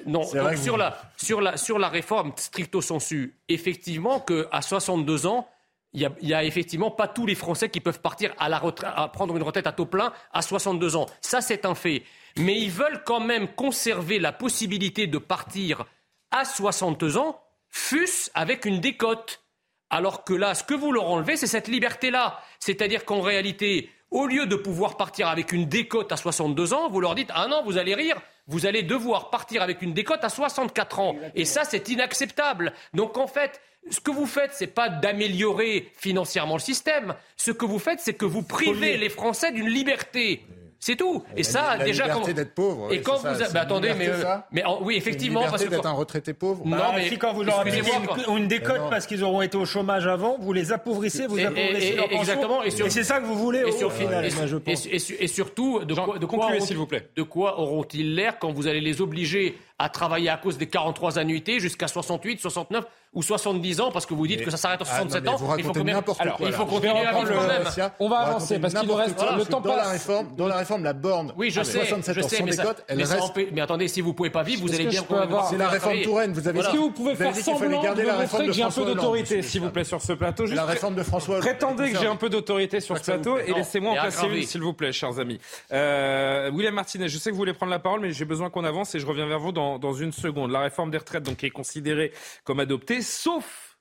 Non, donc sur, la, sur, la, sur la réforme stricto sensu, effectivement qu'à 62 ans, il n'y a, a, effectivement pas tous les Français qui peuvent partir à, la retraite, à prendre une retraite à taux plein à 62 ans. Ça, c'est un fait. Mais ils veulent quand même conserver la possibilité de partir à 62 ans, fût-ce avec une décote. Alors que là, ce que vous leur enlevez, c'est cette liberté-là. C'est-à-dire qu'en réalité, Au lieu de pouvoir partir avec une décote à 62 ans, vous leur dites Ah non, vous allez rire, vous allez devoir partir avec une décote à 64 ans. Et ça, c'est inacceptable. Donc en fait, ce que vous faites, c'est pas d'améliorer financièrement le système. Ce que vous faites, c'est que vous privez les Français d'une liberté. C'est tout. Et ça, la déjà, liberté quand... d'être pauvre. Et quand ça, vous, a- c'est bah, attendez, mais, euh, ça mais en- oui, effectivement, une parce que d'être un retraité pauvre. Non, Bah, mais si quand vous leur appliquez une, une décote non. parce qu'ils auront été au chômage avant, vous les appauvrissez, vous Et- appauvrissez et- leur pension. exactement, et sur- c'est ça que vous voulez Et, au, sur- au final, je pense. et- et surtout, de quoi, de quoi concluez, auront- s'il vous plaît. de quoi auront-ils l'air quand vous allez les obliger à travailler à cause des 43 annuités jusqu'à 68, 69 ou 70 ans parce que vous dites que ça s'arrête à Ah, non, 67 mais ans il faut combien Alors, quoi, il faut continuer à vivre le- même. Sia. On va avancer parce qu'il nous reste quoi, le temps dans la passe. réforme, dans la réforme, la borne. Oui, je à sais, 67 je ans sais, mais, ça- elle mais, ça reste. empê- mais attendez, si vous pouvez pas vivre, vous allez bien avoir- C'est la réforme. Touraine. Vous avez Est-ce que vous pouvez faire semblant de la montrer que j'ai un peu d'autorité, s'il vous plaît, sur ce plateau la réforme de François Hollande. Prétendez que j'ai un peu d'autorité sur ce plateau et laissez-moi en placer une, s'il vous plaît, chers amis. Euh, William Martinez, je sais que vous voulez prendre la parole, mais j'ai besoin qu'on avance et je reviens vers vous dans, dans une seconde. La réforme des retraites, donc, est considérée comme adoptée, sauf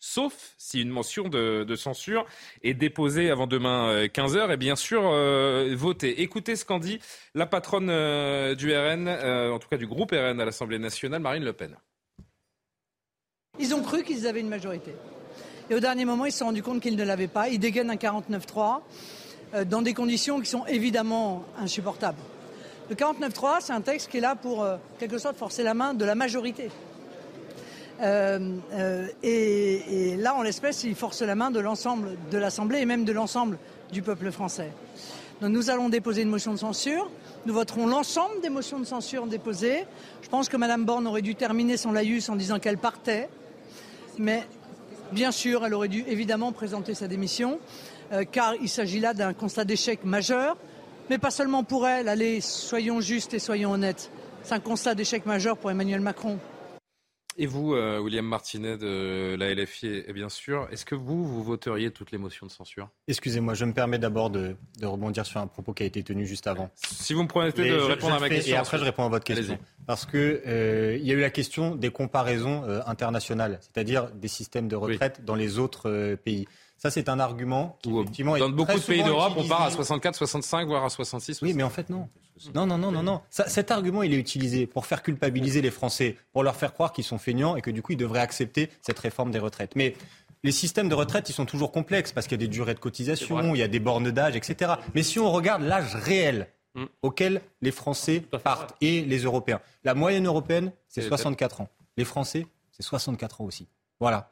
sauf si une mention de, censure est déposée avant demain euh, 15h et bien sûr euh, votée. Écoutez ce qu'en dit la patronne euh, du RN, euh, en tout cas du groupe RN à l'Assemblée nationale, Marine Le Pen. Ils ont cru qu'ils avaient une majorité. Et au dernier moment, ils se sont rendus compte qu'ils ne l'avaient pas. Ils dégainent un 49-3 euh, dans des conditions qui sont évidemment insupportables. Le 49-3, c'est un texte qui est là pour, euh, quelque sorte, forcer la main de la majorité. Euh, euh, et, là, en l'espèce, il force la main de l'ensemble de l'Assemblée et même de l'ensemble du peuple français. Donc nous allons déposer une motion de censure. Nous voterons l'ensemble des motions de censure déposées. Je pense que Mme Borne aurait dû terminer son laïus en disant qu'elle partait. Mais bien sûr, elle aurait dû évidemment présenter sa démission, car il s'agit là d'un constat d'échec majeur. Mais pas seulement pour elle, allez, soyons justes et soyons honnêtes. C'est un constat d'échec majeur pour Emmanuel Macron. Et vous, euh, William Martinet de la LFI, et bien sûr, est-ce que vous, vous voteriez toutes les motions de censure? Excusez-moi, je me permets d'abord de, de rebondir sur un propos qui a été tenu juste avant. Si vous me permettez Et de je- répondre je à ma fais, question. Et après, je réponds à votre question. Parce que euh, il y a eu la question des comparaisons euh, internationales, c'est-à-dire des systèmes de retraite dans les autres euh, pays. Ça, c'est un argument qui, effectivement, Dans est beaucoup de pays d'Europe, on part à 64, 65, voire à 66. Oui, mais en fait, non. Non, non, non, non, non. Ça, cet argument, il est utilisé pour faire culpabiliser les Français, pour leur faire croire qu'ils sont feignants et que du coup, ils devraient accepter cette réforme des retraites. Mais les systèmes de retraite, ils sont toujours complexes parce qu'il y a des durées de cotisation, il y a des bornes d'âge, etc. Mais si on regarde l'âge réel Mm. auquel les Français partent et les Européens, la moyenne européenne, c'est Et 64 ans. Les Français, c'est 64 ans aussi. Voilà.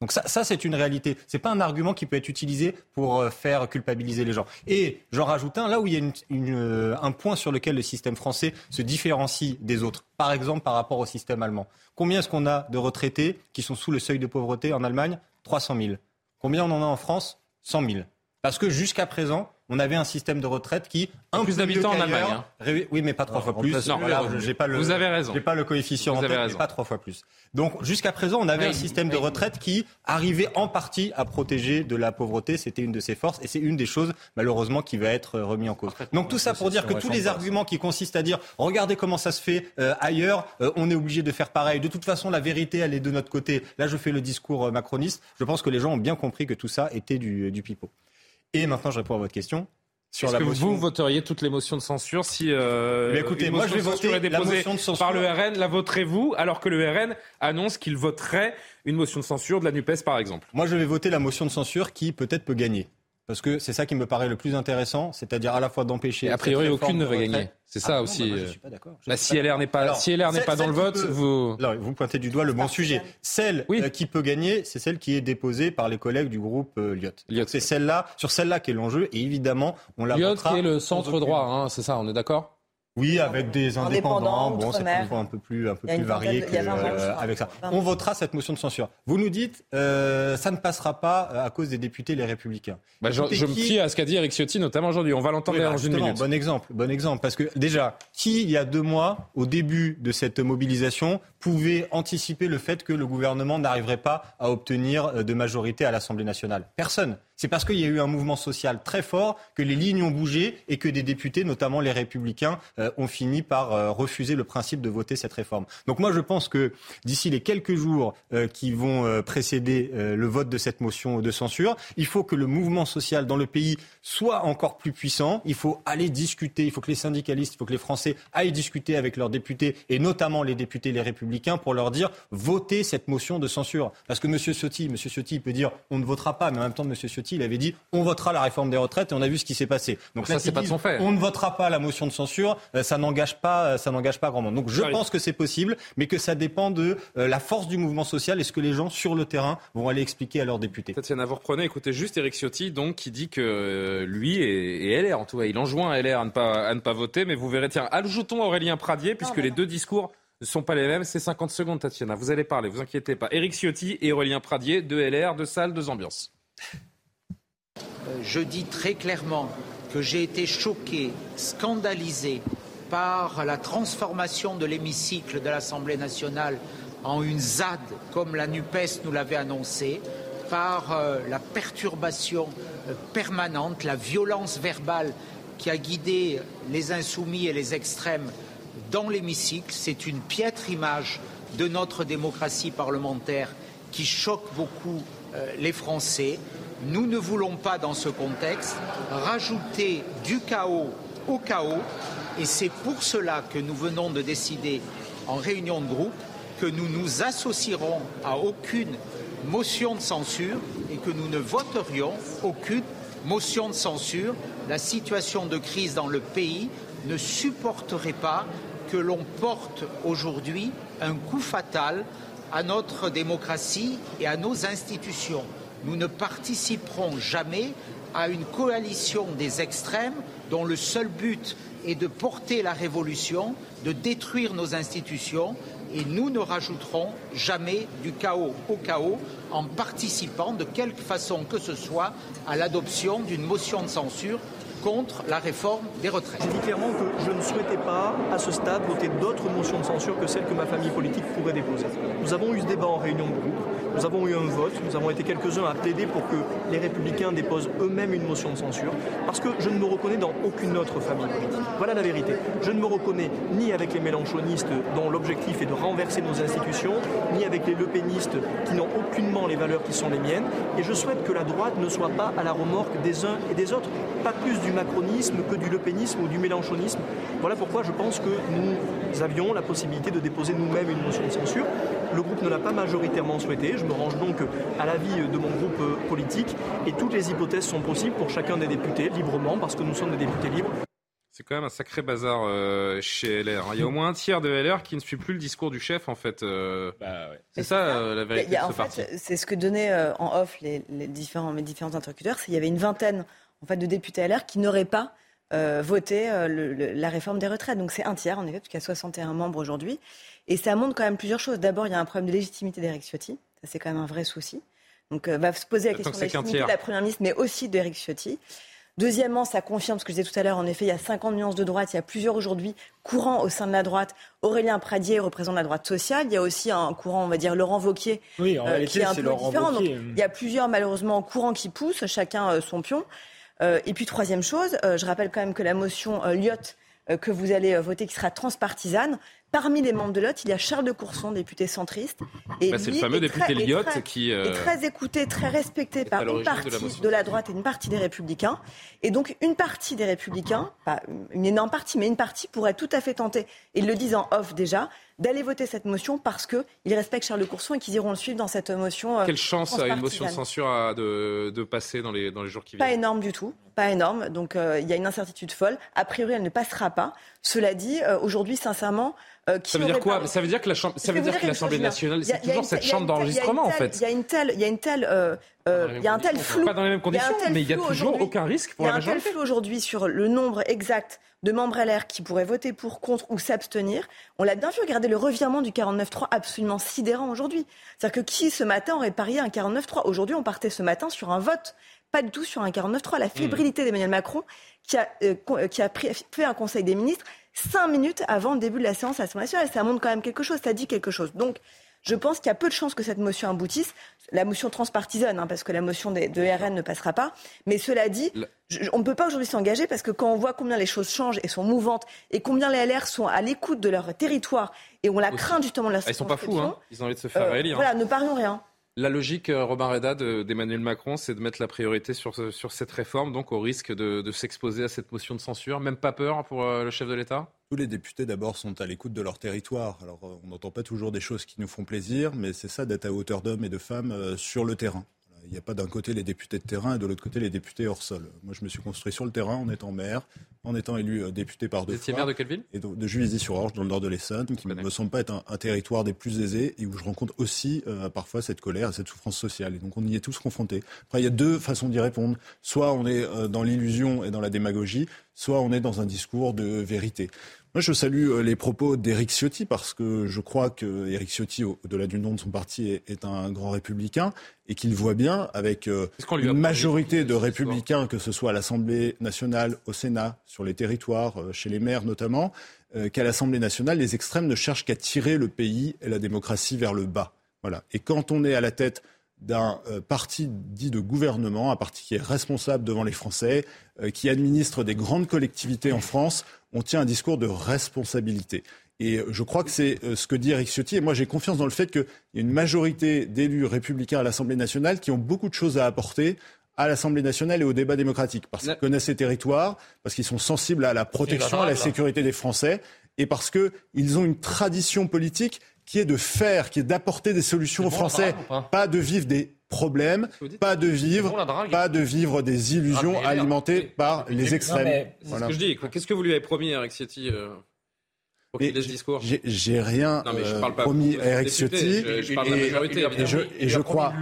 Donc ça, c'est une réalité. C'est pas un argument qui peut être utilisé pour euh, faire culpabiliser les gens. Et j'en rajoute un, là où il y a euh, un point sur lequel le système français se différencie des autres. Par exemple, par rapport au système allemand. Combien est-ce qu'on a de retraités qui sont sous le seuil de pauvreté en Allemagne? 300 000. Combien on en a en France? 100 000. Parce que jusqu'à présent, on avait un système de retraite qui un Plus d'habitants en qu'ailleurs, Allemagne, hein. ré- Oui, mais pas trois Non, fois plus. non, j'ai pas le, vous avez raison. J'ai pas le coefficient Vous en avez tête, mais raison. pas trois fois plus. Donc jusqu'à présent, on avait Oui, un système de oui. retraite qui arrivait en partie à protéger de la pauvreté. C'était une de ses forces et c'est une des choses malheureusement qui va être remis en cause. Donc tout ça pour dire que tous les arguments qui consistent à dire regardez comment ça se fait euh, ailleurs, euh, on est obligé de faire pareil. De toute façon, la vérité elle est de notre côté. Là, je fais le discours euh, macroniste. Je pense que les gens ont bien compris que tout ça était du, du pipeau. Et maintenant, je réponds à votre question. Sur Est-ce que motion... vous voteriez toutes les motions de censure si euh, Mais écoutez, une moi, je vais voter est la motion de censure. par le RN La voterez-vous alors que le RN annonce qu'il voterait une motion de censure de la NUPES par exemple? Moi, je vais voter la motion de censure qui peut-être peut gagner. Parce que c'est ça qui me paraît le plus intéressant, c'est-à-dire à la fois d'empêcher. A priori, aucune ne va gagner. C'est ça Ah, non, aussi, bah, moi, je euh, suis pas d'accord. Je Bah, suis si LR n'est pas, Alors, si LR n'est pas dans le vote, peut- vous. Non, vous pointez du doigt le bon sujet. Celle euh, qui peut gagner, c'est celle qui est déposée par les collègues du groupe euh, Lyot. C'est celle-là, sur celle-là qui est l'enjeu, et évidemment, on la Lyot votera qui est le centre droit, hein, c'est ça, on est d'accord? Oui, avec des indépendants. Bon, c'est un peu plus, un peu plus varié que, euh, avec ça. On votera cette motion de censure. Vous nous dites, euh, ça ne passera pas euh, à cause des députés les Républicains. Bah, je, me fie à ce qu'a dit Eric Ciotti, notamment aujourd'hui. On va l'entendre oui, bah, dans une minute. Bon exemple, bon exemple, parce que déjà, qui il y a deux mois, au début de cette mobilisation, pouvait anticiper le fait que le gouvernement n'arriverait pas à obtenir de majorité à l'Assemblée nationale? Personne. C'est parce qu'il y a eu un mouvement social très fort que les lignes ont bougé et que des députés, notamment les Républicains, euh, ont fini par refuser le principe de voter cette réforme. Donc moi, je pense que d'ici les quelques jours qui vont précéder le vote de cette motion de censure, il faut que le mouvement social dans le pays soit encore plus puissant. Il faut aller discuter. Il faut que les syndicalistes, il faut que les Français aillent discuter avec leurs députés et notamment les députés les Républicains pour leur dire votez cette motion de censure. Parce que M. Ciotti. Ciotti peut dire on ne votera pas, mais en même temps M. Ciotti, il avait dit on votera la réforme des retraites et on a vu ce qui s'est passé. Donc ça, c'est pas son fait. On ne votera pas la motion de censure. Euh, ça n'engage pas, euh, ça n'engage pas grand monde. Donc je pense que c'est possible, mais que ça dépend de euh, la force du mouvement social et ce que les gens sur le terrain vont aller expliquer à leurs députés. Tatiana, vous reprenez, écoutez juste Eric Ciotti, donc qui dit que lui et, et, LR, en tout cas, il enjoint à LR à ne pas, à ne pas voter, mais vous verrez, tiens, ajoutons Aurélien Pradier, puisque les deux discours ne sont pas les mêmes. C'est 50 secondes, Tatiana. Vous allez parler, vous inquiétez pas. Éric Ciotti et Aurélien Pradier, de LR, de salles, deux ambiances. Euh, je dis très clairement que j'ai été choqué, scandalisé par la transformation de l'hémicycle de l'Assemblée nationale en une ZAD, comme la NUPES nous l'avait annoncé, par euh, la perturbation euh, permanente, la violence verbale qui a guidé les insoumis et les extrêmes dans l'hémicycle. C'est une piètre image de notre démocratie parlementaire qui choque beaucoup les Français. Nous ne voulons pas, dans ce contexte, rajouter du chaos au chaos. Et c'est pour cela que nous venons de décider en réunion de groupe que nous nous associerons à aucune motion de censure et que nous ne voterions aucune motion de censure. La situation de crise dans le pays ne supporterait pas que l'on porte aujourd'hui un coup fatal à notre démocratie et à nos institutions. Nous ne participerons jamais à une coalition des extrêmes dont le seul but est de porter la révolution, de détruire nos institutions, et nous ne rajouterons jamais du chaos au chaos en participant de quelque façon que ce soit à l'adoption d'une motion de censure contre la réforme des retraites. J'ai dit clairement que je ne souhaitais pas, à ce stade, voter d'autres motions de censure que celles que ma famille politique pourrait déposer. Nous avons eu ce débat en réunion de groupe, nous avons eu un vote, nous avons été quelques-uns à plaider pour que les républicains déposent eux-mêmes une motion de censure, parce que je ne me reconnais dans aucune autre famille politique. Voilà la vérité. Je ne me reconnais ni avec les mélanchonistes dont l'objectif est de renverser nos institutions, ni avec les lepénistes qui n'ont aucunement les valeurs qui sont les miennes, et je souhaite que la droite ne soit pas à la remorque des uns et des autres, pas plus du macronisme que du lepénisme ou du mélanchonisme. Voilà pourquoi je pense que nous avions la possibilité de déposer nous-mêmes une motion de censure. Le groupe ne l'a pas majoritairement souhaité. Je me range donc à l'avis de mon groupe euh, politique et toutes les hypothèses sont possibles pour chacun des députés, librement, parce que nous sommes des députés libres. C'est quand même un sacré bazar euh, chez LR. Hein. Il y a au moins un tiers de LR qui ne suit plus le discours du chef, en fait. Euh. Bah, c'est ça, la vérité de ce parti. C'est ce que donnaient en off les, différents, mes différents interlocuteurs. Il y avait une vingtaine en fait, de députés LR qui n'auraient pas voté la réforme des retraites. Donc c'est un tiers, en effet, parce qu'il y a 61 membres aujourd'hui. Et ça montre quand même plusieurs choses. D'abord, il y a un problème de légitimité d'Éric Ciotti. Ça, c'est quand même un vrai souci. Donc, euh, va se poser la question de la légitimité de la Première ministre, mais aussi d'Éric Ciotti. Deuxièmement, ça confirme ce que je disais tout à l'heure. En effet, il y a 50 nuances de droite. Il y a plusieurs aujourd'hui courants au sein de la droite. Aurélien Pradier représente la droite sociale. Il y a aussi un courant, on va dire, Laurent Vauquier, oui, en euh, qui est un peu différent. il y a plusieurs, malheureusement, courants qui poussent, chacun euh, son pion. Et puis, troisième chose, je rappelle quand même que la motion Lyotte que vous allez voter, qui sera transpartisane, Parmi les membres de l'OT, il y a Charles de Courson, député centriste. Et bah, c'est le fameux député Lyotte qui euh, est très écouté, très respecté par une partie de la, droite et une partie des Républicains. Et donc une partie des Républicains, pas une énorme partie, mais une partie pourrait tout à fait tenter, et ils le disent en off déjà, d'aller voter cette motion parce qu'ils respectent Charles de Courson et qu'ils iront le suivre dans cette motion. Euh, Quelle chance a une motion de censure de, de, passer dans les, dans les jours qui viennent Pas énorme du tout, pas énorme. Donc euh, il y a une incertitude folle. A priori, elle ne passera pas. Cela dit, aujourd'hui, sincèrement, euh, ça veut dire quoi Ça veut dire que la chambre, ça veut dire que l'Assemblée nationale, c'est toujours cette chambre d'enregistrement en fait. Il y a une telle, il y a une telle, euh, euh, il y a un tel flou. Pas dans les mêmes conditions, mais il y a toujours aucun risque pour la majorité. Il y a un tel flou aujourd'hui sur le nombre exact de membres LR qui pourraient voter pour, contre ou s'abstenir. On l'a bien vu, regardez le revirement du 49-3 absolument sidérant aujourd'hui. C'est-à-dire que qui ce matin aurait parié un 49-3 Aujourd'hui, on partait ce matin sur un vote, pas du tout sur un 49-3. La fébrilité d'Emmanuel Macron qui a, qui a pris, fait un conseil des ministres cinq minutes avant le début de la séance à l'Assemblée nationale. Ça montre quand même quelque chose, ça dit quelque chose. Donc, je pense qu'il y a peu de chances que cette motion aboutisse. la motion transpartisane, hein, parce que la motion de, de, RN ne passera pas. Mais cela dit, on ne peut pas aujourd'hui s'engager parce que quand on voit combien les choses changent et sont mouvantes et combien les LR sont à l'écoute de leur territoire et on la craint justement de la ah, Ils sont pas fous, hein. ils ont envie de se faire euh, élire. Voilà, ne parions rien. La logique, euh, Robin Reda, d'Emmanuel Macron, c'est de mettre la priorité sur, cette réforme, donc au risque de, s'exposer à cette motion de censure. Même pas peur pour euh, le chef de l'État? Tous les députés, d'abord, sont à l'écoute de leur territoire. Alors, on n'entend pas toujours des choses qui nous font plaisir, mais c'est ça d'être à hauteur d'hommes et de femmes sur le terrain. Il n'y a pas d'un côté les députés de terrain et de l'autre côté les députés hors sol. Moi, je me suis construit sur le terrain en étant maire, en étant élu euh, député par deux Vous fois. maire de quelle ville? Et De, Juvisy-sur-Orge, dans le nord de l'Essonne, qui ne me semble pas être un, territoire des plus aisés et où je rencontre aussi euh, parfois cette colère et cette souffrance sociale. Et donc, on y est tous confrontés. Après, il y a deux façons d'y répondre. Soit on est euh, dans l'illusion et dans la démagogie, soit on est dans un discours de vérité. Moi, je salue euh, les propos d'Éric Ciotti parce que je crois qu'Éric Ciotti, au-delà du nom de son parti, est, un grand républicain et qu'il voit bien avec euh, une majorité de républicains, que ce soit à l'Assemblée nationale, au Sénat, sur les territoires, euh, chez les maires notamment, qu'à l'Assemblée nationale, les extrêmes ne cherchent qu'à tirer le pays et la démocratie vers le bas. Voilà. Et quand on est à la tête d'un parti dit de gouvernement, un parti qui est responsable devant les Français, qui administre des grandes collectivités en France, on tient un discours de responsabilité. Et je crois que c'est euh, ce que dit Eric Ciotti. Et moi, j'ai confiance dans le fait qu'il y a une majorité d'élus républicains à l'Assemblée nationale qui ont beaucoup de choses à apporter à l'Assemblée nationale et au débat démocratique, parce qu'ils connaissent ces territoires, parce qu'ils sont sensibles à la protection, à la sécurité des Français, et parce qu'ils ont une tradition politique qui est de faire, qui est d'apporter des solutions aux Français, pas de vivre des problème, pas de vivre, pas de vivre des illusions ah, alimentées par les extrêmes. C'est ce que je dis. Qu'est-ce que vous lui avez promis, Eric Ciotti euh, pour qu'il discours J'ai rien euh, promis à Eric Ciotti. Et je crois,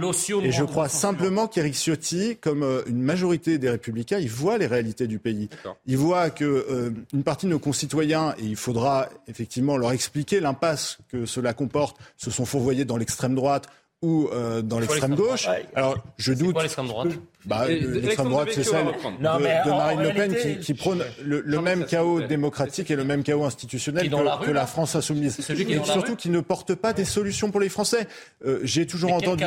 et je crois simplement qu'Eric Ciotti, comme euh, une majorité des Républicains, il voit les réalités du pays. Il voit que une partie de nos concitoyens, et il faudra effectivement leur expliquer l'impasse que cela comporte, se sont fourvoyés dans l'extrême droite ou euh, dans l'extrême gauche. Alors, je doute. Quoi l'extrême droite bah, L'extrême droite, c'est celle de, Marine Le Pen qui, qui, prône le, le même chaos démocratique et le même chaos institutionnel que, que, la France insoumise. Et surtout qui ne porte pas des solutions pour les Français. Euh, j'ai toujours entendu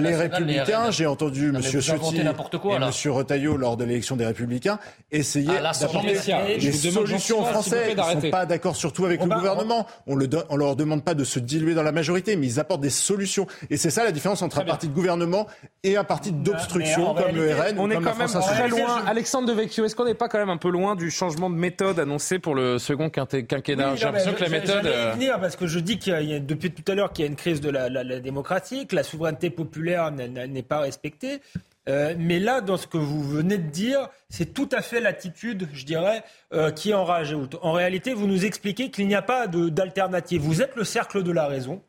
les Républicains, j'ai entendu M. Ciotti et M. Retailleau lors de l'élection des Républicains essayer d'apporter des solutions aux Français. Ils ne sont pas d'accord surtout avec le gouvernement. On ne leur demande pas de se diluer dans la majorité, mais ils apportent des solutions. Et c'est ça la différence entre un parti de gouvernement et un parti d'obstruction comme le RN. On est quand même très loin. Alexandre de Vecchio, est-ce qu'on n'est pas quand même un peu loin du changement de méthode annoncé pour le second quinquennat J'ai l'impression que la méthode. Euh, venir parce que je dis qu'il y a, depuis tout à l'heure qu'il y a une crise de la, la démocratie, que la souveraineté populaire n'est pas respectée. Euh, mais là, dans ce que vous venez de dire, c'est tout à fait l'attitude, je dirais, euh, qui enrage. En réalité, vous nous expliquez qu'il n'y a pas d'alternative. Vous êtes le cercle de la raison.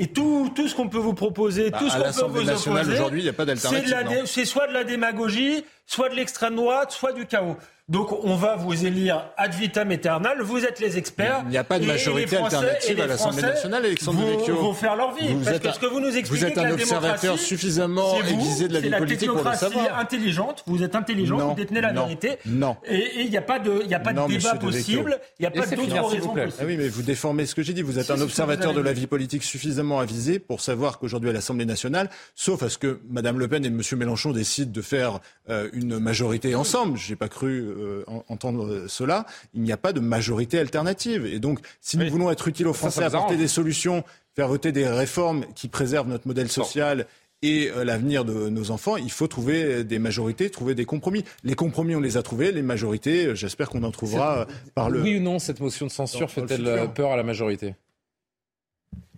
Et tout, tout ce qu'on peut vous proposer, bah, tout ce qu'on peut vous opposer, aujourd'hui, il n'y a pas d'alternative. C'est soit de la démagogie, soit de l'extrême droite, soit du chaos. Donc on va vous élire ad vitam aeternam, vous êtes les experts. Il n'y a pas de majorité alternative à l'Assemblée nationale, Alexandre Devecchio. Vont faire leur vie. Vous êtes, parce que vous nous expliquez vous êtes un observateur suffisamment aiguisé de la vie politique pour le savoir. intelligente, vous êtes intelligent, vous détenez la vérité. Non. Et il n'y a pas de, y a pas de débat possible, il n'y a pas d'autre raison possible. Ah oui, mais vous déformez ce que j'ai dit. Vous êtes un observateur de la vie politique suffisamment avisé pour savoir qu'aujourd'hui à l'Assemblée nationale, sauf à ce que Mme Le Pen et M. Mélenchon décident de faire euh, une majorité ensemble, j'ai pas cru euh, entendre cela, il n'y a pas de majorité alternative. Et donc, si nous voulons être utiles aux Français, apporter des solutions, faire voter des réformes qui préservent notre modèle social et euh, l'avenir de nos enfants, il faut trouver des majorités, trouver des compromis. Les compromis, on les a trouvés. Les majorités, euh, j'espère qu'on en trouvera par le. Oui ou non, cette motion de censure fait-elle peur à la majorité?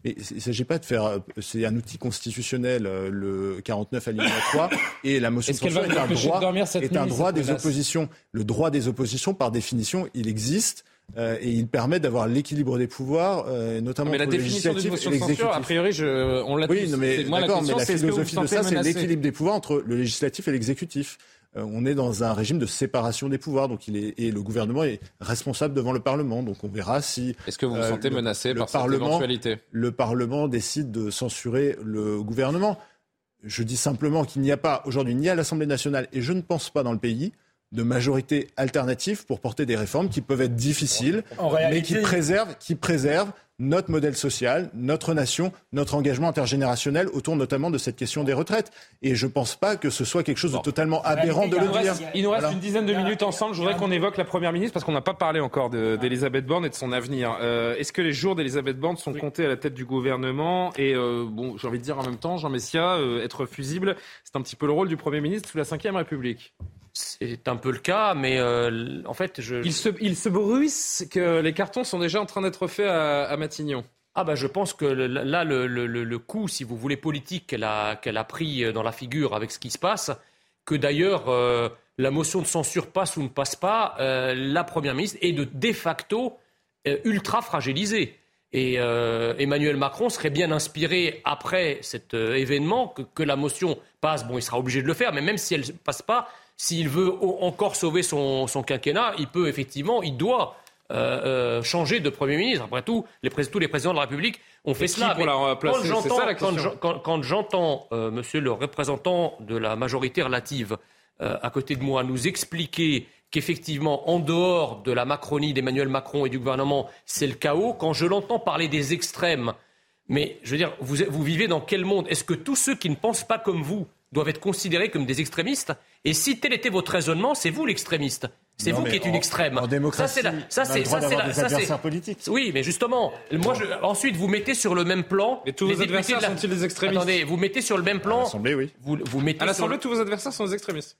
Mais il ne s'agit pas de faire. C'est un outil constitutionnel, le 49 alinéa 3, et la motion de censure est un droit, est un droit des oppositions. Le droit des oppositions, par définition, il existe. Euh, et il permet d'avoir l'équilibre des pouvoirs, euh, notamment mais la définition d'une motion de censure, a priori, je, on l'a oui, mais d'accord, mais la philosophie de ça, c'est l'équilibre des pouvoirs entre le législatif et l'exécutif. Euh, on est dans un régime de séparation des pouvoirs, donc il est, et le gouvernement est responsable devant le Parlement. Donc on verra si. Est-ce que vous vous sentez menacé par cette éventualité? Le Parlement décide de censurer le gouvernement. Je dis simplement qu'il n'y a pas aujourd'hui ni à l'Assemblée nationale et je ne pense pas dans le pays de majorité alternative pour porter des réformes qui peuvent être difficiles, mais qui préservent, qui préservent notre modèle social, notre nation, notre engagement intergénérationnel autour notamment de cette question des retraites. Et je ne pense pas que ce soit quelque chose de totalement aberrant de le dire. Il nous reste une dizaine de minutes ensemble. Je voudrais qu'on évoque la Première ministre parce qu'on n'a pas parlé encore d'Elisabeth Borne et de son avenir. Euh, est-ce que les jours d'Elisabeth Borne sont comptés à la tête du gouvernement Et euh, bon, j'ai envie de dire en même temps, Jean Messia, euh, être fusible, c'est un petit peu le rôle du Premier ministre sous la Ve République. C'est un peu le cas, mais euh, en fait, je... Il se, il se bruisse que les cartons sont déjà en train d'être faits à, Matignon. Ah bah je pense que là, le, le, coup, si vous voulez, politique qu'elle a, qu'elle a pris dans la figure avec ce qui se passe, que d'ailleurs euh, la motion de censure passe ou ne passe pas, euh, la Première ministre est de, de facto ultra fragilisée. Et Emmanuel Macron serait bien inspiré après cet événement que, que, la motion passe. Bon, il sera obligé de le faire, mais même si elle ne passe pas, s'il veut encore sauver son, quinquennat, il peut effectivement, il doit euh, euh, changer de Premier ministre. Après tout, les, tous les présidents de la République ont fait cela. quand j'entends euh, monsieur le représentant de la majorité relative à côté de moi nous expliquer qu'effectivement, en dehors de la Macronie d'Emmanuel Macron et du gouvernement, c'est le chaos, quand je l'entends parler des extrêmes, mais je veux dire, vous, vous vivez dans quel monde? Est-ce que tous ceux qui ne pensent pas comme vous doivent être considérés comme des extrémistes. Et si tel était votre raisonnement, c'est vous l'extrémiste. C'est vous qui êtes une extrême. En démocratie, ça c'est ça c'est la, ça c'est Oui, mais justement, moi je, ensuite vous mettez sur le même plan. Et tous vos adversaires sont-ils des extrémistes Attendez, vous mettez sur le même plan. À l'Assemblée, oui. Vous, vous mettez à l'Assemblée, tous vos adversaires sont des extrémistes.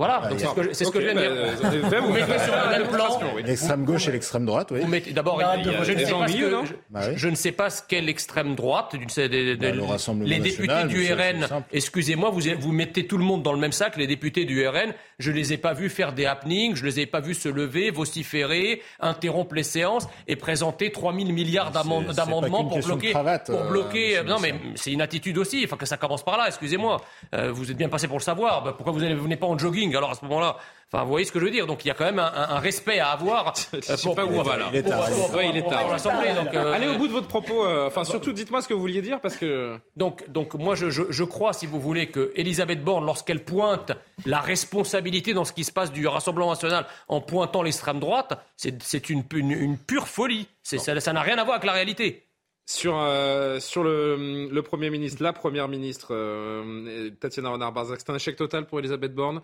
Voilà, c'est ce que, c'est ce que je viens de dire. Bah, vous mettez sur le même plan. L'extrême gauche et l'extrême droite, oui. D'abord, je, ne sais pas ce je ne sais pas ce qu'est l'extrême droite. Bah, les députés du RN, excusez-moi, vous, vous mettez tout le monde dans le même sac. Les députés du RN, je les ai pas vus faire des happenings, je les ai pas vus se lever, vociférer, interrompre les séances et présenter 3000 milliards d'amendements pour bloquer. pour bloquer. Euh, non, mais c'est une attitude aussi. Enfin, que ça commence par là. Excusez-moi. Euh, vous êtes bien passé pour le savoir. Bah, pourquoi vous ne venez pas en jogging alors à ce moment-là, Enfin, vous voyez ce que je veux dire. Donc il y a quand même un, respect à avoir. je sais pas où on va là. Il est tard. il est tard. Euh, Allez au bout de votre propos. Euh, enfin, surtout, dites-moi ce que vous vouliez dire parce que. Donc, donc moi, je, je, crois, si vous voulez, que Elisabeth Borne, lorsqu'elle pointe la responsabilité dans ce qui se passe du Rassemblement national en pointant l'extrême droite, c'est une, une, pure folie. Ça n'a rien à voir avec la réalité. Sur, euh, sur le, le, Premier ministre, la Première ministre, euh, Tatiana Renard-Barzac, c'est un échec total pour Elisabeth Borne.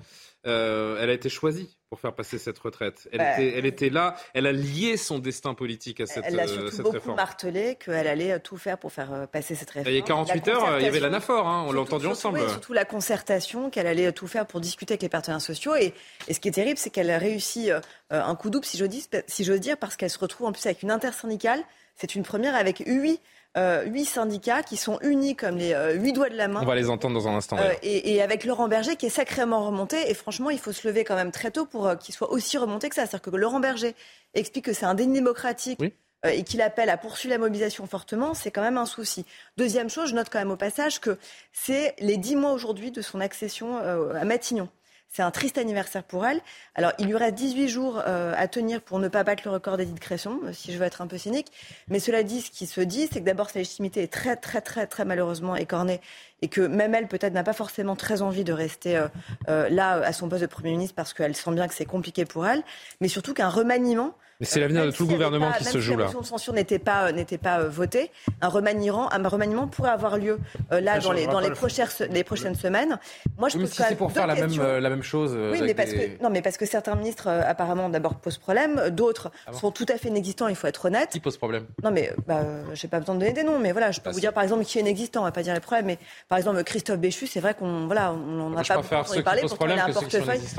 Euh, elle a été choisie pour faire passer cette retraite. Elle, bah, était, elle était là, elle a lié son destin politique à cette, elle a surtout beaucoup martelé qu'elle allait tout faire pour faire passer cette réforme. Il y a 48 heures, il y avait l'anaphore, hein, on l'a entendu ensemble. Oui, surtout la concertation, qu'elle allait tout faire pour discuter avec les partenaires sociaux. Et, et ce qui est terrible, c'est qu'elle a réussi un coup double, si j'ose si dire, parce qu'elle se retrouve en plus avec une intersyndicale c'est une première avec huit euh, huit syndicats qui sont unis comme les euh, huit doigts de la main. On va les entendre dans un instant. Euh, et, avec Laurent Berger qui est sacrément remonté. Et franchement, il faut se lever quand même très tôt pour qu'il soit aussi remonté que ça. C'est-à-dire que Laurent Berger explique que c'est un déni démocratique. et qu'il appelle à poursuivre la mobilisation fortement, c'est quand même un souci. Deuxième chose, je note quand même au passage que c'est les dix mois aujourd'hui de son accession à Matignon. C'est un triste anniversaire pour elle. Alors, il lui reste 18 jours euh, à tenir pour ne pas battre le record d'Edith Cresson, euh, si je veux être un peu cynique. Mais cela dit, ce qui se dit, c'est que d'abord, sa légitimité est très, très, très, très malheureusement écornée et que même elle, peut-être, n'a pas forcément très envie de rester euh, là, à son poste de Premier ministre, parce qu'elle sent bien que c'est compliqué pour elle. Mais surtout qu'un remaniement mais c'est l'avenir de tout le gouvernement qui se joue là. La motion de censure n'était pas, n'était pas euh, votée. Un remaniement, un remaniement pourrait avoir lieu euh, là dans les, dans les prochaines, les prochaines semaines. Moi, je oui, si c'est pour faire la même, euh, la même chose. Oui, mais parce que, non, mais parce que certains ministres, apparemment, d'abord posent problème. D'autres ah sont tout à fait inexistants, il faut être honnête. Qui pose problème? Non, mais bah, je n'ai pas besoin de donner des noms, mais voilà, je peux bah, vous dire par exemple qui est inexistant, on va pas dire les problèmes, mais par exemple Christophe Béchu, c'est vrai qu'on voilà, on n'en a pas beaucoup parlé, pourtant il a un portefeuille qui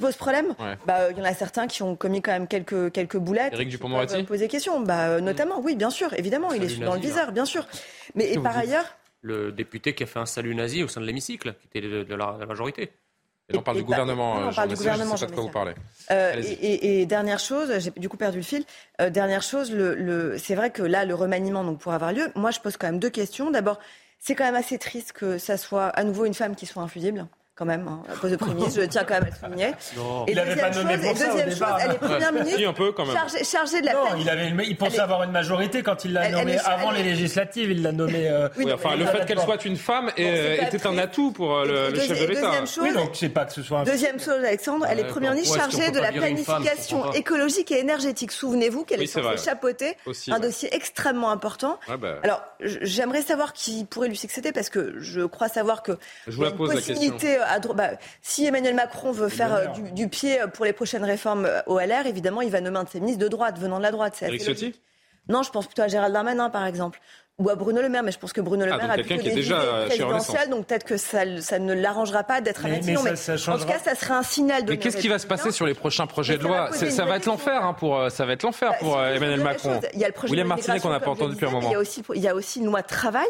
pose problème Bah, il y en a certains qui ont commis quand même quelques quelques boulettes. Éric Dupond-Moretti. Poser question. Bah, euh, notamment, oui, bien sûr, évidemment, il est dans le viseur, bien sûr. Mais et par ailleurs. Le député qui a fait un salut nazi au sein de l'hémicycle, qui était de, la, majorité? Et on parle du gouvernement. on parle du gouvernement. Je sais pas de quoi vous parlez. Euh, et, dernière chose, j'ai du coup perdu le fil. Euh, dernière chose, le, c'est vrai que là, le remaniement donc pour avoir lieu. Moi, je pose quand même deux questions. D'abord, c'est quand même assez triste que ça soit à nouveau une femme qui soit infusible. Quand même, hein, poste de Premier ministre, je tiens quand même à le souligner. Et il n'avait pas nommé chose, pour et ça au deuxième chose, départ. elle est première ministre Si, un peu, quand même. chargée, chargée de la Non, planif- il, avait, il pensait Elle est- avoir une majorité quand il l'a Elle- elle nommé est- avant elle est- les législatives. Il l'a nommé. euh, Oui, enfin, le fait qu'elle soit une femme est- c'est pas était un atout pour euh, le, le chef de l'État. deuxième chose, Oui, donc c'est pas que ce soit un. Deuxième chose, Alexandre, elle est première bon, ministre chargée de la planification écologique et énergétique. Souvenez-vous qu'elle Oui, est censée chapeauter un dossier extrêmement important. Bah, Alors, j'aimerais savoir qui pourrait lui succéder parce que je crois savoir que Je vous la pose, la question. À bah, si Emmanuel Macron veut faire euh, du, du pied pour les prochaines réformes euh, au LR, évidemment, il va nommer un de ses ministres de droite, venant de la droite. C'est Eric assez Ciotti logique. Non, je pense plutôt à Gérald Darmanin, par exemple. Ou à Bruno Le Maire, mais je pense que Bruno Le Ah, Maire a plutôt des déjà, idées euh, présidentielles, donc peut-être que ça, ça ne l'arrangera pas d'être à Matignon. mais Mais, ça- ça en tout cas, ça serait un signal de Mais qu'est-ce qui va se passer sur les prochains projets Mais de va loi C'est- une Ça va être l'enfer hein, pour euh, ça va être l'enfer Bah, pour euh, Emmanuel Macron. Il y a le projet William de Martinet qu'on n'a pas entendu depuis un moment. Il y a aussi, il y a aussi une loi travail,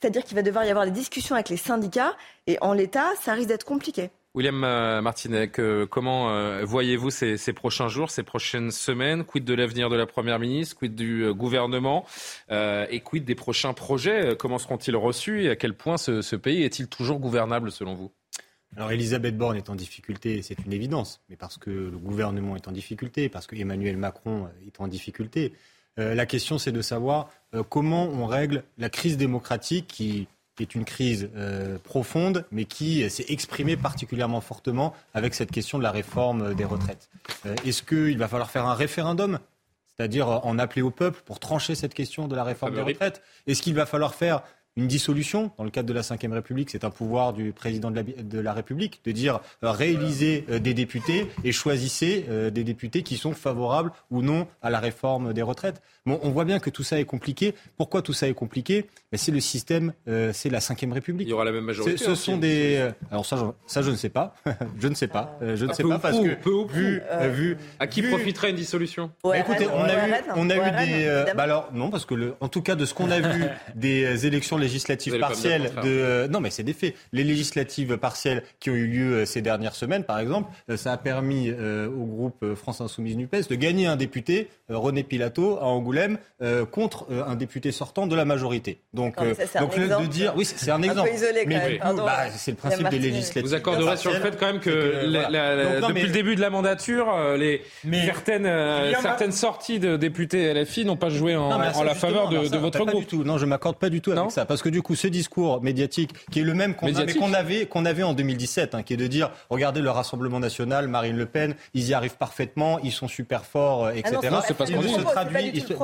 c'est-à-dire qu'il va devoir y avoir des discussions avec les syndicats, et en l'état, ça risque d'être compliqué. William euh, Martinet, que- comment euh, voyez-vous ces, prochains jours, ces prochaines semaines? Quid de l'avenir de la Première ministre? Quid du euh, gouvernement? Euh, Et quid des prochains projets? Euh, Comment seront-ils reçus? Et à quel point ce, pays est-il toujours gouvernable selon vous? Alors Elisabeth Borne est en difficulté, c'est une évidence, mais parce que le gouvernement est en difficulté, parce que Emmanuel Macron est en difficulté. Euh, la question, c'est de savoir euh, comment on règle la crise démocratique qui est une crise euh, profonde, mais qui s'est exprimée particulièrement fortement avec cette question de la réforme euh, des retraites. Euh, Est-ce qu'il va falloir faire un référendum c'est-à-dire en appeler au peuple pour trancher cette question de la réforme des retraites? Est-ce qu'il va falloir faire une dissolution dans le cadre de la Ve République C'est un pouvoir du président de la, de la République de dire euh, réélisez euh, des députés et choisissez euh, des députés qui sont favorables ou non à la réforme des retraites? Bon, on voit bien que tout ça est compliqué. Pourquoi tout ça est compliqué? Ben, C'est le système, euh, c'est la Ve République. Il y aura la même majorité. Ce hein, sont des. euh, Alors ça, je, ça, je ne sais pas. je ne sais pas. Euh, je ne Ah, sais peu pas parce que peu ou vu, euh, vu, À qui vu- profiterait une dissolution? Écoutez, on a eu, on a eu des. bah alors non, parce que en tout cas de ce qu'on a vu des élections législatives partielles le de. non, mais c'est des faits. Les législatives partielles qui ont eu lieu ces dernières semaines, par exemple, ça a permis au groupe France Insoumise Nupes de gagner un député, René Pilato, à Angoulême, euh, contre euh, un député sortant de la majorité. Donc, euh, ça, un donc le- de exemple. dire, oui, c'est un Un peu exemple. isolé, quand mais pardon. bah, c'est le principe des législatives. Vous accorderez sur le fait quand même que, c'est que, la- voilà. la- la- Donc, non, depuis mais- le début de la mandature, euh, les Mais- certaines, euh, a- sorties de députés LFI n'ont pas joué en, Non, la faveur de, votre pas groupe. Du tout. Non, je m'accorde pas du tout Non avec ça, parce que du coup, ce discours médiatique, qui est le même qu'on avait, qu'on avait en 2017, hein, qui est de dire, regardez le Rassemblement national, Marine Le Pen, ils y arrivent parfaitement, ils sont super forts, euh, etc.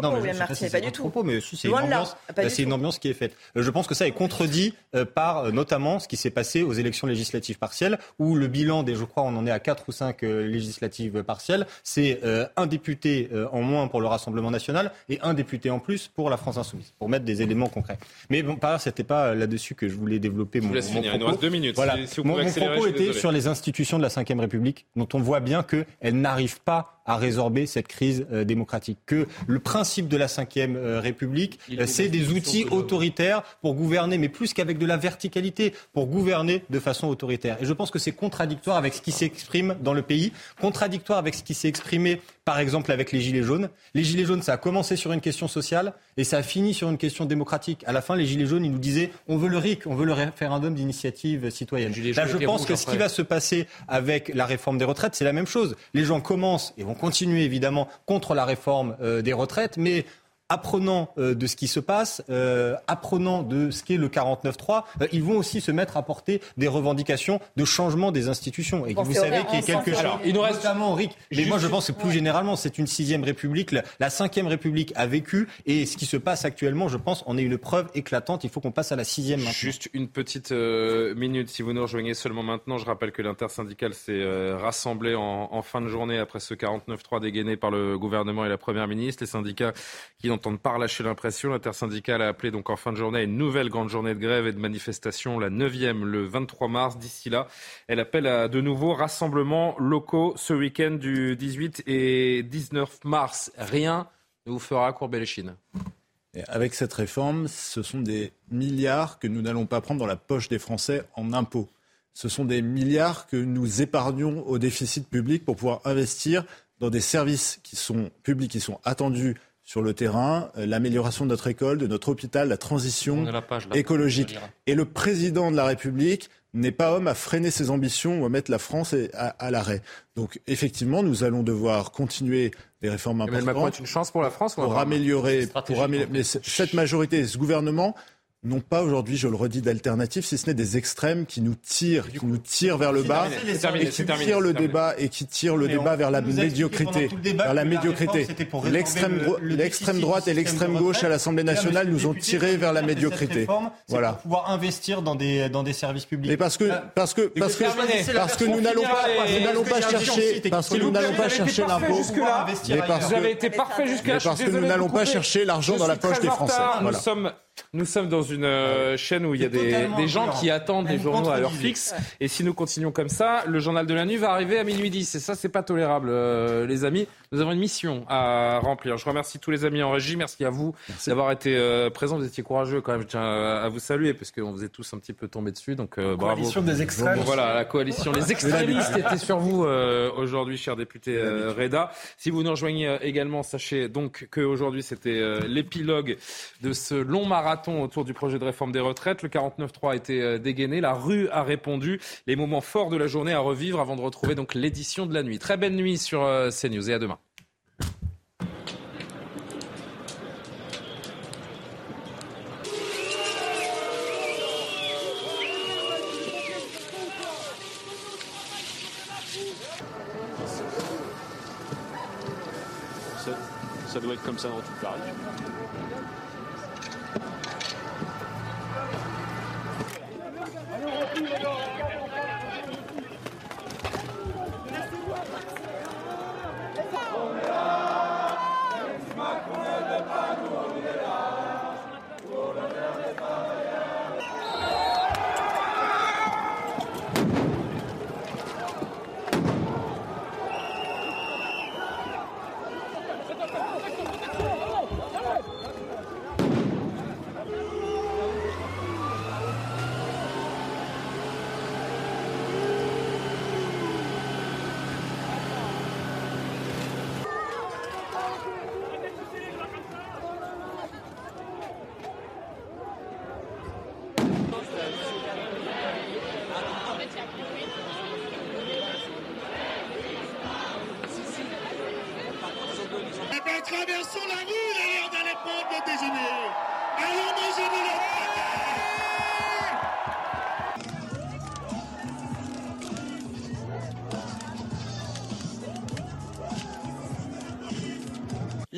Propos, non, mais William pas Martinet, si pas c'est du tout. propos, mais si, c'est une ambiance, euh, c'est une tout. ambiance qui est faite. Euh, Je pense que ça est contredit euh, par euh, notamment ce qui s'est passé aux élections législatives partielles, où le bilan des, je crois, on en est à 4 ou 5 législatives partielles, c'est euh, un député euh, en moins pour le Rassemblement national et un député en plus pour la France insoumise, pour mettre des éléments concrets. Mais bon, par ailleurs, c'était pas là-dessus que je voulais développer Je mon, mon finir, il nous propos. reste deux minutes. Voilà. Si- si vous mon propos était désolé. sur les institutions de la Ve République, dont on voit bien qu'elles n'arrivent pas à résorber cette crise euh, démocratique. Que le principe de la Ve euh, République, euh, c'est des outils autoritaires pour gouverner, mais plus qu'avec de la verticalité, pour gouverner de façon autoritaire. Et je pense que c'est contradictoire avec ce qui s'exprime dans le pays, contradictoire avec ce qui s'est exprimé, par exemple, avec les Gilets jaunes. Les Gilets jaunes, ça a commencé sur une question sociale et ça a fini sur une question démocratique. À la fin, les Gilets jaunes, ils nous disaient, on veut le RIC, on veut le référendum d'initiative citoyenne. Là, je pense que ce qui va se passer avec la réforme des retraites, c'est la même chose. Les gens commencent et vont continuer évidemment contre la réforme euh, des retraites, mais apprenant euh, de ce qui se passe, euh, apprenant de ce qu'est le 49-3, euh, ils vont aussi se mettre à porter des revendications de changement des institutions. Et que Pensez vous savez qu'il y a quelque chose, il nous reste- notamment au RIC. Mais Juste- moi, je pense que plus généralement, c'est une sixième république. La, la cinquième république a vécu, et ce qui se passe actuellement, je pense, en est une preuve éclatante. Il faut qu'on passe à la sixième maintenant. Juste une petite euh, minute, si vous nous rejoignez seulement maintenant. Je rappelle que l'intersyndicale s'est euh, rassemblée en, en fin de journée après ce 49-3 dégainé par le gouvernement et la Première ministre. Les syndicats qui n'entendent pas relâcher l'impression. L'intersyndicale a appelé donc en fin de journée une nouvelle grande journée de grève et de manifestation, la 9e le 23 mars. D'ici là, elle appelle à de nouveaux rassemblements locaux ce week-end du 18 et 19 mars. Rien ne vous fera courber les chines. Avec cette réforme, ce sont des milliards que nous n'allons pas prendre dans la poche des Français en impôts. Ce sont des milliards que nous épargnons au déficit public pour pouvoir investir dans des services qui sont publics, qui sont attendus sur le terrain, euh, l'amélioration de notre école, de notre hôpital, la transition écologique. Et le président de la République n'est pas homme à freiner ses ambitions ou à mettre la France à, l'arrêt. Donc effectivement, nous allons devoir continuer des réformes importantes. Macron est une chance pour la France pour améliorer, pour améliorer mais cette majorité, ce gouvernement n'ont pas aujourd'hui, je le redis, d'alternative, si ce n'est des extrêmes qui nous tirent, qui nous tirent vers le bas, et qui tirent le débat et qui tirent le débat vers la médiocrité, vers la médiocrité. L'extrême droite et l'extrême gauche à l'Assemblée nationale nous ont tirés vers la médiocrité. Voilà. Pour pouvoir investir dans des dans des services publics. Mais parce que parce que parce que parce que nous n'allons pas nous n'allons pas chercher parce que nous n'allons pas chercher l'impôt. Vous avez été parfait jusqu'à parce que nous n'allons pas chercher l'argent dans la poche des Français. Nous sommes nous sommes dans une euh, chaîne où il y a des, des gens qui attendent des journaux à l'heure fixe. Et si nous continuons comme ça, le journal de la nuit va arriver à minuit 10. Et ça, c'est pas tolérable, euh, les amis. Nous avons une mission à remplir. Je remercie tous les amis en régie. Merci à vous d'avoir été euh, présents. Vous étiez courageux quand même. Je tiens à vous saluer parce qu'on vous est tous un petit peu tombés dessus. Donc, euh, bravo. Coalition des extrêmes. Voilà, la coalition des extrémistes était sur vous aujourd'hui, cher député Reda. Si vous nous rejoignez également, sachez donc qu'aujourd'hui, c'était l'épilogue de ce long marathon autour du projet de réforme des retraites. Le 49.3 a été euh, dégainé. La rue a répondu. Les moments forts de la journée à revivre avant de retrouver donc l'édition de la nuit. Très belle nuit sur euh, CNews et à demain. Ça, doit être comme ça dans toute Paris.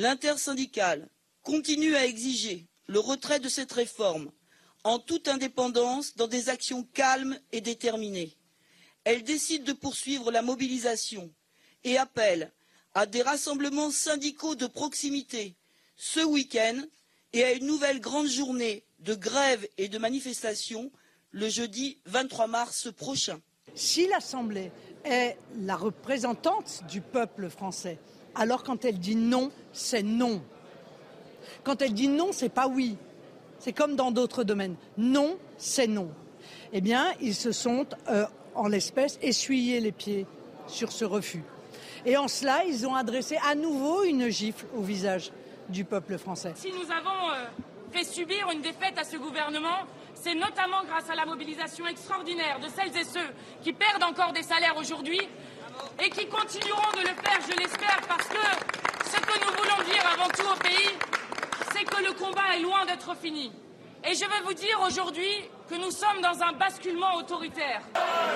L'intersyndicale continue à exiger le retrait de cette réforme en toute indépendance dans des actions calmes et déterminées. Elle décide de poursuivre la mobilisation et appelle à des rassemblements syndicaux de proximité ce week-end et à une nouvelle grande journée de grève et de manifestation le jeudi 23 mars prochain. Si l'Assemblée est la représentante du peuple français, alors quand elle dit non, c'est non. Quand elle dit non, c'est pas oui. C'est comme dans d'autres domaines. Non, c'est non. Eh bien, ils se sont, euh, en l'espèce, essuyés les pieds sur ce refus. Et en cela, ils ont adressé à nouveau une gifle au visage du peuple français. Si nous avons euh, fait subir une défaite à ce gouvernement, c'est notamment grâce à la mobilisation extraordinaire de celles et ceux qui perdent encore des salaires aujourd'hui et qui continueront de le faire, je l'espère, parce que ce que nous voulons dire avant tout au pays, c'est que le combat est loin d'être fini. Et je veux vous dire aujourd'hui que nous sommes dans un basculement autoritaire.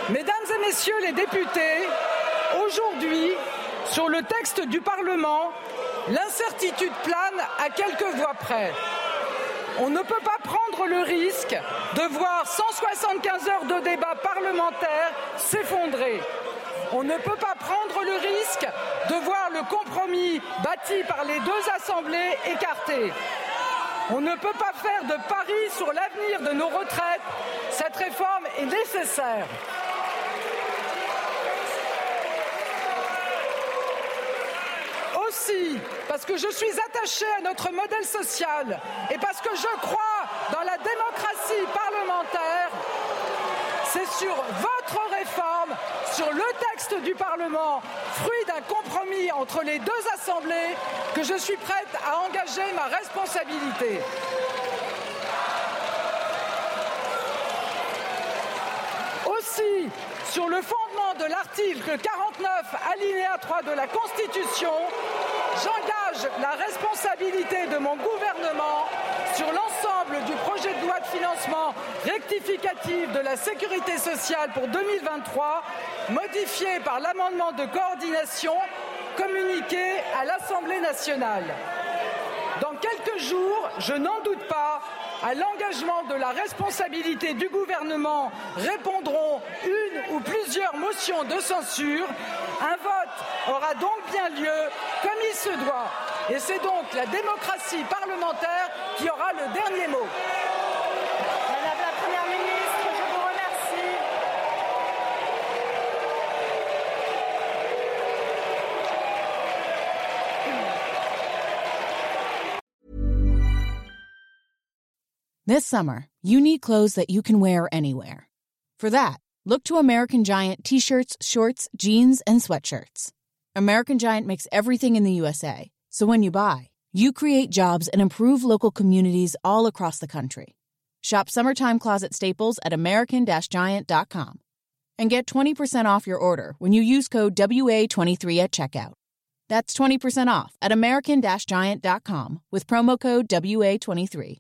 Mesdames et messieurs les députés, aujourd'hui, sur le texte du Parlement, l'incertitude plane à quelques voix près. On ne peut pas prendre le risque de voir 175 heures de débat parlementaire s'effondrer. On ne peut pas prendre le risque de voir le compromis bâti par les deux assemblées écarté. On ne peut pas faire de pari sur l'avenir de nos retraites. Cette réforme est nécessaire. Aussi, parce que je suis attachée à notre modèle social et parce que je crois dans la démocratie parlementaire, c'est sur votre réforme, sur le texte du Parlement, fruit d'un compromis entre les deux assemblées, que je suis prête à engager ma responsabilité. Aussi, sur le fondement de l'article 49, alinéa 3 de la Constitution, j'engage la responsabilité de mon gouvernement sur l'ensemble du projet de loi de financement rectificatif de la sécurité sociale pour 2023, modifié par l'amendement de coordination communiqué à l'Assemblée nationale. Dans quelques jours, je n'en doute pas, à l'engagement de la responsabilité du gouvernement répondront une ou plusieurs motions de censure. Un vote aura donc bien lieu comme il se doit. Et c'est donc la démocratie parlementaire qui aura le dernier mot. This summer, you need clothes that you can wear anywhere. For that, look to American Giant t shirts, shorts, jeans, and sweatshirts. American Giant makes everything in the USA, so when you buy, you create jobs and improve local communities all across the country. Shop summertime closet staples at American Giant.com and get 20% off your order when you use code WA23 at checkout. That's 20% off at American Giant.com with promo code WA23.